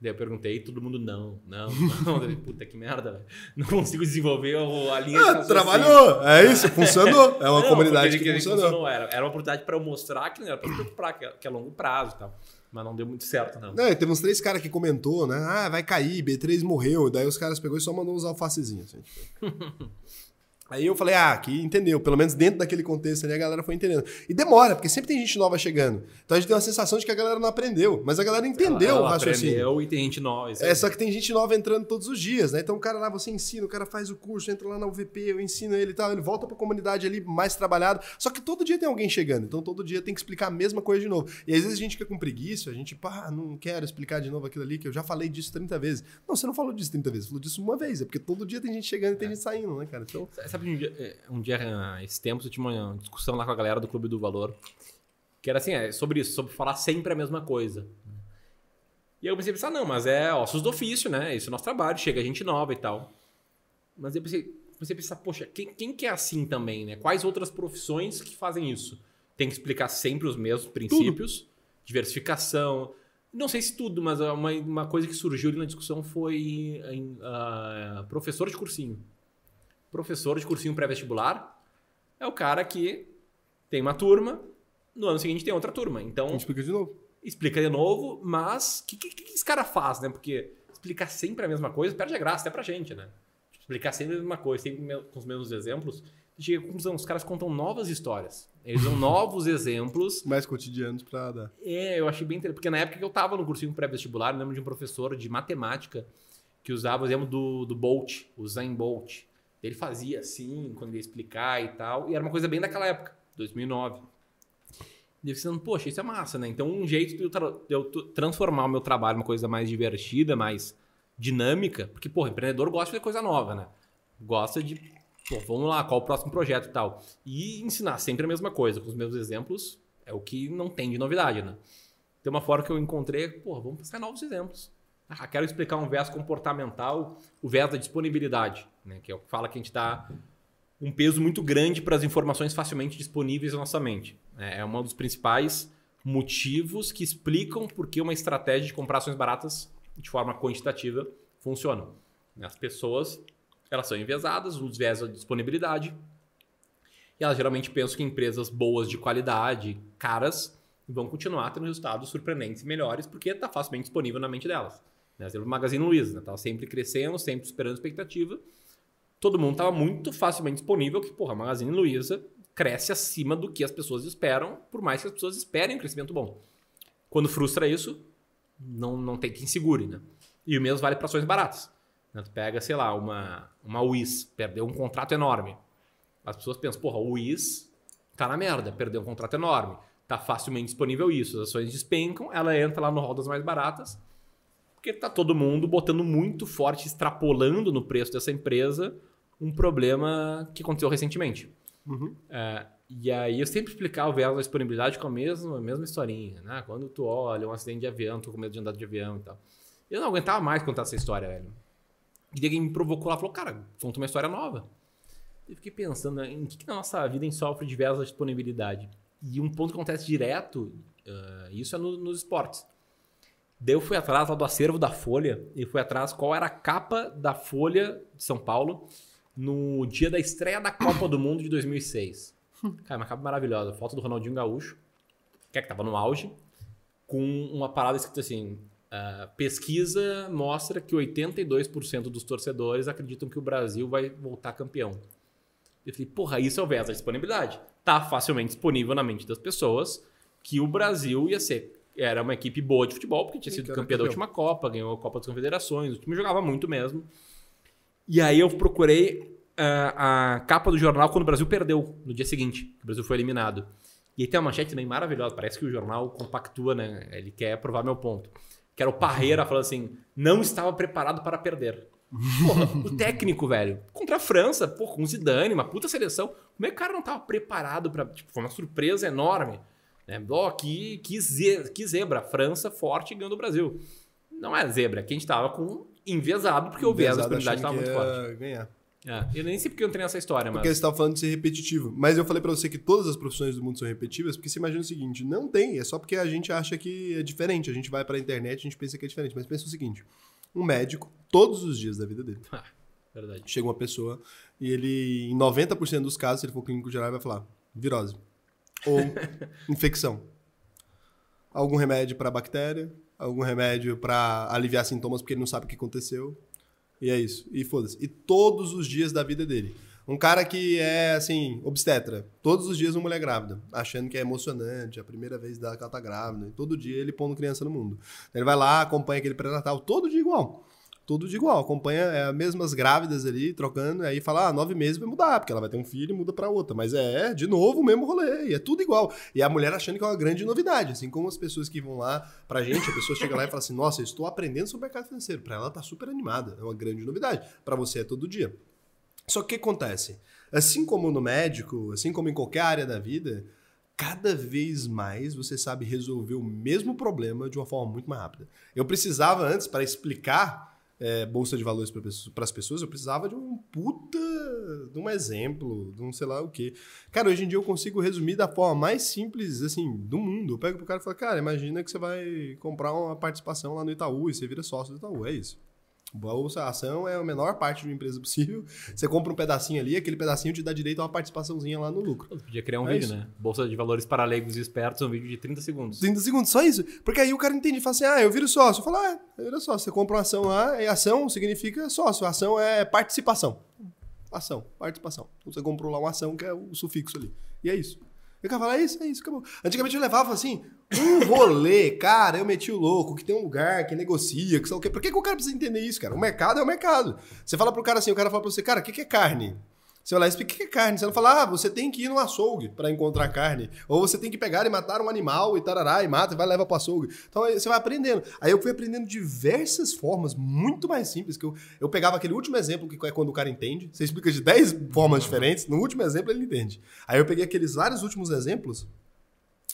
Daí eu perguntei, todo mundo não, não, não. Puta que merda, velho. Não consigo desenvolver a linha ah, de Trabalhou, é isso, funcionou. É uma não, comunidade que, que funcionou. funcionou. Era, era uma oportunidade para eu mostrar que não era para se preocupar, que é, que é longo prazo e tal. Mas não deu muito certo, não. Não, teve uns três caras que comentou, né? Ah, vai cair, B3 morreu. Daí os caras pegou e só mandou uns alfacezinhos. Assim, tipo. Aí eu falei, ah, que entendeu. Pelo menos dentro daquele contexto ali a galera foi entendendo. E demora, porque sempre tem gente nova chegando. Então a gente tem uma sensação de que a galera não aprendeu. Mas a galera entendeu ela, ela o raciocínio. Aprendeu e tem gente nova. É, só que tem gente nova entrando todos os dias, né? Então o cara lá, você ensina, o cara faz o curso, entra lá na UVP, eu ensino ele e tal. Ele volta pra comunidade ali mais trabalhado. Só que todo dia tem alguém chegando. Então todo dia tem que explicar a mesma coisa de novo. E às vezes a gente fica com preguiça, a gente, pá, não quero explicar de novo aquilo ali, que eu já falei disso 30 vezes. Não, você não falou disso 30 vezes, falou disso uma vez. É porque todo dia tem gente chegando e tem é. gente saindo, né, cara? Então. Sabe um dia. Um um dia, esse tempo, eu tinha uma discussão lá com a galera do Clube do Valor, que era assim, é, sobre isso, sobre falar sempre a mesma coisa. E aí eu pensei, pensar, não, mas é ossos do ofício, né? Isso é nosso trabalho, chega gente nova e tal. Mas eu pensei, comecei a pensar, poxa, quem, quem que é assim também, né? Quais outras profissões que fazem isso? Tem que explicar sempre os mesmos princípios, tudo. diversificação. Não sei se tudo, mas uma, uma coisa que surgiu ali na discussão foi uh, professor de cursinho professor de cursinho pré-vestibular é o cara que tem uma turma, no ano seguinte tem outra turma. Então. Explica de novo. Explica de novo, mas o que, que, que, esse cara faz, né? Porque explicar sempre a mesma coisa perde a graça até pra gente, né? Explicar sempre a mesma coisa, sempre com os mesmos exemplos. Chega com os caras contam novas histórias. Eles dão novos exemplos. Mais cotidianos pra dar. É, eu achei bem interessante. Porque na época que eu tava no cursinho pré-vestibular, eu lembro de um professor de matemática que usava o exemplo do, do Bolt, o Zayn Bolt. Ele fazia assim, quando ia explicar e tal. E era uma coisa bem daquela época, 2009. E eu pensando, poxa, isso é massa, né? Então, um jeito de eu, tra de eu transformar o meu trabalho numa coisa mais divertida, mais dinâmica, porque, porra, empreendedor gosta de fazer coisa nova, né? Gosta de, pô, vamos lá, qual o próximo projeto e tal. E ensinar sempre a mesma coisa, com os meus exemplos, é o que não tem de novidade, né? Tem uma forma que eu encontrei, pô, vamos em novos exemplos. Ah, quero explicar um viés comportamental, o viés da disponibilidade, né? que é o que fala que a gente dá um peso muito grande para as informações facilmente disponíveis na nossa mente. É, é um dos principais motivos que explicam por que uma estratégia de comprar ações baratas de forma quantitativa funciona. As pessoas elas são enviesadas, os viés da disponibilidade, e elas geralmente pensam que empresas boas de qualidade, caras, vão continuar tendo resultados surpreendentes e melhores porque está facilmente disponível na mente delas. Né? Exemplo, o Magazine Luiza, né? Tava sempre crescendo, sempre superando expectativa. Todo mundo estava muito facilmente disponível que, porra, Magazine Luiza cresce acima do que as pessoas esperam, por mais que as pessoas esperem um crescimento bom. Quando frustra isso, não, não tem quem segure, né? E o mesmo vale para ações baratas. Né? Tu pega, sei lá, uma, uma WIS, perdeu um contrato enorme. As pessoas pensam, porra, o WIS tá na merda, perdeu um contrato enorme. Tá facilmente disponível isso. As ações despencam, ela entra lá no rol das mais baratas porque tá todo mundo botando muito forte, extrapolando no preço dessa empresa um problema que aconteceu recentemente. Uhum. É, e aí eu sempre explicava o viés da disponibilidade com a mesma, a mesma historinha, né? Quando tu olha um acidente de avião, tu com medo de andar de avião e tal. Eu não aguentava mais contar essa história, velho. E alguém me provocou lá e falou, cara, conta uma história nova. Eu fiquei pensando em que, que na nossa vida a gente sofre de viés da disponibilidade. E um ponto que acontece direto, uh, isso é no, nos esportes. Daí eu fui atrás lá do acervo da Folha e fui atrás qual era a capa da Folha de São Paulo no dia da estreia da Copa do Mundo de 2006. Cara, uma capa maravilhosa. Foto do Ronaldinho Gaúcho, que é que tava no auge, com uma parada escrita assim: uh, pesquisa mostra que 82% dos torcedores acreditam que o Brasil vai voltar campeão. Eu falei, porra, isso é o verso da disponibilidade. Tá facilmente disponível na mente das pessoas que o Brasil ia ser era uma equipe boa de futebol, porque tinha sido campeã da última Copa, ganhou a Copa das Confederações, o time jogava muito mesmo. E aí eu procurei ah, a capa do jornal quando o Brasil perdeu, no dia seguinte, que o Brasil foi eliminado. E aí tem uma manchete também maravilhosa, parece que o jornal compactua, né? Ele quer provar meu ponto. Que era o Parreira falando assim, não estava preparado para perder. Porra, o técnico, velho, contra a França, pô, com Zidane, uma puta seleção. Como é que o cara não tava preparado para Tipo, foi uma surpresa enorme. Né? Ó, que, que, ze- que zebra. França forte ganhando o Brasil. Não é zebra, aqui a gente tava com enviesado, porque o viés da Pesado, comunidade achando tava que muito forte. ganhar. É, eu nem sei porque eu entrei nessa história, Porque mas. você estava falando de ser repetitivo. Mas eu falei pra você que todas as profissões do mundo são repetitivas, porque você imagina o seguinte: não tem, é só porque a gente acha que é diferente. A gente vai pra internet, a gente pensa que é diferente. Mas pensa o seguinte: um médico, todos os dias da vida dele, Verdade. chega uma pessoa e ele, em 90% dos casos, se ele for clínico geral, vai falar virose. Ou infecção. Algum remédio pra bactéria, algum remédio pra aliviar sintomas porque ele não sabe o que aconteceu. E é isso. E foda-se. E todos os dias da vida dele. Um cara que é, assim, obstetra. Todos os dias uma mulher grávida. Achando que é emocionante, a primeira vez dela que ela tá grávida. E todo dia ele pondo criança no mundo. Ele vai lá, acompanha aquele pré-natal, todo dia igual. Todo dia igual. Acompanha é, as mesmas grávidas ali, trocando. Aí fala, ah, nove meses vai mudar, porque ela vai ter um filho e muda pra outra. Mas é, de novo, o mesmo rolê. E é tudo igual. E a mulher achando que é uma grande novidade. Assim como as pessoas que vão lá pra gente, a pessoa chega lá e fala assim, nossa, estou aprendendo sobre o mercado financeiro. Pra ela tá super animada. É uma grande novidade. Pra você é todo dia. Só que o que acontece? Assim como no médico, assim como em qualquer área da vida, cada vez mais você sabe resolver o mesmo problema de uma forma muito mais rápida. Eu precisava antes, para explicar é, bolsa de valores para as pessoas, eu precisava de um puta, de um exemplo, de um sei lá o quê. Cara, hoje em dia eu consigo resumir da forma mais simples, assim, do mundo. Eu pego pro cara e falo, cara, imagina que você vai comprar uma participação lá no Itaú e você vira sócio do Itaú, é isso. Bolsa ação é a menor parte de uma empresa possível. Você compra um pedacinho ali, aquele pedacinho te dá direito a uma participaçãozinha lá no lucro. Eu podia criar um É vídeo, isso. né? Bolsa de valores para leigos e espertos, um vídeo de 30 segundos. 30 segundos, só isso. Porque aí o cara entende, fala assim, ah, eu viro sócio. Eu falo, ah, eu viro sócio. Você compra uma ação lá, e ação significa sócio. Ação é participação. Ação, participação. Então você comprou lá uma ação que é o sufixo ali. E é isso. E o cara fala, é isso, é isso, acabou. Antigamente eu levava assim, um rolê, cara, eu meti o louco, que tem um lugar que negocia, que lá o quê. Por que, que o cara precisa entender isso, cara? O mercado é o mercado. Você fala pro cara assim, o cara fala pra você, cara, o que, que é carne? Você vai lá e explica o que é carne. Você não fala, ah, você tem que ir no açougue para encontrar carne. Ou você tem que pegar e matar um animal e tarará, e mata e vai levar pro açougue. Então aí você vai aprendendo. Aí eu fui aprendendo diversas formas, muito mais simples, que eu, eu pegava aquele último exemplo, que é quando o cara entende. Você explica de 10 formas diferentes, no último exemplo ele entende. Aí eu peguei aqueles vários últimos exemplos,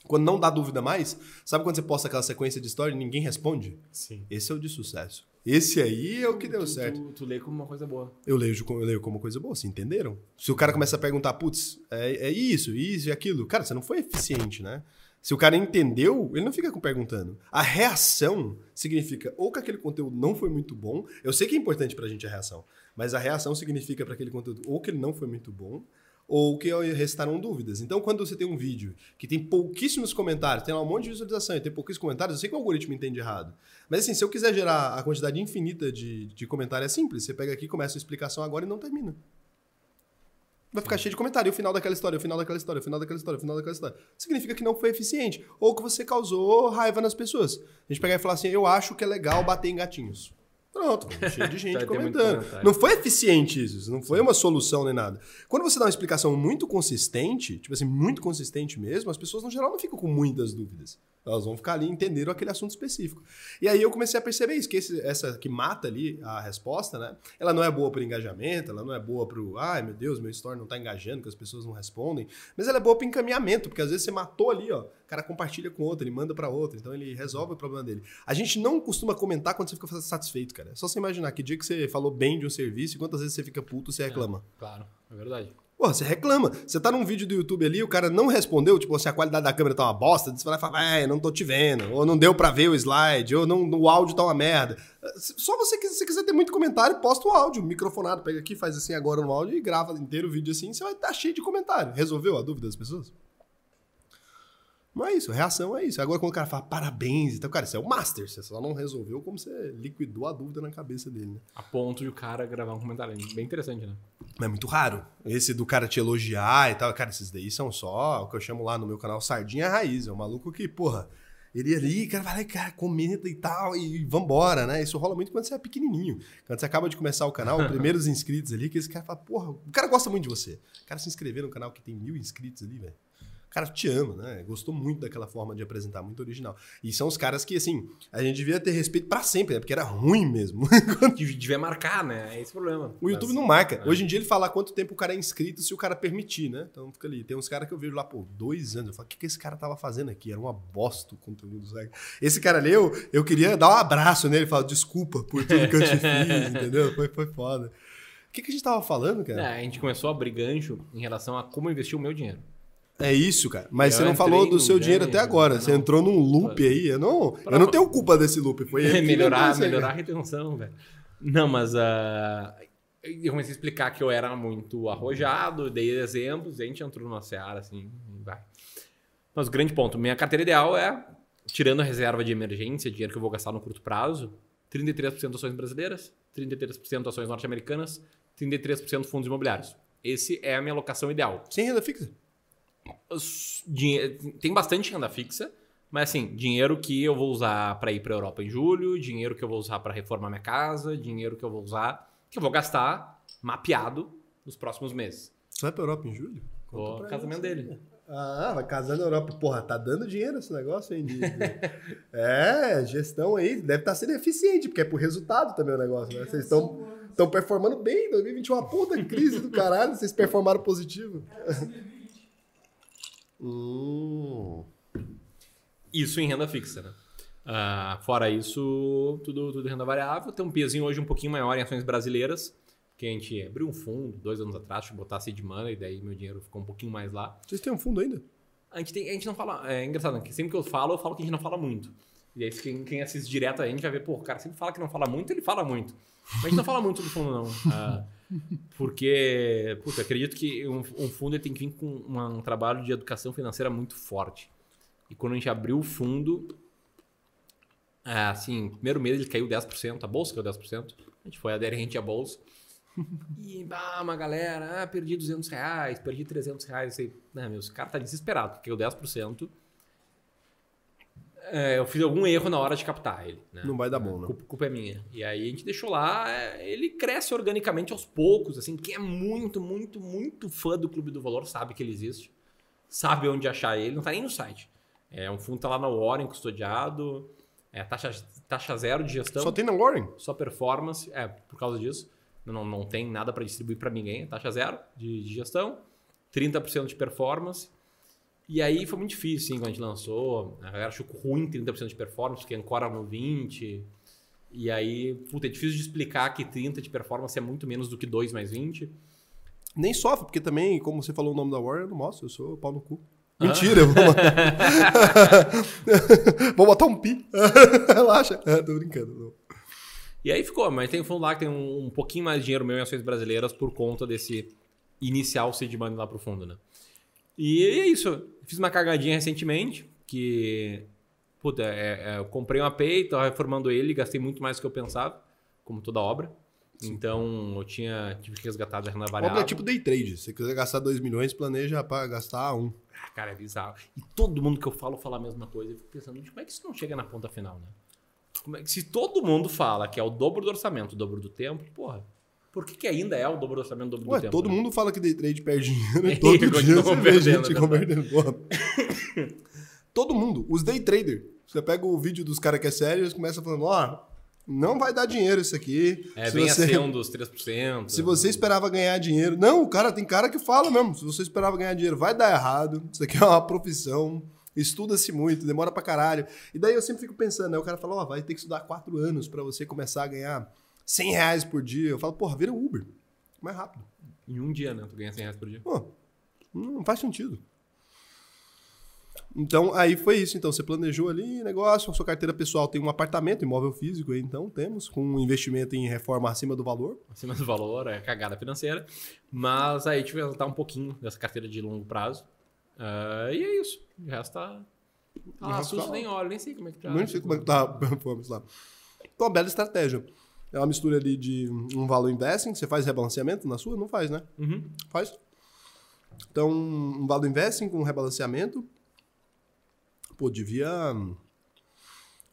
quando não dá dúvida mais, sabe quando você posta aquela sequência de história e ninguém responde? Sim. Esse é o de sucesso. Esse aí é o que deu tu, certo. Tu, tu lê como uma coisa boa. Eu leio, eu leio como coisa boa, vocês entenderam? Se o cara começa a perguntar, putz, é, é isso, isso e aquilo, cara, você não foi eficiente, né? Se o cara entendeu, ele não fica perguntando. A reação significa ou que aquele conteúdo não foi muito bom, eu sei que é importante pra gente a reação, mas a reação significa para aquele conteúdo ou que ele não foi muito bom, ou que restaram dúvidas. Então, quando você tem um vídeo que tem pouquíssimos comentários, tem lá um monte de visualização e tem pouquíssimos comentários, eu sei que o algoritmo entende errado. Mas assim, se eu quiser gerar a quantidade infinita de, de comentários, é simples. Você pega aqui, começa a explicação agora e não termina. Vai ficar cheio de comentário. E o final daquela história, o final daquela história, o final daquela história, o final daquela história. Significa que não foi eficiente. Ou que você causou raiva nas pessoas. A gente pegar e falar assim, eu acho que é legal bater em gatinhos. Pronto, cheio de gente comentando. Não foi eficiente isso, não foi uma solução nem nada. Quando você dá uma explicação muito consistente, tipo assim, muito consistente mesmo, as pessoas no geral não ficam com muitas dúvidas. Elas vão ficar ali e entenderam aquele assunto específico. E aí eu comecei a perceber isso, que esse- essa que mata ali a resposta, né? Ela não é boa pro engajamento, ela não é boa pro, ai meu Deus, meu story não tá engajando, que as pessoas não respondem, mas ela é boa pro encaminhamento, porque às vezes você matou ali, ó, o cara compartilha com outro, ele manda pra outro, então ele resolve o problema dele. A gente não costuma comentar quando você fica satisfeito, cara. É só você imaginar que dia que você falou bem de um serviço e quantas vezes você fica puto, você reclama. Claro, é verdade. Porra, você reclama. Você tá num vídeo do YouTube ali, o cara não respondeu, tipo, se a qualidade da câmera tá uma bosta, você vai lá e fala, é, não tô te vendo, ou não deu pra ver o slide, ou não, o áudio tá uma merda. Só você que se quiser ter muito comentário, posta o áudio, microfonado, pega aqui, faz assim agora no áudio e grava inteiro o vídeo assim, você vai estar cheio de comentário. Resolveu a dúvida das pessoas? Mas é isso, a reação é isso. Agora quando o cara fala parabéns, então, cara, isso é o master, você só não resolveu como você liquidou a dúvida na cabeça dele, né? A ponto de o cara gravar um comentário. Bem interessante, né? Mas é muito raro. Esse do cara te elogiar e tal. Cara, esses daí são só o que eu chamo lá no meu canal Sardinha Raiz. É um maluco que, porra, Ele ali, cara, vai lá, cara, comenta e tal, e vambora, né? Isso rola muito quando você é pequenininho. Quando você acaba de começar o canal, os primeiros inscritos ali, que esse cara fala, porra, o cara gosta muito de você. O cara se inscrever no canal que tem mil inscritos ali, velho cara te ama, né? Gostou muito daquela forma de apresentar, muito original. E são os caras que, assim, a gente devia ter respeito para sempre, né? Porque era ruim mesmo. devia marcar, né? É esse o problema. O YouTube Mas, não marca. É. Hoje em dia ele fala quanto tempo o cara é inscrito se o cara permitir, né? Então fica ali. Tem uns caras que eu vejo lá, pô, dois anos. Eu falo, o que, que esse cara tava fazendo aqui? Era uma bosta o conteúdo, sabe? Esse cara ali, eu, eu queria dar um abraço nele e falar, desculpa por tudo que eu te fiz, entendeu? Foi, foi foda. O que, que a gente tava falando, cara? É, a gente começou a abrir gancho em relação a como investir o meu dinheiro. É isso, cara. Mas eu você não falou do seu dinheiro até agora. Não. Você entrou num loop aí. Eu não, eu não tenho culpa desse loop. Foi ele melhorar, melhorar a retenção, velho. Não, mas uh, eu comecei a explicar que eu era muito arrojado, dei exemplos, a gente entrou numa seara assim, vai. Mas o grande ponto, minha carteira ideal é, tirando a reserva de emergência, dinheiro que eu vou gastar no curto prazo, 33% ações brasileiras, 33% ações norte-americanas, 33% fundos imobiliários. Esse é a minha alocação ideal. Sem renda fixa? Tem bastante renda fixa, mas assim, dinheiro que eu vou usar para ir para Europa em julho, dinheiro que eu vou usar para reformar minha casa, dinheiro que eu vou usar, que eu vou gastar mapeado nos próximos meses. Você vai para Europa em julho? O casamento dele. Ah, vai casar na Europa. Porra, tá dando dinheiro esse negócio, hein? De, é, gestão aí. Deve estar tá sendo eficiente, porque é por resultado também o negócio, né? Vocês estão estão performando bem. 2021 é uma puta crise do caralho. Vocês performaram positivo. Hum. Isso em renda fixa, né? Uh, fora isso, tudo, tudo renda variável. Tem um pezinho hoje um pouquinho maior em ações brasileiras, que a gente abriu um fundo dois anos atrás, de botar seed money, e daí meu dinheiro ficou um pouquinho mais lá. Vocês têm um fundo ainda? A gente, tem, a gente não fala. É engraçado, né? sempre que eu falo, eu falo que a gente não fala muito. E aí, quem, quem assiste direto a gente vai ver, pô, o cara sempre fala que não fala muito, ele fala muito. Mas a gente não fala muito do fundo, não. Uh, porque, puta, acredito que um, um fundo tem que vir com uma, um trabalho de educação financeira muito forte. E quando a gente abriu o fundo, é, assim, primeiro mês ele caiu 10%, a bolsa caiu 10%. A gente foi aderente à bolsa. E, bah, uma galera, ah, perdi 200 reais, perdi 300 reais. Sei, né, meu, esse cara tá desesperado, porque caiu 10% é, eu fiz algum erro na hora de captar ele. Né? Não vai dar bom, não. Culpa, culpa é minha. E aí a gente deixou lá, é, ele cresce organicamente aos poucos, assim, quem é muito, muito, muito fã do Clube do Valor sabe que ele existe, sabe onde achar ele, não tá nem no site. É um fundo tá lá na Warren, custodiado, é taxa, taxa zero de gestão. Só tem na Warren? Só performance, é, por causa disso. Não, não tem nada para distribuir para ninguém, taxa zero de, de gestão, 30% de performance e aí foi muito difícil, assim, quando a gente lançou. A galera achou ruim 30% de performance, porque ancora no 20%. E aí, puta, é difícil de explicar que 30% de performance é muito menos do que 2 mais 20%. Nem sofre, porque também, como você falou o nome da Warrior, eu não mostro, eu sou pau no cu. Mentira, eu vou vou botar um pi. Relaxa. É, tô brincando. Não. E aí ficou, mas tem um fundo lá que tem um, um pouquinho mais de dinheiro meu em ações brasileiras por conta desse inicial seed money lá pro fundo, né? E é isso. Fiz uma cagadinha recentemente, que. Puta, é, é, eu comprei um AP, tava reformando ele, gastei muito mais do que eu pensava, como toda obra. Sim. Então eu tinha tive que resgatar a renda variável. Obra é tipo day trade. Se você quiser gastar 2 milhões, planeja para gastar um. Ah, cara, é bizarro. E todo mundo que eu falo fala a mesma coisa. Eu fico pensando, como é que isso não chega na ponta final, né? Como é que, se todo mundo fala que é o dobro do orçamento, o dobro do tempo, porra, por que, que ainda é o dobro do orçamento, o dobro Ué, do tempo? todo né? mundo fala que day trade perde dinheiro e todo dia você vê gente né? convertendo. todo mundo. Os day trader. Você pega o vídeo dos caras que é sério e eles começam falando, ó... Oh, não vai dar dinheiro isso aqui. É, se vem você... a ser um dos 3%. Se você esperava ganhar dinheiro. Não, o cara tem cara que fala mesmo. Se você esperava ganhar dinheiro, vai dar errado. Isso aqui é uma profissão. Estuda-se muito, demora pra caralho. E daí eu sempre fico pensando, né? O cara fala, ó, oh, vai ter que estudar quatro anos para você começar a ganhar 100 reais por dia. Eu falo, porra, vira Uber. Mais rápido. Em um dia, né? Tu ganha 100 reais por dia. Pô, não faz sentido. Então, aí foi isso. Então, você planejou ali negócio, a sua carteira pessoal tem um apartamento, imóvel físico, aí, então temos, com um investimento em reforma acima do valor. Acima do valor, é cagada financeira. Mas aí a gente vai voltar um pouquinho dessa carteira de longo prazo. Uh, e é isso. O resto tá. Ah, assunto nem olho, nem sei como é que tá. Nem sei como é que tá a performance lá. Então, uma bela estratégia. É uma mistura ali de um valor investing. Você faz rebalanceamento na sua? Não faz, né? Uhum. Faz. Então, um valor investing com rebalanceamento. Pô, devia.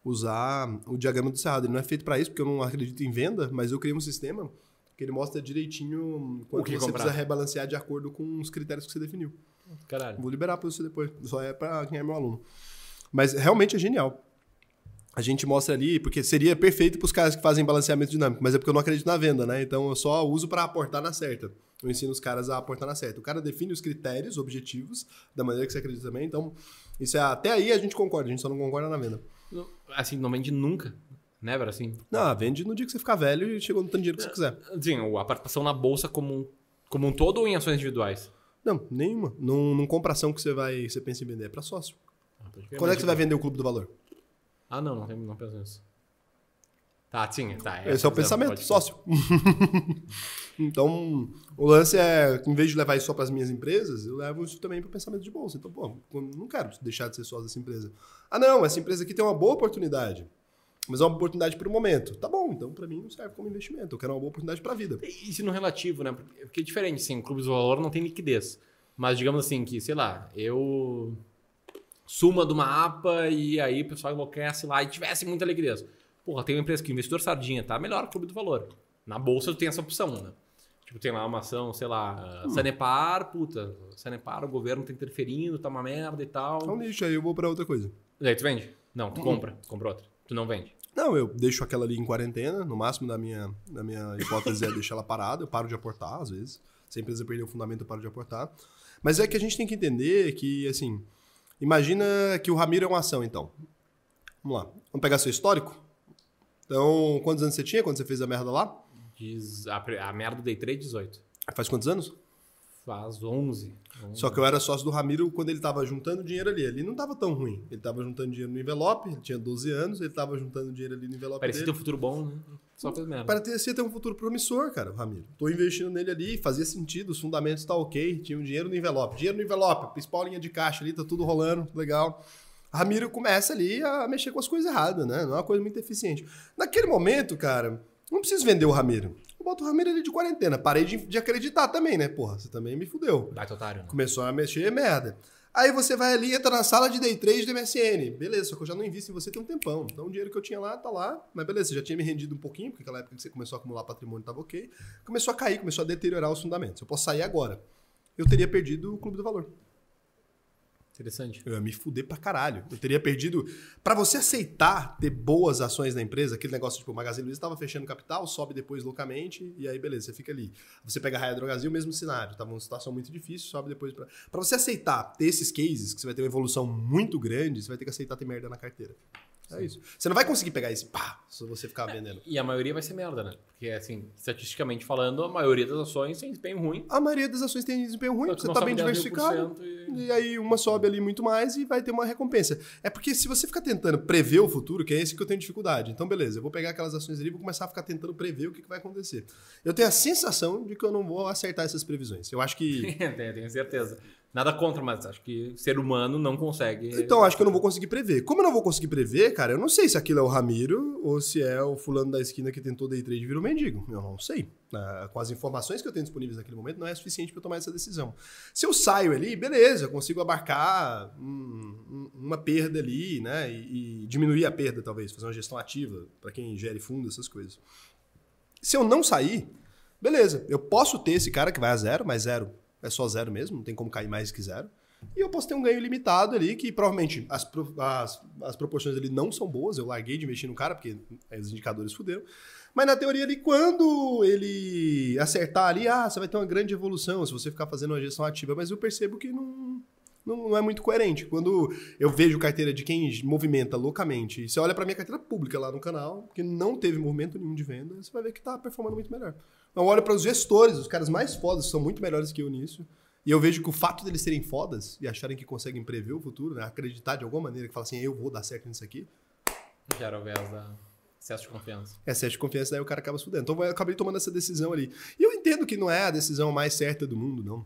usar o diagrama do Cerrado. Ele não é feito para isso, porque eu não acredito em venda, mas eu criei um sistema que ele mostra direitinho quanto que você comprar. precisa rebalancear de acordo com os critérios que você definiu. Caralho. Vou liberar para você depois. Só é para quem é meu aluno. Mas realmente é genial. A gente mostra ali, porque seria perfeito para os caras que fazem balanceamento dinâmico, mas é porque eu não acredito na venda, né? Então eu só uso para aportar na certa. Eu ensino os caras a aportar na certa. O cara define os critérios, objetivos, da maneira que você acredita também. Então, isso é até aí a gente concorda, a gente só não concorda na venda. Assim, não vende nunca. Never, assim. Não, vende no dia que você ficar velho e chegou no tanto dinheiro que você quiser. Assim, a participação na bolsa como um, como um todo ou em ações individuais? Não, nenhuma. Não, não compra ação que você vai, você pensa em vender, é para sócio. Ah, Quando é que você vai vender o clube do valor? Ah, não, não, tem- não penso nisso. Tá, sim, tá. Esse é o pensamento, sócio. então, o lance é, em vez de levar isso só para as minhas empresas, eu levo isso também para o pensamento de bolsa. Então, pô, não quero deixar de ser sócio dessa empresa. Ah, não, essa empresa aqui tem uma boa oportunidade. Mas é uma oportunidade para o momento. Tá bom, então para mim não serve como investimento. Eu quero uma boa oportunidade para a vida. Se no relativo, né? Porque é diferente, sim, clubes do valor não tem liquidez. Mas digamos assim, que, sei lá, eu suma de uma APA e aí o pessoal enlouquece lá e tivesse muita liquidez. Porra, tem uma empresa que o investidor sardinha tá melhor que o clube do valor. Na bolsa tu tem essa opção, né? Tipo, tem lá uma ação, sei lá, Sanepar, puta, Sanepar, o governo tá interferindo, tá uma merda e tal. Então, lixo, aí eu vou para outra coisa. Daí tu vende? Não, tu compra, tu compra outra. Tu não vende. Não, eu deixo aquela ali em quarentena, no máximo da minha, da minha hipótese é deixar ela parada, eu paro de aportar, às vezes. Se a empresa perder o fundamento, eu paro de aportar. Mas é que a gente tem que entender que, assim, imagina que o Ramiro é uma ação, então. Vamos lá. Vamos pegar seu histórico? Então, quantos anos você tinha quando você fez a merda lá? Diz, a, a merda do Day Trade, 18. Faz quantos anos? Faz 11. Só que eu era sócio do Ramiro quando ele tava juntando dinheiro ali. Ele não tava tão ruim. Ele tava juntando dinheiro no envelope, ele tinha 12 anos, ele tava juntando dinheiro ali no envelope Parecia dele. ter um futuro bom, né? Só fez merda. Parecia ter um futuro promissor, cara, o Ramiro. Tô investindo nele ali, fazia sentido, os fundamentos tá ok, tinha um dinheiro no envelope. Dinheiro no envelope, principal linha de caixa ali, tá tudo rolando, legal. Ramiro começa ali a mexer com as coisas erradas, né? Não é uma coisa muito eficiente. Naquele momento, cara, não preciso vender o Ramiro. Boto o Ramiro ali de quarentena. Parei de, de acreditar também, né? Porra, você também me fudeu. Baita otário, né? Começou a mexer, merda. Aí você vai ali, entra na sala de day trade do MSN. Beleza, só que eu já não invisto em você tem um tempão. Então o dinheiro que eu tinha lá, tá lá. Mas beleza, você já tinha me rendido um pouquinho, porque aquela época que você começou a acumular patrimônio tava ok. Começou a cair, começou a deteriorar os fundamentos. Eu posso sair agora. Eu teria perdido o Clube do Valor. Interessante. Eu ia me fuder pra caralho. Eu teria perdido. Pra você aceitar ter boas ações na empresa, aquele negócio tipo, o Magazine Luiza tava fechando capital, sobe depois loucamente, e aí beleza, você fica ali. Você pega a Raia Drogazil, mesmo cenário, tava uma situação muito difícil, sobe depois pra. Pra você aceitar ter esses cases, que você vai ter uma evolução muito grande, você vai ter que aceitar ter merda na carteira. É isso. Você não vai conseguir pegar esse pá, se você ficar vendendo. E a maioria vai ser merda, né? Porque, assim, estatisticamente falando, a maioria das ações tem desempenho ruim. A maioria das ações tem desempenho ruim, você tá sobe bem 10.000% diversificado. E... E aí uma sobe ali muito mais e vai ter uma recompensa. É porque se você ficar tentando prever o futuro, que é esse que eu tenho dificuldade. Então, beleza, eu vou pegar aquelas ações ali e vou começar a ficar tentando prever o que, que vai acontecer. Eu tenho a sensação de que eu não vou acertar essas previsões. Eu acho que. tenho certeza. Nada contra, mas acho que ser humano não consegue. Então, acho que eu não vou conseguir prever. Como eu não vou conseguir prever, cara, eu não sei se aquilo é o Ramiro ou se é o fulano da esquina que tentou day trade e virou mendigo. Eu não sei. Ah, Com as informações que eu tenho disponíveis naquele momento, não é suficiente para tomar essa decisão. Se eu saio ali, beleza, eu consigo abarcar um- um- uma perda ali, né? E, e diminuir a perda, talvez, fazer uma gestão ativa para quem gere fundo, essas coisas. Se eu não sair, beleza, eu posso ter esse cara que vai a zero, mas zero é só zero mesmo, não tem como cair mais que zero. E eu posso ter um ganho limitado ali, que provavelmente as, as, as proporções ali não são boas. Eu larguei de investir no cara, porque os indicadores fuderam. Mas na teoria ali, quando ele acertar ali, ah, você vai ter uma grande evolução se você ficar fazendo uma gestão ativa. Mas eu percebo que não, não, não é muito coerente. Quando eu vejo carteira de quem movimenta loucamente, e você olha pra minha carteira pública lá no canal, que não teve movimento nenhum de venda, você vai ver que tá performando muito melhor. Eu olho para os gestores, os caras mais fodas, são muito melhores que eu nisso. E eu vejo que o fato deles serem fodas e acharem que conseguem prever o futuro, né, acreditar de alguma maneira, que fala assim, eu vou dar certo nisso aqui, Que era o viés da excesso de confiança. é excesso de confiança, daí o cara acaba se fudendo. Então eu acabei tomando essa decisão ali. E eu entendo que não é a decisão mais certa do mundo, não.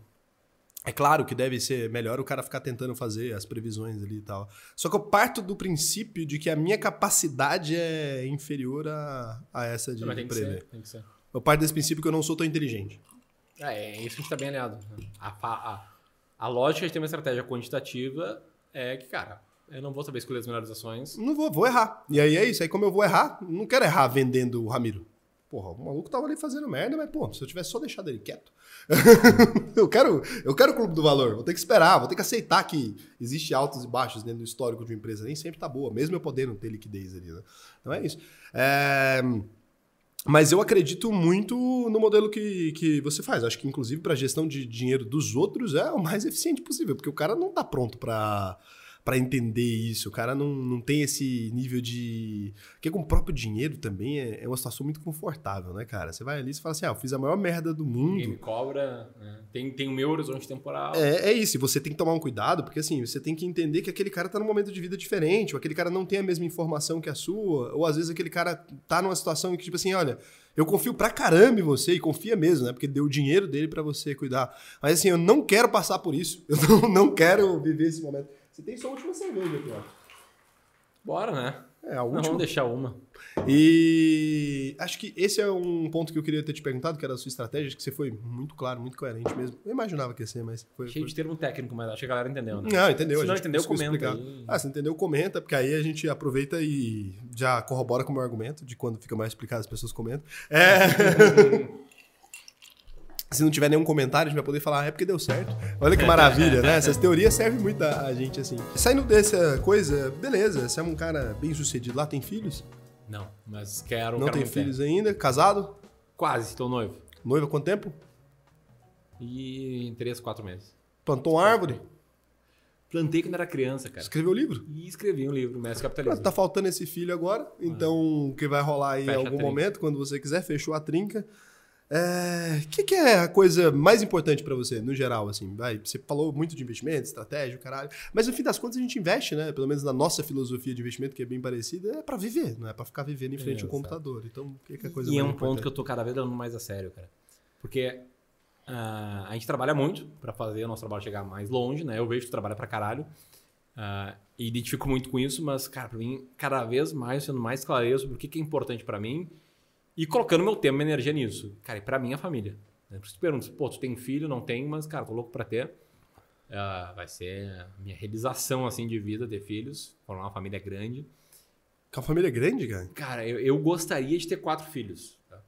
É claro que deve ser melhor o cara ficar tentando fazer as previsões ali e tal. Só que eu parto do princípio de que a minha capacidade é inferior a, a essa de Mas tem que prever. ser. Tem que ser. Eu parto desse princípio que eu não sou tão inteligente. É, é isso que a gente tá bem alinhado. A, a, a lógica de ter uma estratégia quantitativa é que, cara, Eu não vou saber escolher as melhores ações. Não vou, vou errar. E aí é isso. Aí como eu vou errar, não quero errar vendendo o Ramiro. Porra, o maluco tava ali fazendo merda, mas, pô, se eu tivesse só deixado ele quieto. eu, quero, eu quero o clube do valor. Vou ter que esperar, vou ter que aceitar que existe altos e baixos dentro do histórico de uma empresa. Nem sempre tá boa, mesmo eu podendo ter liquidez ali, né? Então é isso. É... Mas eu acredito muito no modelo que, que você faz. Acho que, inclusive, para a gestão de dinheiro dos outros é o mais eficiente possível, porque o cara não está pronto para para entender isso. O cara não, não tem esse nível de. Porque com o próprio dinheiro também é, é uma situação muito confortável, né, cara? Você vai ali e fala assim: ah, eu fiz a maior merda do mundo. Ninguém me cobra, né? tem, tem o meu horizonte temporal. É, é isso. E você tem que tomar um cuidado, porque assim, você tem que entender que aquele cara tá num momento de vida diferente, ou aquele cara não tem a mesma informação que a sua, ou às vezes aquele cara tá numa situação em que, tipo assim, olha. Eu confio pra caramba em você e confia mesmo, né? Porque deu o dinheiro dele para você cuidar. Mas assim, eu não quero passar por isso. Eu não, não quero viver esse momento. Você tem sua última cerveja aqui, ó. Bora, né? É, a Não, última. vamos deixar uma. E acho que esse é um ponto que eu queria ter te perguntado, que era a sua estratégia. Acho que você foi muito claro, muito coerente mesmo. Eu imaginava que ia ser, mas foi. Cheio foi... de termo técnico, mas acho que a galera entendeu, né? Não, entendeu? Se a não entendeu, comenta. Ah, se entendeu, comenta, porque aí a gente aproveita e já corrobora com o meu argumento de quando fica mais explicado as pessoas comentam. É. Se não tiver nenhum comentário, a gente vai poder falar, ah, é porque deu certo. Olha que maravilha, né? Essas teorias servem muito a gente, assim. Saindo dessa coisa, beleza, você é um cara bem sucedido lá, tem filhos? Não, mas quero. Não tem filhos ainda? Casado? Quase, estou noivo. Noiva há quanto tempo? E em 3, 4 meses. Plantou uma árvore? Plantei quando era criança, cara. Escreveu livro? E escrevi um livro, Mestre Capitalismo. Tá faltando esse filho agora, então o que vai rolar aí em algum momento, quando você quiser, fechou a trinca. O que, que é a coisa mais importante pra você, no geral, assim? Vai, você falou muito de investimento, estratégia, caralho. Mas no fim das contas a gente investe, né? Pelo menos na nossa filosofia de investimento, que é bem parecida, é pra viver, não é pra ficar vivendo em frente ao Exato. computador. Então, o que, que é a coisa E é mais um ponto que importante? eu tô cada vez dando mais a sério, cara. Porque ah, a gente trabalha muito pra fazer o nosso trabalho chegar mais longe, né? Eu vejo que tu trabalha pra caralho. ah, e identifico muito com isso, mas, cara, pra mim, cada vez mais sendo mais clareza sobre o que que é importante pra mim e colocando meu tempo e minha energia nisso. Cara, e pra mim, a família. Né? Por isso que tu pergunta, pô, tu tem filho? Não tem, mas, cara, tô louco pra ter. Ah, vai ser a minha realização, assim, de vida, ter filhos, formar uma família grande. Que a família é grande, cara? Cara, eu, eu gostaria de ter quatro filos. tá?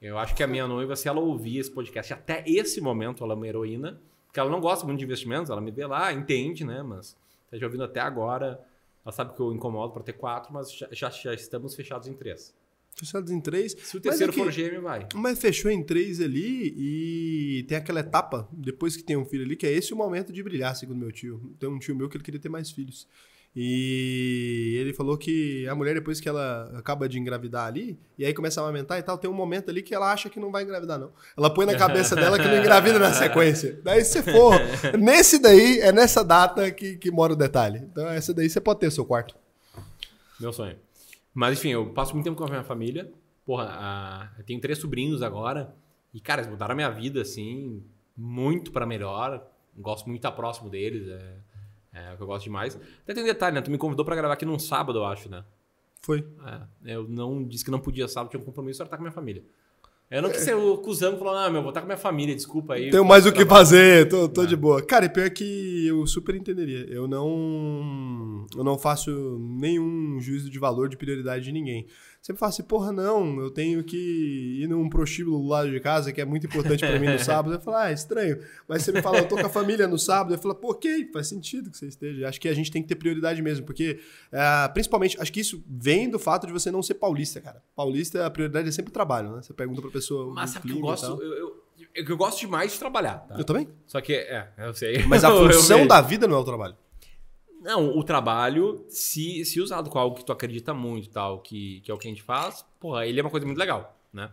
Eu acho que a minha noiva, se ela ouvir esse podcast até esse momento, ela é uma heroína, porque ela não gosta muito de investimentos, ela me vê lá, entende, né? Mas tá já ouvindo até agora, ela sabe que eu incomodo para ter quatro, mas já, já, já estamos fechados em três. Fechados em três. Se o Mas terceiro é que- for gêmeo, vai. Mas fechou em três ali e tem aquela etapa, depois que tem um filho ali, que é esse o momento de brilhar, segundo meu tio. Tem um tio meu que ele queria ter mais filhos. E ele falou que a mulher, depois que ela acaba de engravidar ali, e aí começa a amamentar e tal, tem um momento ali que ela acha que não vai engravidar, não. Ela põe na cabeça dela que não engravida na sequência. Daí se for, nesse daí, é nessa data que, que mora o detalhe. Então essa daí você pode ter o seu quarto. Meu sonho. Mas enfim, eu passo muito tempo com a minha família. Porra, a- eu tenho três sobrinhos agora. E, cara, eles mudaram a minha vida, assim, muito pra melhor. Gosto muito de estar próximo deles. É, é o que eu gosto demais. Até tem um detalhe, né? Tu me convidou pra gravar aqui num sábado, eu acho, né? Foi. É, eu não disse que não podia sábado, tinha um compromisso, era estar com a minha família. Eu não quis ser o cuzão falando, ah, meu, vou estar com a minha família, desculpa aí. Tenho mais o que Trabalho. fazer, tô, tô É. de boa. Cara, e pior que eu super entenderia. Eu não. Eu não faço nenhum juízo de valor, de prioridade de ninguém. Sempre falo assim, porra, não, eu tenho que ir num prostíbulo do lado de casa, que é muito importante pra mim no sábado. Eu falo, ah, é estranho. Mas você me fala, eu tô com a família no sábado, eu falo, pô, ok, faz sentido que você esteja. Acho que a gente tem que ter prioridade mesmo, porque, ah, principalmente, acho que isso vem do fato de você não ser paulista, cara. Paulista, a prioridade é sempre o trabalho, né? Você pergunta pra pessoa. Mas sabe que eu gosto? Eu, eu, eu, eu gosto demais de trabalhar, tá? Eu também. Só que, é, eu sei. Mas a função da vida não é o trabalho. Não, o trabalho, se, se usado com algo que tu acredita muito tal, que, que é o que a gente faz, porra, ele é uma coisa muito legal, né?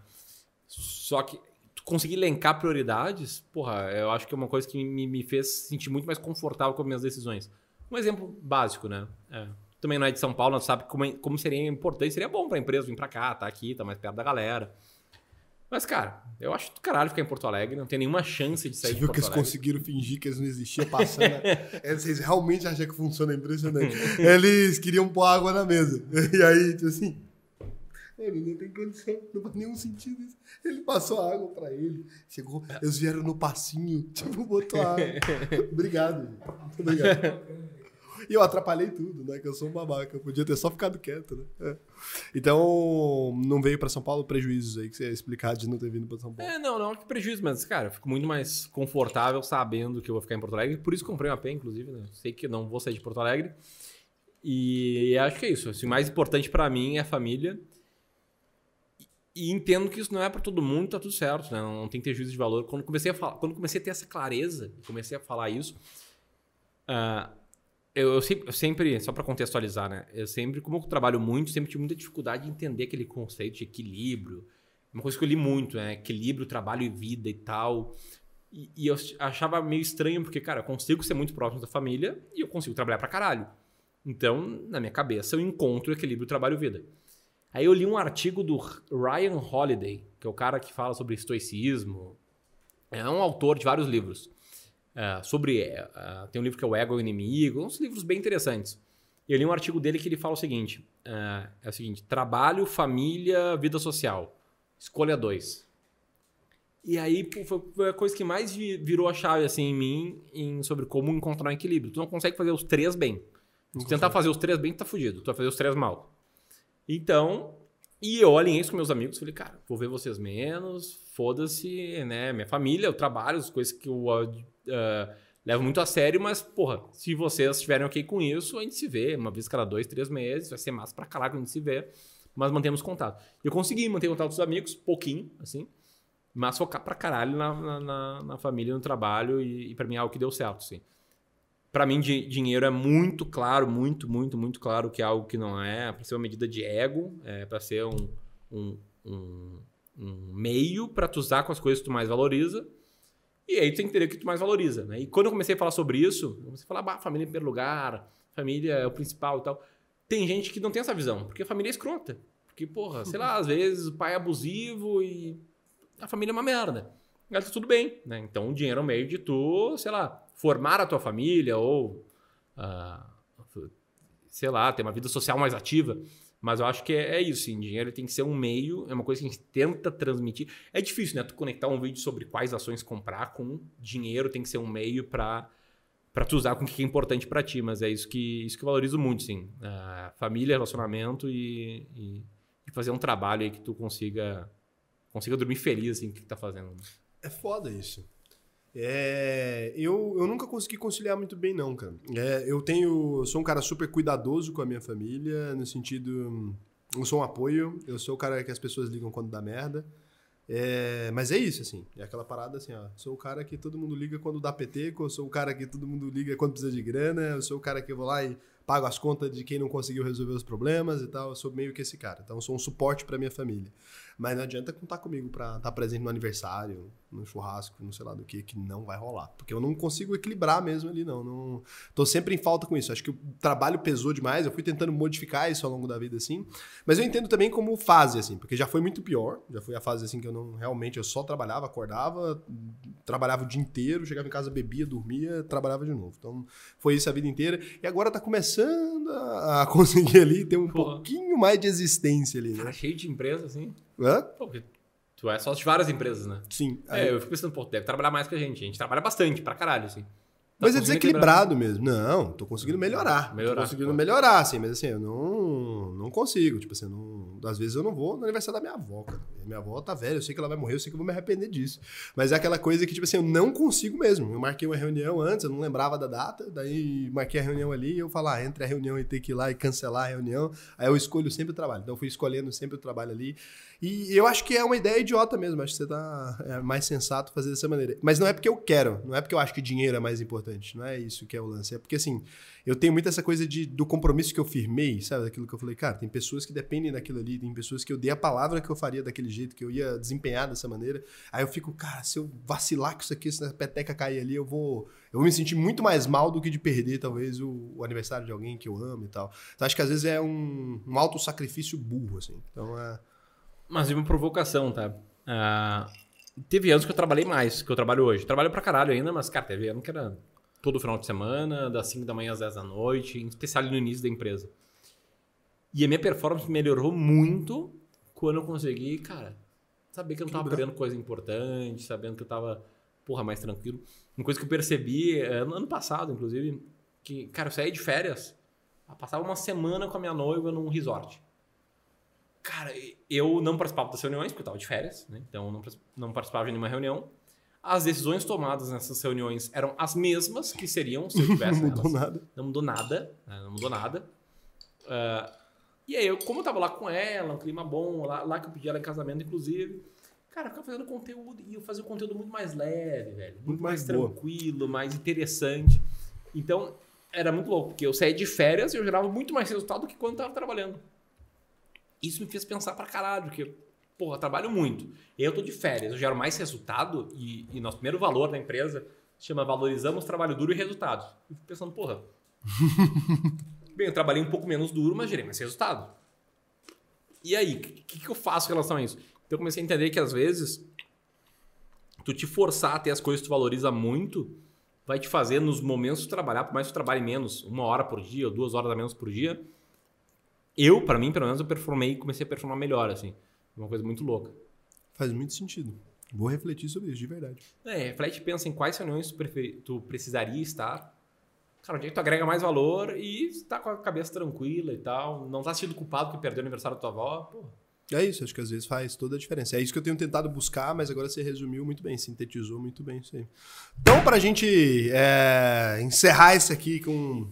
Só que tu conseguir elencar prioridades, porra, eu acho que é uma coisa que me, me fez sentir muito mais confortável com as minhas decisões. Um exemplo básico, né? É, também não é de São Paulo, não sabe como, é- como seria importante, seria bom pra empresa vir pra cá, tá aqui, tá mais perto da galera. Mas, cara, eu acho do caralho ficar em Porto Alegre, não tem nenhuma chance de sair Você de viu Porto que eles Alegre. conseguiram fingir que eles não existiam passando. Vocês realmente acham que funciona é impressionante. Eles queriam pôr água na mesa. E aí, tipo assim. Ele não tem condição, não faz nenhum sentido isso. Ele passou a água pra ele. Chegou, eles vieram no passinho, tipo, botou água. Obrigado. Muito obrigado. E eu atrapalhei tudo, né? Que eu sou um babaca. Eu podia ter só ficado quieto, né? É. Então, não veio pra São Paulo prejuízos aí que você ia explicar de não ter vindo pra São Paulo. É, não, não, que prejuízo, mas, cara, eu fico muito mais confortável sabendo que eu vou ficar em Porto Alegre. Por isso comprei uma AP, inclusive, né? Sei que não vou sair de Porto Alegre. E acho que é isso. Assim, o mais importante pra mim é a família. E entendo que isso não é pra todo mundo, tá tudo certo, né? Não tem que ter juízo de valor. Quando comecei a falar, quando comecei a ter essa clareza, comecei a falar isso, ah, eu, eu sempre, só pra contextualizar, né? Eu sempre, como eu trabalho muito, sempre tive muita dificuldade de entender aquele conceito de equilíbrio. Uma coisa que eu li muito, né? Equilíbrio, trabalho e vida e tal. E, e eu achava meio estranho, porque, cara, eu consigo ser muito próximo da família e eu consigo trabalhar pra caralho. Então, na minha cabeça, eu encontro equilíbrio trabalho-vida. Aí eu li um artigo do Ryan Holiday, que é o cara que fala sobre estoicismo. É um autor de vários livros. É, sobre. é, tem um livro que é O Ego é o Inimigo, uns livros bem interessantes. Eu li um artigo dele que ele fala o seguinte: é, é o seguinte, trabalho, família, vida social. Escolha dois. E aí pô, foi- a coisa que mais vi- virou a chave assim em mim em- sobre como encontrar um equilíbrio. Tu não consegue fazer os três bem. Se tentar fazer os três bem, tu tá fudido. Tu vai fazer os três mal. Então, e eu alinhei isso com meus amigos. Falei, cara, vou ver vocês menos, foda-se, né? Minha família, o trabalho, as coisas que eu ah, levo muito a sério, mas, porra, se vocês estiverem ok com isso, a gente se vê uma vez cada dois, três meses, vai ser massa pra caralho quando a gente se vê, mas mantemos contato. Eu consegui manter contato com os amigos, pouquinho, assim, mas focar pra caralho na, na, na- na família, no trabalho, e, e pra mim é algo que deu certo, assim. Pra mim, di- dinheiro é muito claro, muito, muito, muito claro que é algo que não é pra ser uma medida de ego, é pra ser um, um, um, um meio pra tu usar com as coisas que tu mais valoriza. E aí tu tem que entender o que tu mais valoriza, né? E quando eu comecei a falar sobre isso, eu comecei a falar, bah, família em primeiro lugar, família é o principal e tal. Tem gente que não tem essa visão, porque a família é escrota. Porque, porra, sei lá, às vezes o pai é abusivo e a família é uma merda. Mas tá tudo bem, né? Então o dinheiro é um meio de tu, sei lá, formar a tua família ou, ah, sei lá, ter uma vida social mais ativa. Mas eu acho que é, é isso, sim. Dinheiro tem que ser um meio, é uma coisa que a gente tenta transmitir. É difícil, né? Tu conectar um vídeo sobre quais ações comprar com dinheiro tem que ser um meio para para tu usar com o que é importante para ti, mas é isso que isso que eu valorizo muito, sim. Ah, família, relacionamento e, e, e fazer um trabalho aí que tu consiga consiga dormir feliz assim, que tá fazendo. É foda isso. É, eu, eu nunca consegui conciliar muito bem, não, cara. É, eu tenho. Eu sou um cara super cuidadoso com a minha família, no sentido. Eu sou um apoio, eu sou o cara que as pessoas ligam quando dá merda. É, mas é isso, assim. É aquela parada assim, ó. Sou o cara que todo mundo liga quando dá PT, sou o cara que todo mundo liga quando precisa de grana, eu sou o cara que eu vou lá e pago as contas de quem não conseguiu resolver os problemas e tal. Eu sou meio que esse cara. Então eu sou um suporte pra minha família. Mas não adianta contar comigo pra estar presente no aniversário, no churrasco, não sei lá do que, que não vai rolar. Porque eu não consigo equilibrar mesmo ali, não. não tô sempre em falta com isso. Acho que o trabalho pesou demais. Eu fui tentando modificar isso ao longo da vida, assim. Mas eu entendo também como fase, assim, porque já foi muito pior. Já foi a fase assim que eu não realmente eu só trabalhava, acordava, trabalhava o dia inteiro, chegava em casa, bebia, dormia, trabalhava de novo. Então foi isso a vida inteira. E agora tá começando a a conseguir ali ter um Porra. pouquinho mais de existência ali, Cara, né? cheio de empresa, assim. Hã? Pô, porque tu é sócio de várias empresas, né? Sim. É, eu fico pensando, pô, deve trabalhar mais que a gente. A gente trabalha bastante, pra caralho, assim. Tá Mas é desequilibrado mesmo. Não, tô conseguindo melhorar. Melhorar, Tô conseguindo pô. melhorar, assim, mas assim, eu não, não consigo. Tipo assim, não, às vezes eu não vou no aniversário da minha avó, cara. Minha avó tá velha, eu sei que ela vai morrer, eu sei que eu vou me arrepender disso. Mas é aquela coisa que, tipo assim, eu não consigo mesmo. Eu marquei uma reunião antes, eu não lembrava da data, daí marquei a reunião ali e eu falar, ah, entre a reunião e ter que ir lá e cancelar a reunião, aí eu escolho sempre o trabalho. Então eu fui escolhendo sempre o trabalho ali. E eu acho que é uma ideia idiota mesmo. Acho que você tá é mais sensato fazer dessa maneira. Mas não é porque eu quero, não é porque eu acho que dinheiro é mais importante. Não é isso que é o lance. É porque assim, eu tenho muito essa coisa de, do compromisso que eu firmei, sabe? Daquilo que eu falei, cara, tem pessoas que dependem daquilo ali, tem pessoas que eu dei a palavra que eu faria daquele jeito, que eu ia desempenhar dessa maneira. Aí eu fico, cara, se eu vacilar com isso aqui, se a peteca cair ali, eu vou, eu vou me sentir muito mais mal do que de perder, talvez, o, o aniversário de alguém que eu amo e tal. Então acho que às vezes é um, um auto-sacrifício burro, assim. Então é. Mas e uma provocação, tá? Ah, teve anos que eu trabalhei mais que eu trabalho hoje. Trabalho pra caralho ainda, mas, cara, teve ano que era todo final de semana, das 5 da manhã às 10 da noite, em especial no início da empresa. E a minha performance melhorou muito quando eu consegui, cara, saber que eu não tava perdendo coisa importante, sabendo que eu tava, porra, mais tranquilo. Uma coisa que eu percebi, eh, no ano passado, inclusive, que, cara, eu saía de férias, eu passava uma semana com a minha noiva num resort. Cara, eu não participava das reuniões, porque eu estava de férias, né? então não, não participava de nenhuma reunião. As decisões tomadas nessas reuniões eram as mesmas que seriam se eu tivesse Não mudou nada. Não mudou nada, né? não mudou nada. Ah, e aí, eu, como eu tava lá com ela, um clima bom, lá, lá que eu pedi ela em casamento, inclusive, cara, eu ficava fazendo conteúdo e eu fazia um conteúdo muito mais leve, velho. Muito, Muito mais, mais boa. tranquilo, mais interessante. Então, era muito louco, porque eu saía de férias e eu gerava muito mais resultado do que quando eu tava trabalhando. Isso me fez pensar pra caralho, porque, porra, eu trabalho muito. Eu tô de férias, eu gero mais resultado e, e nosso primeiro valor da empresa chama Valorizamos Trabalho Duro e Resultados. E fico pensando, porra. Bem, eu trabalhei um pouco menos duro, mas gerei mais resultado. E aí, o que, que eu faço em relação a isso? Então eu comecei a entender que às vezes tu te forçar a ter as coisas que tu valoriza muito vai te fazer nos momentos de trabalhar, por mais que tu trabalhe menos, uma hora por dia ou duas horas a menos por dia. Eu, pra mim, pelo menos, eu performei comecei a performar melhor, assim. Uma coisa muito louca. Faz muito sentido. Vou refletir sobre isso, de verdade. É, reflete e pensa em quais reuniões tu, tu precisaria estar. Cara, onde é que tu agrega mais valor e tá com a cabeça tranquila e tal. Não tá sendo culpado porque perdeu o aniversário da tua avó. Pô, É isso, acho que às vezes faz toda a diferença. É isso que eu tenho tentado buscar, mas agora você resumiu muito bem, sintetizou muito bem isso aí. Então, pra gente é, encerrar isso aqui com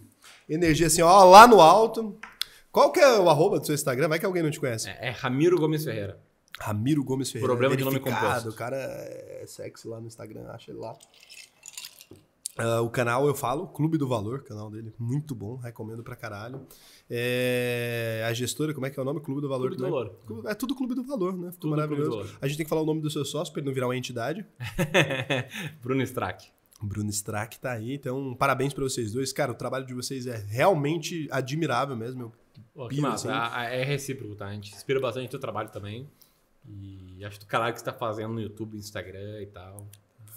energia assim, ó, lá no alto. Qual que é o arroba do seu Instagram? Vai que alguém não te conhece. é, é Ramiro Gomes Ferreira. Ramiro Gomes Ferreira. Problema de nome composto. O cara é sexy lá no Instagram, acha ele lá. Ah, o canal eu falo, Clube do Valor, canal dele, muito bom, recomendo pra caralho. É, a gestora, como é que é o nome? Clube do Valor Clube do. Valor. Clube- É tudo Clube do Valor, né? Ficou Tudo maravilhoso. A gente tem que falar o nome do seu sócio pra ele não virar uma entidade. Bruno Strack. Bruno Strack tá aí, então parabéns pra vocês dois. Cara, o trabalho de vocês é realmente admirável mesmo. Eu Pô, que massa. assim. A- a- É recíproco, tá? A gente inspira bastante no teu trabalho também. E acho do caralho que você tá fazendo no YouTube, Instagram e tal.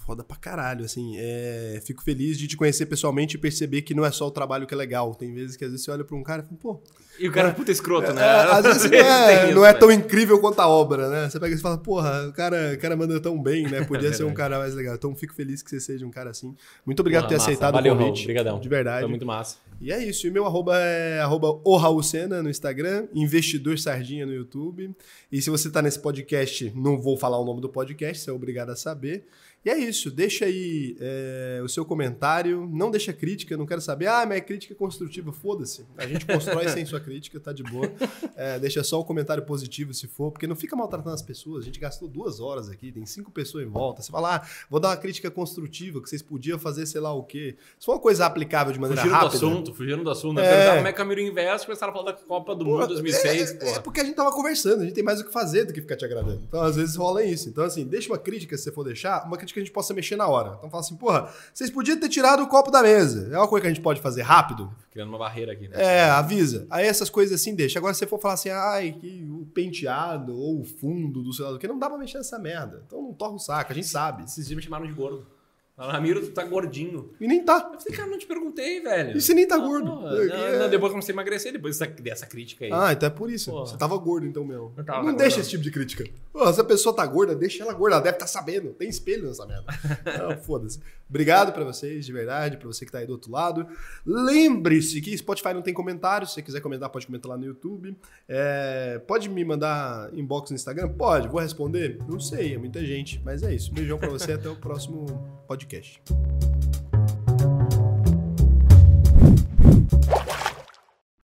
Foda pra caralho, assim. é, Fico feliz de te conhecer pessoalmente e perceber que não é só o trabalho que é legal. Tem vezes que às vezes você olha pra um cara e fala, pô. E o cara é puta escroto, né? é, às vezes não é, não é tão incrível quanto a obra, né? Você pega e fala, porra, o cara, o cara manda tão bem, né? Podia ser um cara mais legal. Então fico feliz que você seja um cara assim. Muito obrigado por ter massa. aceitado Valeu, o convite. Obrigadão. De verdade. Foi muito massa. E é isso. E meu arroba é arroba o Raul Sena no Instagram, Investidor Sardinha no YouTube. E se você tá nesse podcast, não vou falar o nome do podcast, você é obrigado a saber. E é isso. Deixa aí é, o seu comentário. Não deixa crítica, não quero saber. Ah, mas é crítica construtiva. Foda-se. A gente constrói sem sua crítica, tá de boa. É, deixa só o comentário positivo se for, porque não fica maltratando as pessoas. A gente gastou duas horas aqui, tem cinco pessoas em volta. Você fala, ah, vou dar uma crítica construtiva, que vocês podiam fazer sei lá o quê. Se for uma coisa aplicável de maneira Fugiram do rápida. assunto, fugiram do assunto. É. É. Perguntaram como é Miro investe, começaram a falar da Copa do Mundo Porra, 2006, é, porra. É porque a gente tava conversando, a gente tem mais o que fazer do que ficar te agradando. Então, às vezes rola isso. Então, assim, deixa uma crítica se você for deixar, uma crítica que a gente possa mexer na hora. Então, fala assim, porra, vocês podiam ter tirado o copo da mesa. É uma coisa que a gente pode fazer rápido? Criando uma barreira aqui, né? É, avisa. Aí essas coisas assim deixa. Agora, se você for falar assim, ai, que o penteado ou o fundo do do que, não dá pra mexer nessa merda. Então não torra o saco, a gente sabe. Esses dias me chamaram de gordo. Falaram, Ramiro, tu tá gordinho. E nem tá. Eu falei, cara, não te perguntei, velho. E você nem tá Ah, gordo. não, é. não, depois eu comecei a emagrecer, depois dessa, dessa crítica aí. Ah, então é por isso. Porra. Você tava gordo, então, meu. Não tava deixa esse tipo de crítica. Pô, se a pessoa tá gorda, deixa ela gorda. Ela deve estar sabendo. Tem espelho nessa merda. Não, foda-se. Obrigado pra vocês, de verdade, pra você que tá aí do outro lado. Lembre-se que Spotify não tem comentários. Se você quiser comentar, pode comentar lá no YouTube. É, pode me mandar inbox no Instagram? Pode. Vou responder? Não sei, é muita gente. Mas é isso. Beijão pra você. Até o próximo podcast.